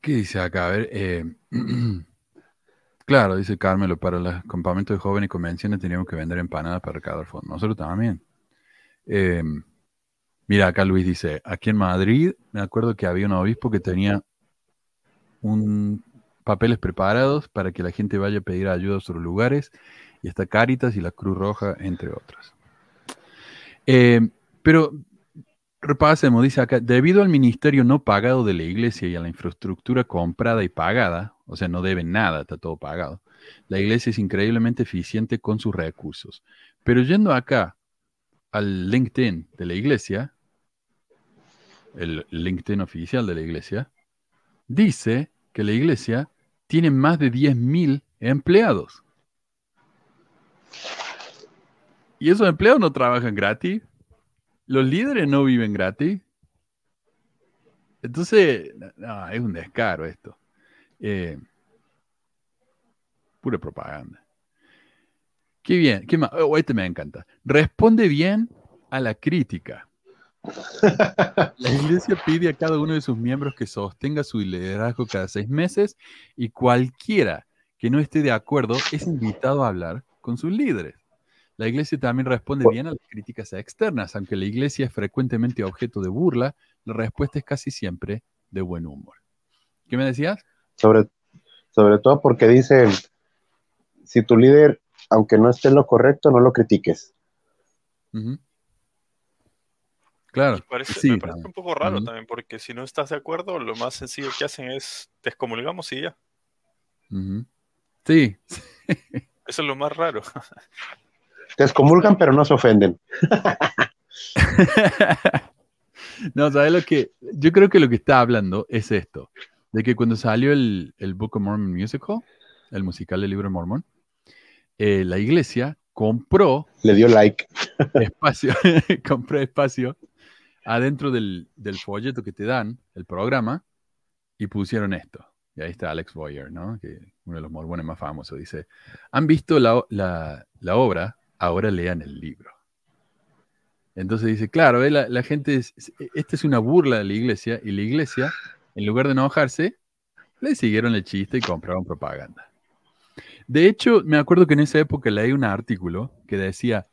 ¿Qué dice acá? A ver, eh, [CLEARS THROAT] claro, dice Carmelo, para los campamentos de jóvenes y convenciones teníamos que vender empanadas para recaudar fondos. Nosotros también. Eh, mira, acá Luis dice, aquí en Madrid me acuerdo que había un obispo que tenía un papeles preparados para que la gente vaya a pedir ayuda a otros lugares, y está Cáritas y la Cruz Roja, entre otras. Eh, pero repasemos, dice acá, debido al ministerio no pagado de la iglesia y a la infraestructura comprada y pagada, o sea, no deben nada, está todo pagado, la iglesia es increíblemente eficiente con sus recursos. Pero yendo acá al LinkedIn de la iglesia, el LinkedIn oficial de la iglesia, dice que la iglesia tiene más de 10.000 empleados. Y esos empleados no trabajan gratis. Los líderes no viven gratis. Entonces, es un descaro esto. Eh, pura propaganda. Qué bien, qué más. Oh, este me encanta. Responde bien a la crítica. [LAUGHS] La iglesia pide a cada uno de sus miembros que sostenga su liderazgo cada seis meses y cualquiera que no esté de acuerdo es invitado a hablar con sus líderes. La iglesia también responde bien a las críticas externas, aunque la iglesia es frecuentemente objeto de burla, la respuesta es casi siempre de buen humor. ¿Qué me decías? Sobre, sobre todo porque dice, si tu líder, aunque no esté en lo correcto, no lo critiques. Claro. Y parece- Sí, me parece un poco raro también, porque si no estás de acuerdo, lo más sencillo que hacen es te excomulgamos y ya. Sí, [LAUGHS] Eso es lo más raro. Te excomulgan, pero no se ofenden. [LAUGHS] No, ¿sabes lo que? Yo creo que lo que está hablando es esto, de que cuando salió el, el Book of Mormon Musical, el musical del libro de Mormón, eh, la iglesia compró Le dio like. espacio, [LAUGHS] compró espacio adentro del, folleto que te dan, el programa, y pusieron esto. Y ahí está Alex Boyer, ¿no? Que uno de los mormones más famosos. Dice, ¿han visto la, obra? Ahora lean el libro. Entonces dice, claro, eh, la, gente, es- es- esta es una burla de la iglesia, y la iglesia, en lugar de enojarse, le siguieron el chiste y compraron propaganda. De hecho, me acuerdo que en esa época leí un artículo que decía,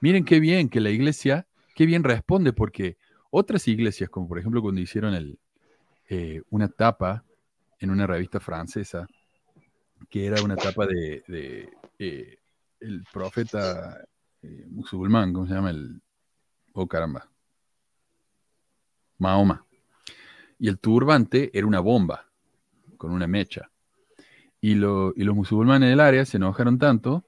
miren qué bien que la iglesia, qué bien responde, porque otras iglesias, como por ejemplo cuando hicieron el, eh, una tapa en una revista francesa, que era una tapa de, eh, el profeta eh, musulmán, ¿cómo se llama? El, oh caramba, Mahoma. Y el turbante era una bomba con una mecha. Y, lo- y los musulmanes del área se enojaron tanto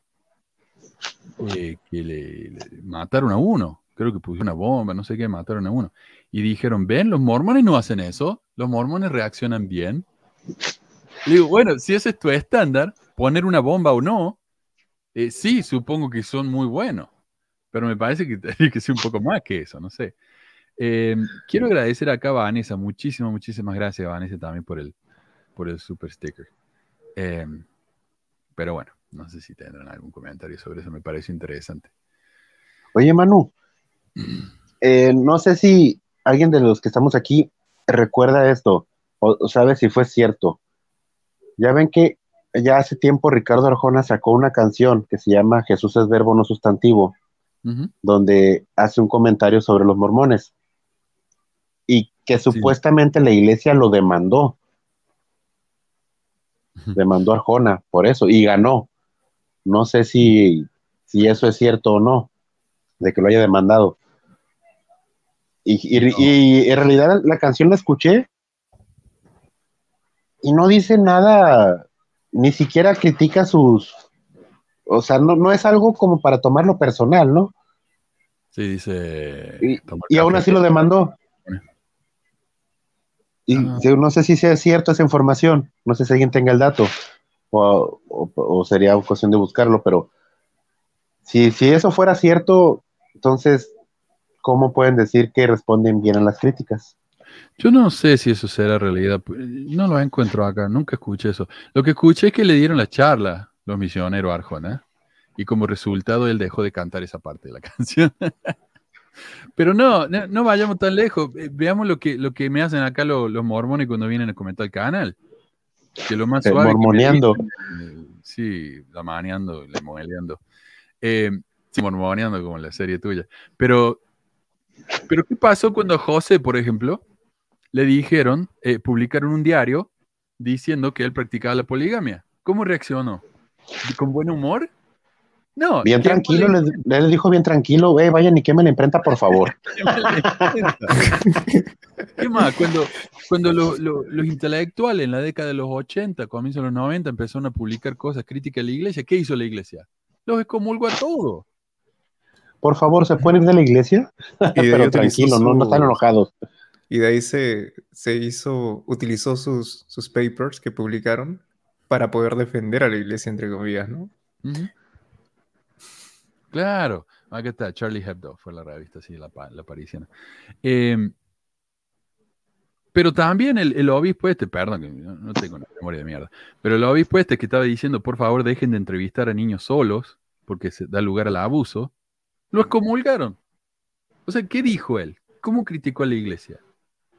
que le mataron a uno. Creo que pusieron una bomba, no sé qué, mataron a uno. Y dijeron, ven, los mormones no hacen eso, los mormones reaccionan bien. Le digo, bueno, si ese es tu estándar, poner una bomba o no, eh, sí, supongo que son muy buenos, pero me parece que [LAUGHS] tiene que ser un poco más que eso, no sé. Eh, quiero agradecer acá a Vanessa, muchísimas, muchísimas gracias, Vanessa, también por el, por el super sticker. Eh, pero bueno, no sé si tendrán algún comentario sobre eso, me parece interesante. Oye, Manu, eh, no sé si alguien de los que estamos aquí recuerda esto o, o sabe si fue cierto. Ya ven que ya hace tiempo Ricardo Arjona sacó una canción que se llama Jesús es verbo no sustantivo, donde hace un comentario sobre los mormones y que supuestamente la iglesia lo demandó. Demandó a Arjona por eso y ganó. No sé si, si eso es cierto o no, de que lo haya demandado. Y, y- y en realidad la canción la escuché y no dice nada, ni siquiera critica sus, o sea, no, no es algo como para tomarlo personal, ¿no? Sí, dice... Y, aún así lo demandó. Y Ah. no sé si sea cierto esa información, no sé si alguien tenga el dato, o, o- o sería cuestión de buscarlo, pero si, si eso fuera cierto, entonces, ¿cómo pueden decir que responden bien a las críticas? Yo no sé si eso será realidad. pues, No lo encuentro acá, nunca escuché eso. Lo que escuché es que le dieron la charla los misioneros a Arjona y como resultado él dejó de cantar esa parte de la [LAUGHS] canción. Pero no, no, no vayamos tan lejos. Eh, Veamos lo que, lo que me hacen acá lo- los mormones cuando vienen a comentar el canal. Que lo más Eh, suave. que me mormoneando. dicen, eh, sí, la maneando, le moleando. Eh, sí, mormoneando como en la serie tuya. Pero, pero ¿qué pasó cuando a José, por ejemplo, le dijeron, eh, publicaron un diario diciendo que él practicaba la poligamia? ¿Cómo reaccionó? ¿Con buen humor? No. Bien ¿qué tranquilo, les, les dijo bien tranquilo, "Eh, vayan y quemen la imprenta, por favor. qué mala imprenta. ¿Qué más? Cuando, cuando lo- lo- los intelectuales en la década de los 80, comienzo de los 90, empezaron a publicar cosas críticas a la iglesia, ¿qué hizo la iglesia? Los excomulgó a todos. Por favor, ¿se pueden ir de la iglesia? [LAUGHS] Y de ahí Pero tranquilo, no, no están enojados. Y de ahí se, se hizo, utilizó sus, sus papers que publicaron para poder defender a la iglesia, entre comillas, ¿no? Claro, acá está, Charlie Hebdo fue la revista, sí, la, la parisiana. Eh, pero también el, el obispo este, perdón, que no, no tengo una memoria de mierda, pero el obispo este que estaba diciendo, por favor, dejen de entrevistar a niños solos, porque se da lugar al abuso, lo excomulgaron. O sea, ¿qué dijo él? ¿Cómo criticó a la iglesia?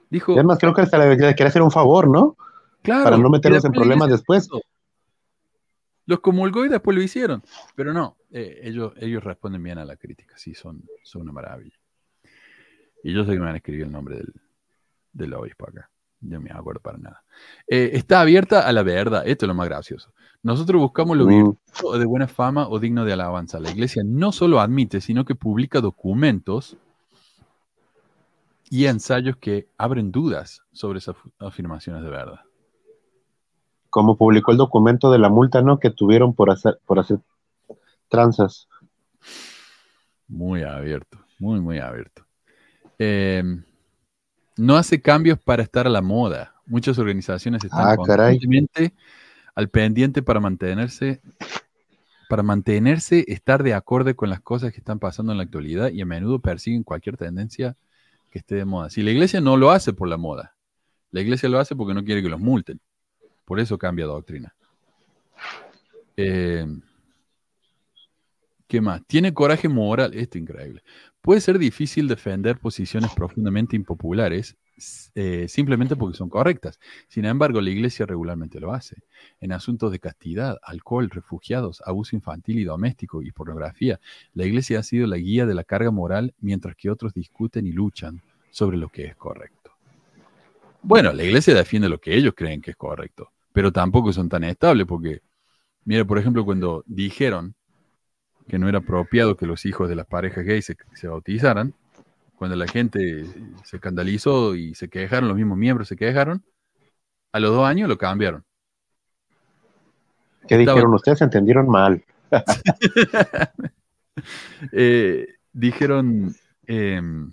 Dijo, además, creo que hasta le, le quería hacer un favor, ¿no? claro, Para no meternos en problemas después. Los comulgó y después lo hicieron. Pero no, eh, ellos, ellos responden bien a la crítica, sí, son, son una maravilla. Y yo sé que me van a escribir el nombre del, del obispo acá. Yo me acuerdo para nada. Eh, está abierta a la verdad, esto es lo más gracioso. Nosotros buscamos lo Mm. virtuoso, de buena fama o digno de alabanza. La iglesia no solo admite, sino que publica documentos y ensayos que abren dudas sobre esas afirmaciones de verdad. Como publicó el documento de la multa, ¿no? Que tuvieron por hacer, por hacer tranzas. Muy abierto, muy, muy abierto. Eh, no hace cambios para estar a la moda. Muchas organizaciones están Ah, constantemente al pendiente para mantenerse, para mantenerse, estar de acorde con las cosas que están pasando en la actualidad y a menudo persiguen cualquier tendencia que esté de moda. Si la iglesia no lo hace por la moda, la iglesia lo hace porque no quiere que los multen. Por eso cambia doctrina. Eh, ¿Qué más? Tiene coraje moral. Esto es increíble. Puede ser difícil defender posiciones profundamente impopulares eh, simplemente porque son correctas. Sin embargo, la iglesia regularmente lo hace. En asuntos de castidad, alcohol, refugiados, abuso infantil y doméstico y pornografía, la iglesia ha sido la guía de la carga moral mientras que otros discuten y luchan sobre lo que es correcto. Bueno, la iglesia defiende lo que ellos creen que es correcto, pero tampoco son tan estables porque, mira, por ejemplo, cuando dijeron que no era apropiado que los hijos de las parejas gays se, se bautizaran, cuando la gente se escandalizó y se quejaron, los mismos miembros se quejaron, a los dos años lo cambiaron. ¿Qué Estaba- dijeron? Ustedes entendieron mal. [LAUGHS] Eh, dijeron, em,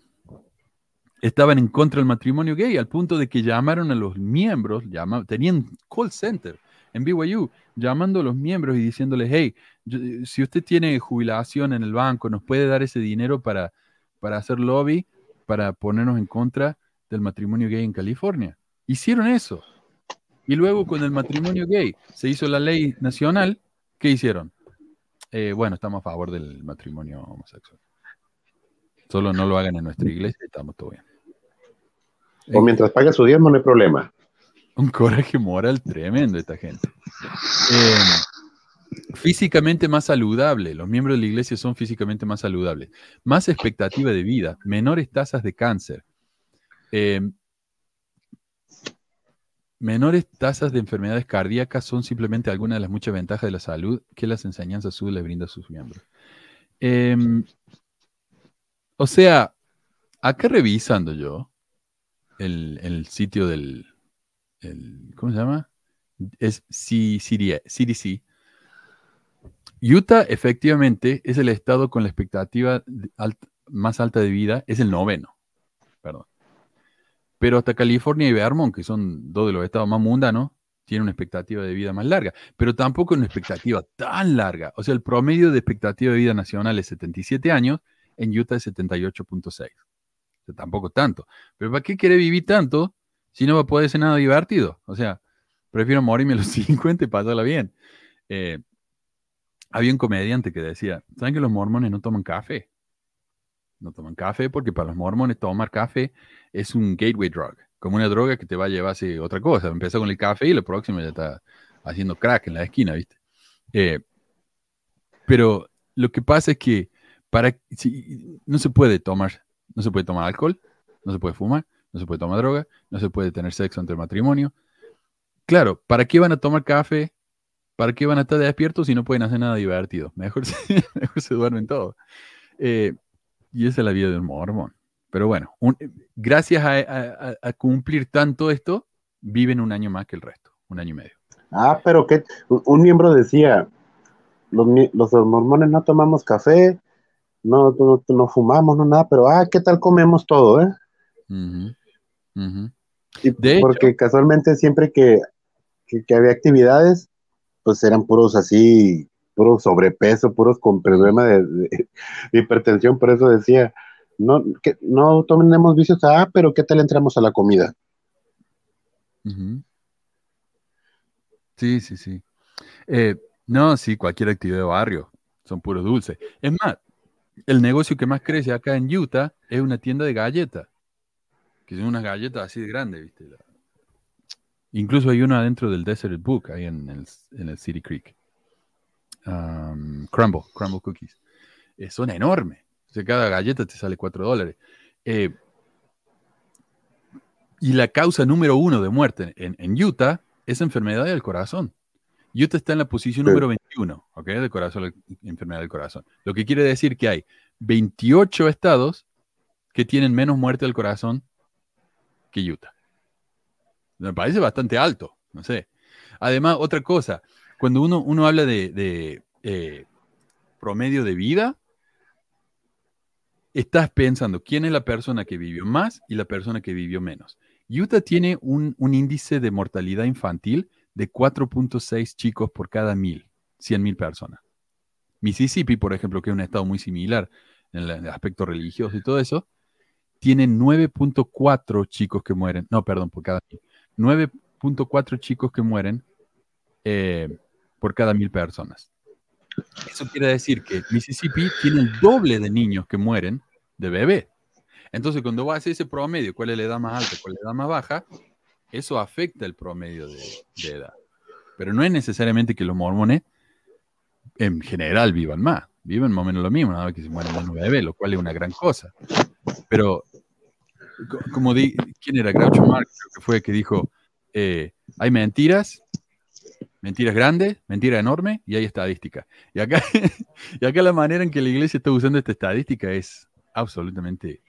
estaban en contra del matrimonio gay al punto de que llamaron a los miembros, llama- tenían call center en BYU, llamando a los miembros y diciéndoles, hey, yo- si usted tiene jubilación en el banco, nos puede dar ese dinero para, para hacer lobby, para ponernos en contra del matrimonio gay en California. Hicieron eso. Y luego con el matrimonio gay se hizo la ley nacional, ¿qué hicieron? Eh, bueno, estamos a favor del matrimonio homosexual. Solo no lo hagan en nuestra iglesia y estamos todo bien. O mientras pague su diezmo, no hay problema. Un coraje moral tremendo esta gente. Eh, físicamente más saludable. Los miembros de la iglesia son físicamente más saludables. Más expectativa de vida. Menores tasas de cáncer. Eh, menores tasas de enfermedades cardíacas son simplemente algunas de las muchas ventajas de la salud que las enseñanzas SUD le brinda a sus miembros. Eh, o sea, acá revisando yo el, el sitio del, el- ¿cómo se llama? Es CDC. Utah efectivamente es el estado con la expectativa alt- más alta de vida, es el noveno, perdón. Pero hasta California y Vermont, que son dos de los estados más mundanos, tienen una expectativa de vida más larga, pero tampoco una expectativa tan larga. O sea, el promedio de expectativa de vida nacional es 77 años, en Utah es 78.6. O sea, tampoco tanto. Pero ¿para qué quiere vivir tanto si no va a poder ser nada divertido? O sea, prefiero morirme a los [LAUGHS] 50 y pasarla bien. Eh, había un comediante que decía, ¿saben que los mormones no toman café? No toman café porque para los mormones tomar café es un gateway drug, como una droga que te va a llevar hacia otra cosa. Empieza con el café y lo próximo ya está haciendo crack en la esquina, ¿viste? Eh, pero lo que pasa es que para, no se puede tomar, no se puede tomar alcohol, no se puede fumar, no se puede tomar droga, no se puede tener sexo entre matrimonio. Claro, ¿para qué van a tomar café? ¿Para qué van a estar despiertos si no pueden hacer nada divertido? [LAUGHS] Mejor se, mejor se duermen todos. Eh, y esa es la vida de un mormón. Pero bueno, un- gracias a, a- a- a cumplir tanto esto, viven un año más que el resto, un año y medio. Ah, pero que un miembro decía, los, mormones no tomamos café, no, no, no fumamos, no nada, pero ah, ¿qué tal comemos todo, eh? Y De porque casualmente siempre que, que, que había actividades, pues eran puros así, puros sobrepeso, puros con problema de, [LAUGHS] hipertensión, por eso decía, no, que, no tomemos vicios, ah, pero ¿qué tal entramos a la comida? Sí, sí, sí. Eh, no, sí, cualquier actividad de barrio. Son puros dulces. Es más, el negocio que más crece acá en Utah es una tienda de galletas. Que son unas galletas así de grandes, ¿viste? La- Incluso hay una dentro del Desert Book, ahí en el, en el City Creek. Um, crumble, crumble cookies. Eh, son enormes. O sea, cada galleta te sale 4 dólares. Eh, y la causa número uno de muerte en, en Utah es enfermedad del corazón. Utah está en la posición Sí. número 21, ¿ok? De corazón, enfermedad del corazón. Lo que quiere decir que hay 28 estados que tienen menos muerte del corazón que Utah. Me parece bastante alto, no sé. Además, otra cosa, cuando uno, uno habla de, eh, promedio de vida, estás pensando quién es la persona que vivió más y la persona que vivió menos. Utah tiene un, un índice de mortalidad infantil de 4.6 chicos por cada mil, 100 mil personas. Mississippi, por ejemplo, que es un estado muy similar en el aspecto religioso y todo eso, tiene 9.4 chicos que mueren, no, perdón, por cada mil, 9.4 chicos que mueren eh, por cada mil personas. Eso quiere decir que Mississippi tiene el doble de niños que mueren de bebé. Entonces, cuando vas a hacer ese promedio, cuál es la edad más alta, cuál es la edad más baja, eso afecta el promedio de, edad. Pero no es necesariamente que los mormones en general vivan más. Viven más o menos lo mismo, nada más que se mueren menos bebés, lo cual es una gran cosa. Pero, como di, ¿quién era? Groucho Marx, creo que fue que dijo, eh, hay mentiras, mentiras grandes, mentiras enormes y hay estadística. Y acá, [LAUGHS] y acá la manera en que la iglesia está usando esta estadística es absolutamente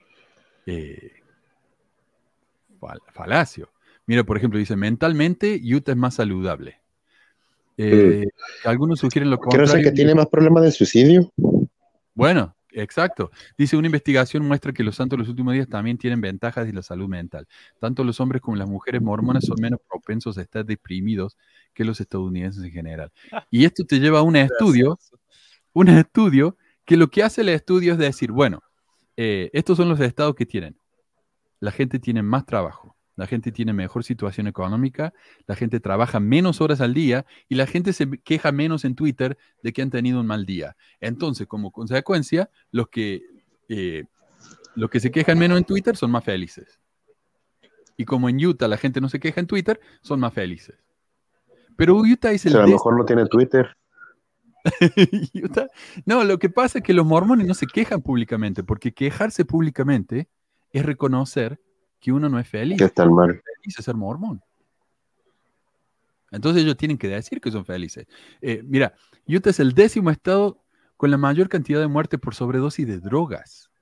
eh, fal- falacio. Mira, por ejemplo, dice, mentalmente Utah es más saludable. Eh, Algunos sugieren lo ¿Que no es el contrario. que tiene más problemas de suicidio? Bueno, exacto. Dice, una investigación muestra que los santos de los últimos días también tienen ventajas de la salud mental. Tanto los hombres como las mujeres mormonas son menos propensos a estar deprimidos que los estadounidenses en general. Y esto te lleva a un estudio, un estudio que lo que hace el estudio es decir, bueno, eh, estos son los estados que tienen. La gente tiene más trabajo, la gente tiene mejor situación económica, la gente trabaja menos horas al día y la gente se queja menos en Twitter de que han tenido un mal día. Entonces, como consecuencia, los que, eh, los que se quejan menos en Twitter son más felices. Y como en Utah la gente no se queja en Twitter, son más felices. Pero Utah es O el sea, a lo mejor no tiene Twitter. [LAUGHS] Utah- No, lo que pasa es que los mormones no se quejan públicamente, porque quejarse públicamente es reconocer que uno no es feliz. Que están mal. feliz es ser mormón. Entonces ellos tienen que decir que son felices. Eh, mira, Utah es el décimo estado con la mayor cantidad de muertes por sobredosis de drogas.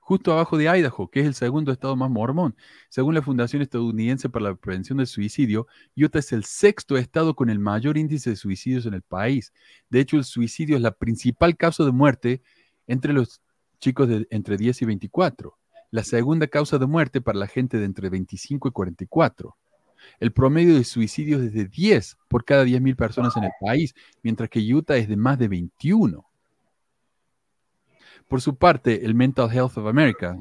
Justo abajo de Idaho, que es el segundo estado más mormón. Según la Fundación Estadounidense para la Prevención del Suicidio, Utah es el sexto estado con el mayor índice de suicidios en el país. De hecho, el suicidio es la principal causa de muerte entre los chicos de entre 10 y 24. La segunda causa de muerte para la gente de entre 25 y 44. El promedio de suicidios es de 10 por cada 10.000 personas en el país, mientras que Utah es de más de 21. Por su parte, el Mental Health of America,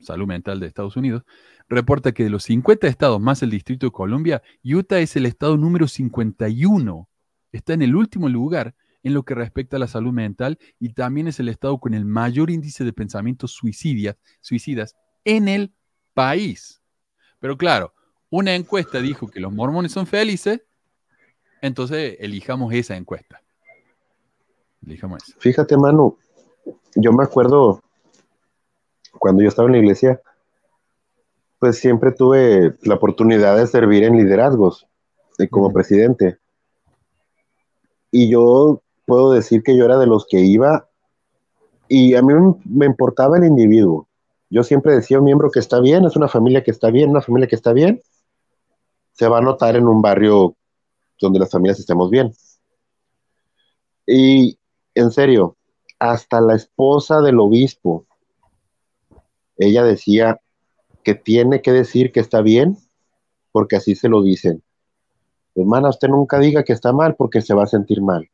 salud mental de Estados Unidos, reporta que de los 50 estados más el Distrito de Columbia, Utah es el estado número 51. Está en el último lugar en lo que respecta a la salud mental y también es el estado con el mayor índice de pensamientos suicidas, suicidas en el país. Pero claro, una encuesta dijo que los mormones son felices, entonces elijamos esa encuesta. Elijamos esa. Fíjate, Manu, yo me acuerdo cuando yo estaba en la iglesia, pues siempre tuve la oportunidad de servir en liderazgos como presidente. Y yo puedo decir que yo era de los que iba y a mí me- importaba el individuo. Yo siempre decía un miembro que está bien, es una familia que está bien, una familia que está bien, se va a notar en un barrio donde las familias estemos bien. Y en serio, hasta la esposa del obispo, ella decía que tiene que decir que está bien, porque así se lo dicen. Hermana, usted nunca diga que está mal porque se va a sentir mal.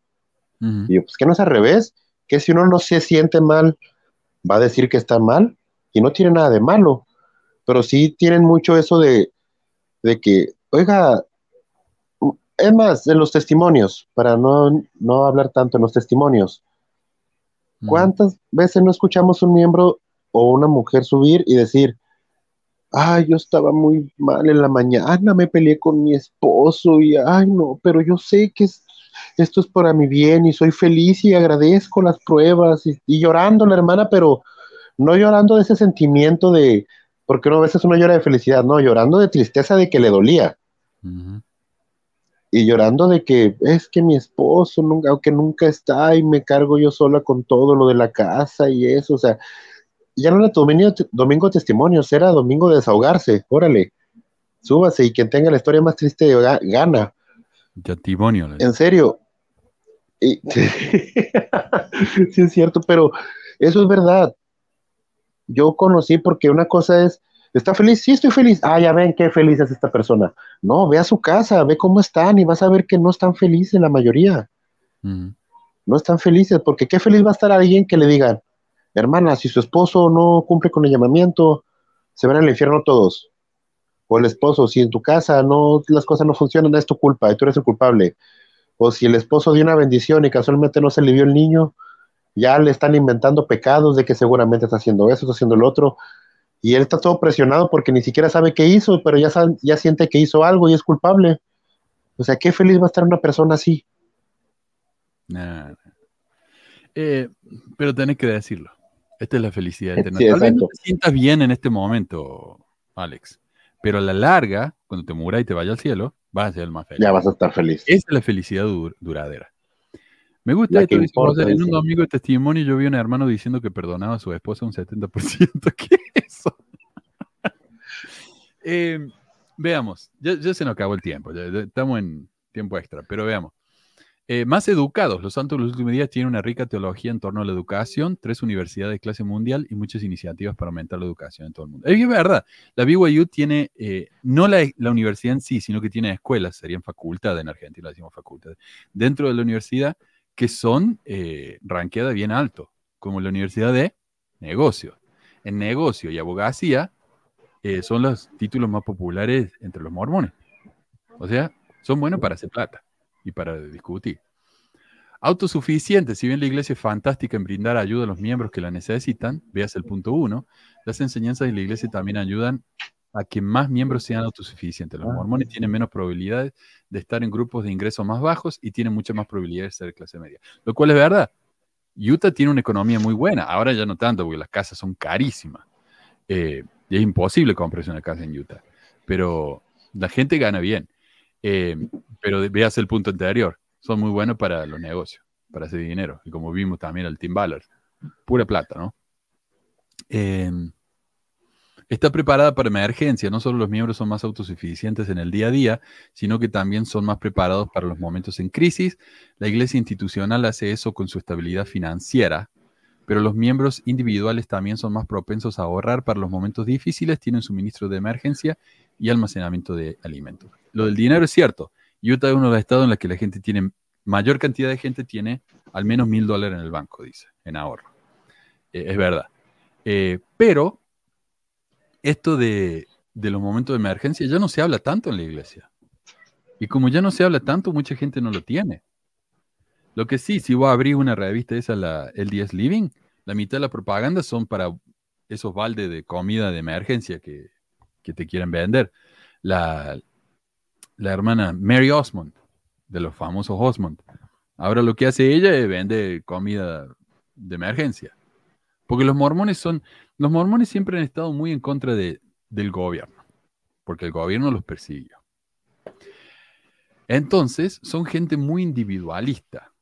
Y yo, pues que no es al revés, que si uno no se siente mal, va a decir que está mal y no tiene nada de malo. Pero sí tienen mucho eso de, de que, oiga, es más, en los testimonios, para no, no hablar tanto en los testimonios, ¿cuántas veces no escuchamos un miembro o una mujer subir y decir, ay, yo estaba muy mal en la mañana, me peleé con mi esposo y, ay, no, pero yo sé que es- esto es para mi bien y soy feliz y agradezco las pruebas y, y llorando la hermana, pero no llorando de ese sentimiento de, porque uno a veces uno llora de felicidad, no, llorando de tristeza de que le dolía y llorando de que es que mi esposo nunca, aunque nunca está y me cargo yo sola con todo lo de la casa y eso, o sea, ya no era domingo, domingo de testimonios, era domingo de desahogarse. Órale, súbase y quien tenga la historia más triste ga- gana. Testimonio. le- En serio. Y- [LAUGHS] sí, es cierto, pero eso es verdad. Yo conocí porque una cosa es, ¿está feliz? Sí, estoy feliz. Ah, ya ven qué feliz es esta persona. No, ve a su casa, ve cómo están y vas a ver que no están felices la mayoría. No están felices, porque qué feliz va a estar alguien que le digan, hermana, si su esposo no cumple con el llamamiento, se van al infierno todos. O el esposo, si en tu casa no las cosas no funcionan, es tu culpa y tú eres el culpable. O si el esposo dio una bendición y casualmente no se le dio el niño, ya le están inventando pecados de que seguramente está haciendo eso, está haciendo lo otro. Y él está todo presionado porque ni siquiera sabe qué hizo, pero ya, sabe- ya siente que hizo algo y es culpable. O sea, qué feliz va a estar una persona así. Nah. Eh, pero tenés que decirlo. Esta es la felicidad. Sí, Tal vez no te sientas bien en este momento, Alex, pero a la larga, cuando te muras y te vayas al cielo, vas a ser el más feliz. Ya vas a estar feliz. Esa es la felicidad dur- duradera. Me gusta esto, importa, en un domingo de testimonio yo vi a un hermano diciendo que perdonaba a su esposa un 70%. [LAUGHS] ¿Qué es eso? [LAUGHS] Eh, veamos, ya, ya se nos acabó el tiempo, ya- ya estamos en tiempo extra, pero veamos. Eh, más educados, los santos de los últimos días tienen una rica teología en torno a la educación, tres universidades de clase mundial y muchas iniciativas para aumentar la educación en todo el mundo. Es verdad, la BYU tiene, eh, no la, la universidad en sí, sino que tiene escuelas, serían facultades en Argentina, decimos facultades, dentro de la universidad que son eh, ranqueadas bien alto, como la Universidad de Negocios. En negocio y abogacía eh, son los títulos más populares entre los mormones. O sea, son buenos para hacer plata y para discutir. Autosuficiente, si bien la iglesia es fantástica en brindar ayuda a los miembros que la necesitan, veas el punto uno, las enseñanzas de la iglesia también ayudan a que más miembros sean autosuficientes. Los mormones tienen menos probabilidades de estar en grupos de ingresos más bajos y tienen mucha más probabilidad de ser clase media. Lo cual es verdad. Utah tiene una economía muy buena, ahora ya no tanto porque las casas son carísimas. Eh, y es imposible comprarse una casa en Utah. Pero la gente gana bien. Eh, pero veas el punto anterior, son muy buenos para los negocios, para hacer dinero. Y como vimos también al Team Ballard, pura plata, ¿no? Eh, está preparada para emergencia. No solo los miembros son más autosuficientes en el día a día, sino que también son más preparados para los momentos en crisis. La iglesia institucional hace eso con su estabilidad financiera, pero los miembros individuales también son más propensos a ahorrar para los momentos difíciles, tienen suministro de emergencia y almacenamiento de alimentos. Lo del dinero es cierto. Utah es uno de los estados en los que la gente tiene, mayor cantidad de gente tiene al menos mil dólares en el banco, dice, en ahorro. Eh, es verdad. Eh, pero esto de, los momentos de emergencia ya no se habla tanto en la iglesia. Y como ya no se habla tanto, mucha gente no lo tiene. Lo que sí, si vos abrís una revista esa, la LDS Living, la mitad de la propaganda son para esos baldes de comida de emergencia que, que te quieren vender. La, la hermana Mary Osmond, de los famosos Osmond, ahora lo que hace ella es vender comida de emergencia. Porque los mormones son, los mormones siempre han estado muy en contra de, del gobierno, porque el gobierno los persiguió. Entonces, son gente muy individualista,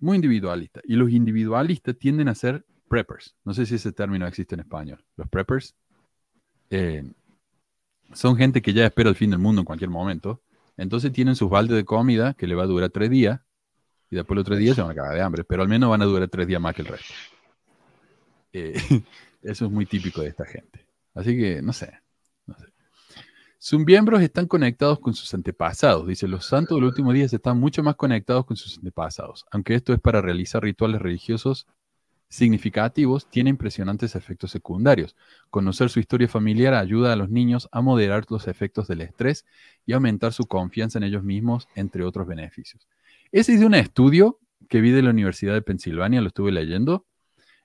muy individualista. Y los individualistas tienden a ser preppers. No sé si ese término existe en español. Los preppers eh, son gente que ya espera el fin del mundo en cualquier momento. Entonces tienen sus baldes de comida que le va a durar tres días. Y después los tres días se van a cagar de hambre. Pero al menos van a durar tres días más que el resto. Eh, [LAUGHS] eso es muy típico de esta gente. Así que, no sé. Sus miembros están conectados con sus antepasados. Dice, los santos de los últimos días están mucho más conectados con sus antepasados. Aunque esto es para realizar rituales religiosos significativos, tiene impresionantes efectos secundarios. Conocer su historia familiar ayuda a los niños a moderar los efectos del estrés y aumentar su confianza en ellos mismos, entre otros beneficios. Ese es de un estudio que vi de la Universidad de Pensilvania, lo estuve leyendo.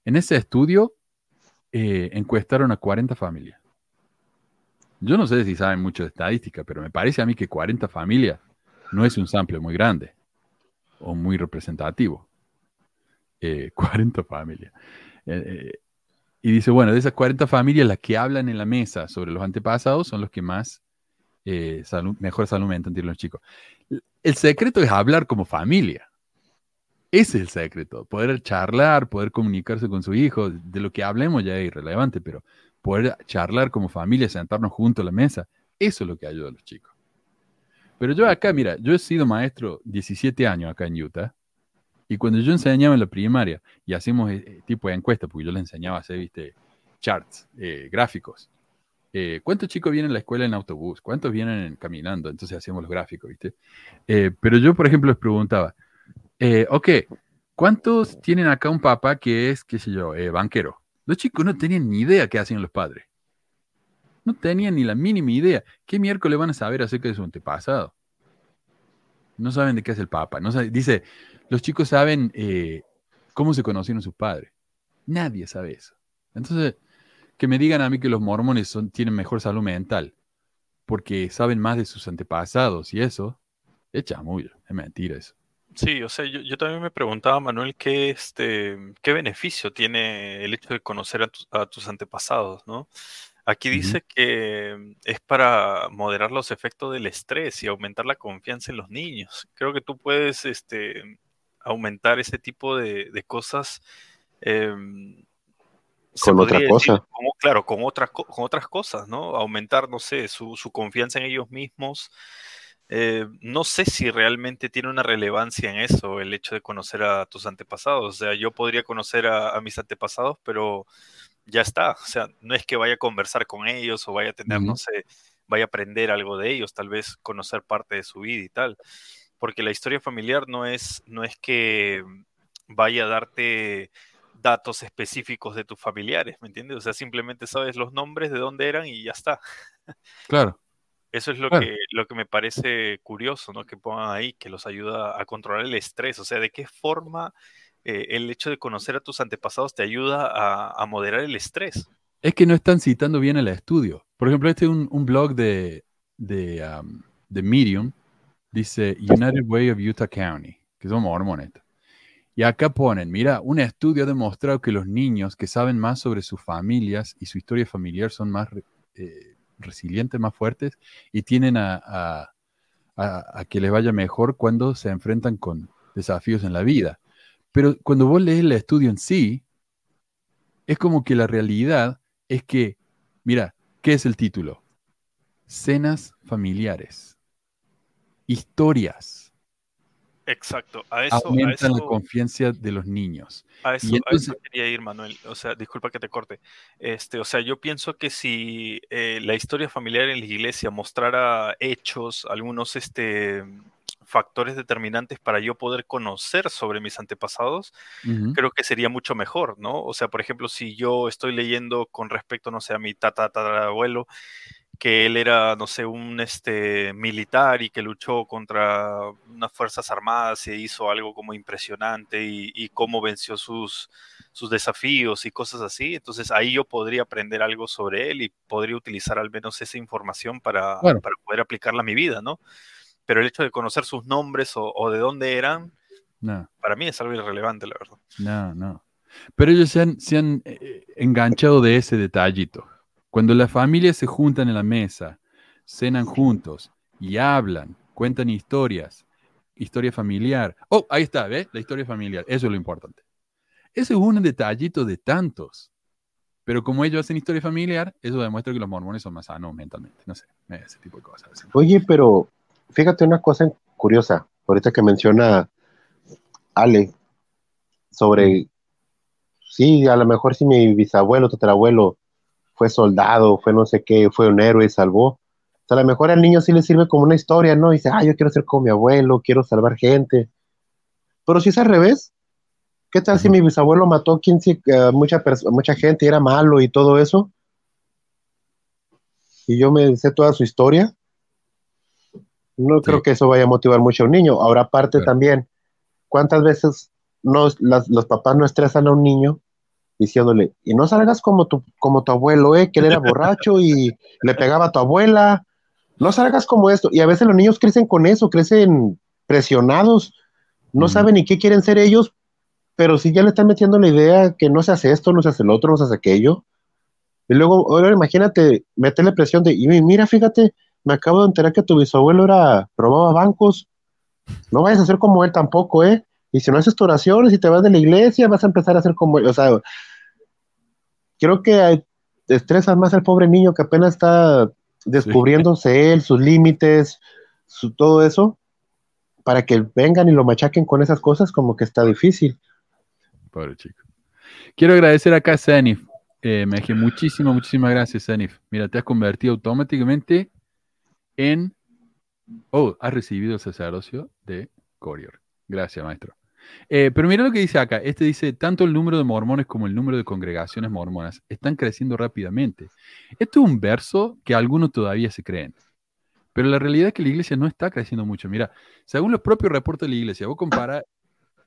En ese estudio eh, encuestaron a 40 familias. Yo no sé si saben mucho de estadística, pero me parece a mí que 40 familias no es un sample muy grande o muy representativo. Eh, [LAUGHS] 40 familias. Eh, eh, y dice, bueno, de esas 40 familias, las que hablan en la mesa sobre los antepasados son los que más eh, mejor salud mental tienen los chicos. El secreto es hablar como familia. Ese es el secreto, poder charlar, poder comunicarse con su hijo, de lo que hablemos ya es irrelevante, pero poder charlar como familia, sentarnos juntos a la mesa, eso es lo que ayuda a los chicos. Pero yo acá, mira, yo he sido maestro 17 años acá en Utah, y cuando yo enseñaba en la primaria y hacíamos eh, tipo de encuesta, porque yo les enseñaba a hacer, viste, charts, eh, gráficos. Eh, ¿Cuántos chicos vienen a la escuela en autobús? ¿Cuántos vienen caminando? Entonces hacíamos los gráficos, ¿viste? pero yo, por ejemplo, les preguntaba, eh, ok, ¿cuántos tienen acá un papá que es, qué sé yo, eh, banquero? Los chicos no tenían ni idea qué hacían los padres. No tenían ni la mínima idea. ¿Qué miércoles van a saber acerca de su antepasado? No saben de qué es el papa. No dice, los chicos saben eh, cómo se conocieron sus padres. Nadie sabe eso. Entonces, que me digan a mí que los mormones son, tienen mejor salud mental porque saben más de sus antepasados y eso, es chamuyo, es mentira eso. Sí, o sea, yo, yo también me preguntaba, Manuel, qué, este, qué beneficio tiene el hecho de conocer a, tus antepasados, ¿no? Aquí dice que es para moderar los efectos del estrés y aumentar la confianza en los niños. Creo que tú puedes este, aumentar ese tipo de, cosas. Em, con otra cosa. claro, con otras, con otras cosas, ¿no? Aumentar, no sé, su, su confianza en ellos mismos. Eh, no sé si realmente tiene una relevancia en eso, el hecho de conocer a tus antepasados. O sea, yo podría conocer a, mis antepasados, pero ya está. O sea, no es que vaya a conversar con ellos o vaya a tener, no sé, vaya a aprender algo de ellos, tal vez conocer parte de su vida y tal. Porque la historia familiar no es, no es que vaya a darte datos específicos de tus familiares, ¿me entiendes? O sea, simplemente sabes los nombres, de dónde eran y ya está. Claro. Eso es lo, que, lo que me parece curioso, ¿no? Que pongan ahí, que los ayuda a controlar el estrés. O sea, ¿de qué forma eh, el hecho de conocer a tus antepasados te ayuda a, moderar el estrés? Es que no están citando bien el estudio. Por ejemplo, este es un, blog de, de, Medium, dice United Way of Utah County, que son mormones. Y acá ponen, mira, un estudio ha demostrado que los niños que saben más sobre sus familias y su historia familiar son más eh, resilientes, más fuertes y tienen a, que les vaya mejor cuando se enfrentan con desafíos en la vida. Pero cuando vos lees el estudio en sí, es como que la realidad es que, mira, ¿qué es el título? Cenas familiares, historias Exacto, a eso, aumentan la confianza de los niños. A eso, y quería ir, Manuel. O sea, disculpa que te corte. Este, o sea, yo pienso que si eh, la historia familiar en la iglesia mostrara hechos, algunos este, factores determinantes para yo poder conocer sobre mis antepasados, creo que sería mucho mejor, ¿no? O sea, por ejemplo, si yo estoy leyendo con respecto, no sé, a mi tatarabuelo, que él era, no sé, un este, militar y que luchó contra unas fuerzas armadas y hizo algo como impresionante y, cómo venció sus, sus desafíos y cosas así. Entonces ahí yo podría aprender algo sobre él y podría utilizar al menos esa información para, para poder aplicarla a mi vida, ¿no? Pero el hecho de conocer sus nombres o, de dónde eran, para mí es algo irrelevante, la verdad. No, no. Pero ellos se han, se han eh, enganchado de ese detallito. Cuando las familias se juntan en la mesa, cenan juntos y hablan, cuentan historias, historia familiar. Oh, ahí está, ¿ves? La historia familiar, eso es lo importante. Ese es un detallito de tantos. Pero como ellos hacen historia familiar, eso demuestra que los mormones son más sanos mentalmente. No sé, ese tipo de cosas. Oye, pero fíjate una cosa curiosa, ahorita que menciona Ale, sobre, sí, a lo mejor si mi bisabuelo, tatarabuelo, fue soldado, fue no sé qué, fue un héroe y salvó. O sea, a lo mejor al niño sí le sirve como una historia, ¿no? Y dice, ah, yo quiero ser como mi abuelo, quiero salvar gente. Pero si es al revés, ¿qué tal si mi bisabuelo mató a mucha, mucha gente y era malo y todo eso? Y yo me sé toda su historia. No creo que eso vaya a motivar mucho a un niño. Ahora, aparte también, ¿cuántas veces los papás no estresan a un niño diciéndole, y no salgas como tu, como tu abuelo, ¿eh? que él era borracho y [LAUGHS] le pegaba a tu abuela, no salgas como esto. Y a veces los niños crecen con eso, crecen presionados, no saben ni qué quieren ser ellos, pero si ya le están metiendo la idea que no se hace esto, no se hace el otro, no se hace aquello. Y luego, ahora imagínate, meterle presión de, y mira, fíjate, me acabo de enterar que tu bisabuelo era, robaba bancos, no vayas a ser como él tampoco, ¿eh? Y si no haces tu oración, si te vas de la iglesia, vas a empezar a hacer como, o sea, creo que estresas más al pobre niño que apenas está descubriéndose él, sus límites, su, todo eso, para que vengan y lo machaquen con esas cosas, como que está difícil. Pobre chico. Quiero agradecer acá a Zenif. Eh, me dije muchísimas, muchísimas gracias, Zenif. Mira, te has convertido automáticamente en. Oh, has recibido el sacerdocio de Corior. Gracias, maestro. Eh, pero mira lo que dice acá. Este dice: tanto el número de mormones como el número de congregaciones mormonas están creciendo rápidamente. Esto es un verso que algunos todavía se creen. Pero la realidad es que la iglesia no está creciendo mucho. Mira, según los propios reportes de la iglesia, vos comparas,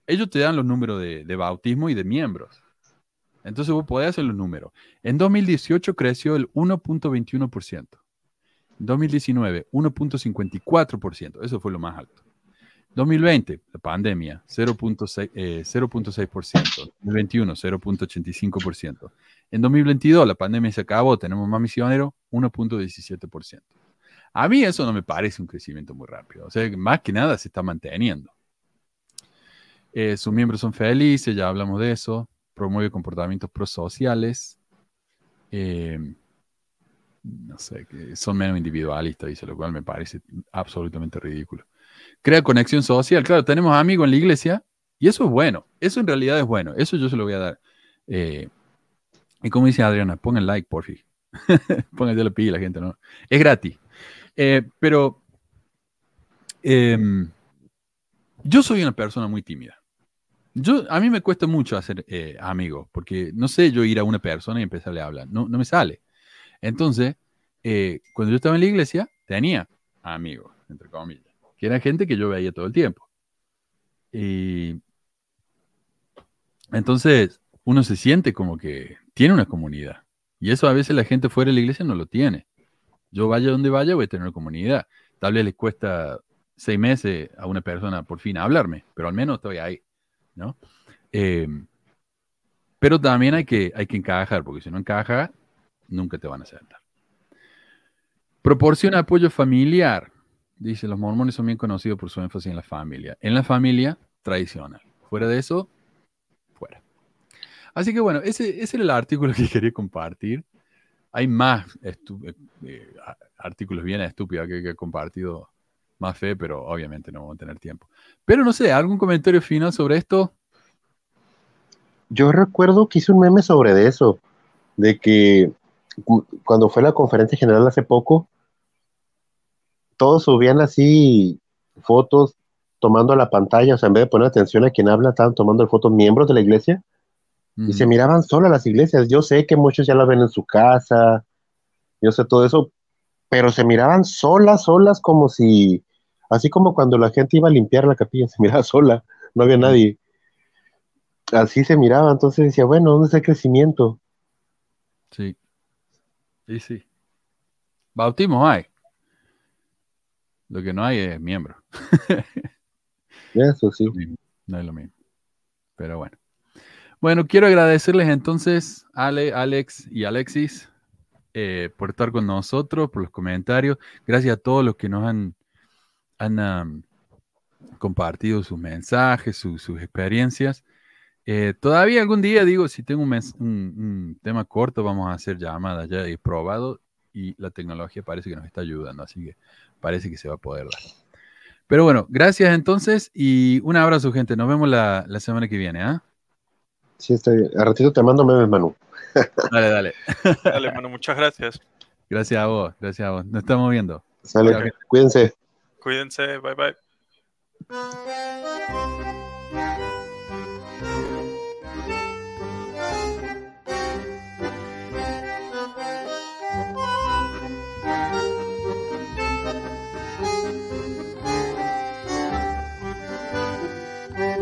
ellos te dan los números de, de bautismo y de miembros. Entonces vos podés hacer los números. En 2018 creció el 1.21%. En 2019, 1.54%. Eso fue lo más alto. 2020, la pandemia, 0.6%. Eh, 0.6%. 2021, 0.85%. En 2022, la pandemia se acabó, tenemos más misioneros, 1.17%. A mí eso no me parece un crecimiento muy rápido. O sea, más que nada se está manteniendo. Eh, sus miembros son felices, ya hablamos de eso. Promueve comportamientos prosociales. Eh, no sé, son menos individualistas, dice, lo cual me parece absolutamente ridículo. Crea conexión social. Claro, tenemos amigos en la iglesia y eso es bueno. Eso en realidad es bueno. Eso yo se lo voy a dar. Eh, y como dice Adriana, pongan like, por fin. [LAUGHS] Pónganse la gente, ¿no? Es gratis. Eh, pero em, yo soy una persona muy tímida. Yo, a mí me cuesta mucho hacer eh, amigos, porque no sé yo ir a una persona y empezarle a hablar. No, no me sale. Entonces, eh, cuando yo estaba en la iglesia, tenía amigos, entre comillas, que eran gente que yo veía todo el tiempo. Y entonces, uno se siente como que tiene una comunidad. Y eso a veces la gente fuera de la iglesia no lo tiene. Yo vaya donde vaya, voy a tener una comunidad. Tal vez le cuesta seis meses a una persona por fin hablarme, pero al menos estoy ahí, ¿no? Eh, pero también hay que, hay que encajar, porque si no encaja, nunca te van a aceptar. Proporciona apoyo familiar. Dice, los mormones son bien conocidos por su énfasis en la familia. En la familia tradicional. Fuera de eso, fuera. Así que bueno, ese, ese era el artículo que [LAUGHS] quería compartir. Hay más eh, a- artículos bien estúpidos que, que he compartido más fe, pero obviamente no vamos a tener tiempo. Pero no sé, ¿algún comentario final sobre esto? Yo recuerdo que hice un meme sobre eso, de que cuando fue la conferencia general hace poco, todos subían así fotos tomando la pantalla, o sea, en vez de poner atención a quien habla, estaban tomando fotos miembros de la iglesia y se miraban solas las iglesias. Yo sé que muchos ya la ven en su casa, yo sé todo eso, pero se miraban solas, solas, como si, así como cuando la gente iba a limpiar la capilla, [LAUGHS] se miraba sola, no había nadie. Así se miraba, entonces decía, bueno, ¿dónde está el crecimiento? Sí. Sí, sí. Bautismo hay. Lo que no hay es miembro. [LAUGHS] Eso sí. No es lo mismo. Pero bueno. Bueno, quiero agradecerles entonces, Ale, Alex y Alexis, eh, por estar con nosotros, por los comentarios. Gracias a todos los que nos han, han compartido sus mensajes, su- sus experiencias. Eh, todavía algún día, digo, si tengo un, mens- un- un tema corto, vamos a hacer llamadas. Ya he probado y la tecnología parece que nos está ayudando, así que parece que se va a poder dar. Pero bueno, gracias entonces y un abrazo, gente. Nos vemos la, la semana que viene, ¿ah? Sí, está bien. A ratito te mando memes, Manu. [LAUGHS] Dale, dale. Dale, mano, muchas gracias. Gracias a vos, gracias a vos. Nos estamos viendo. Sale, cuídense. Cuídense, bye bye.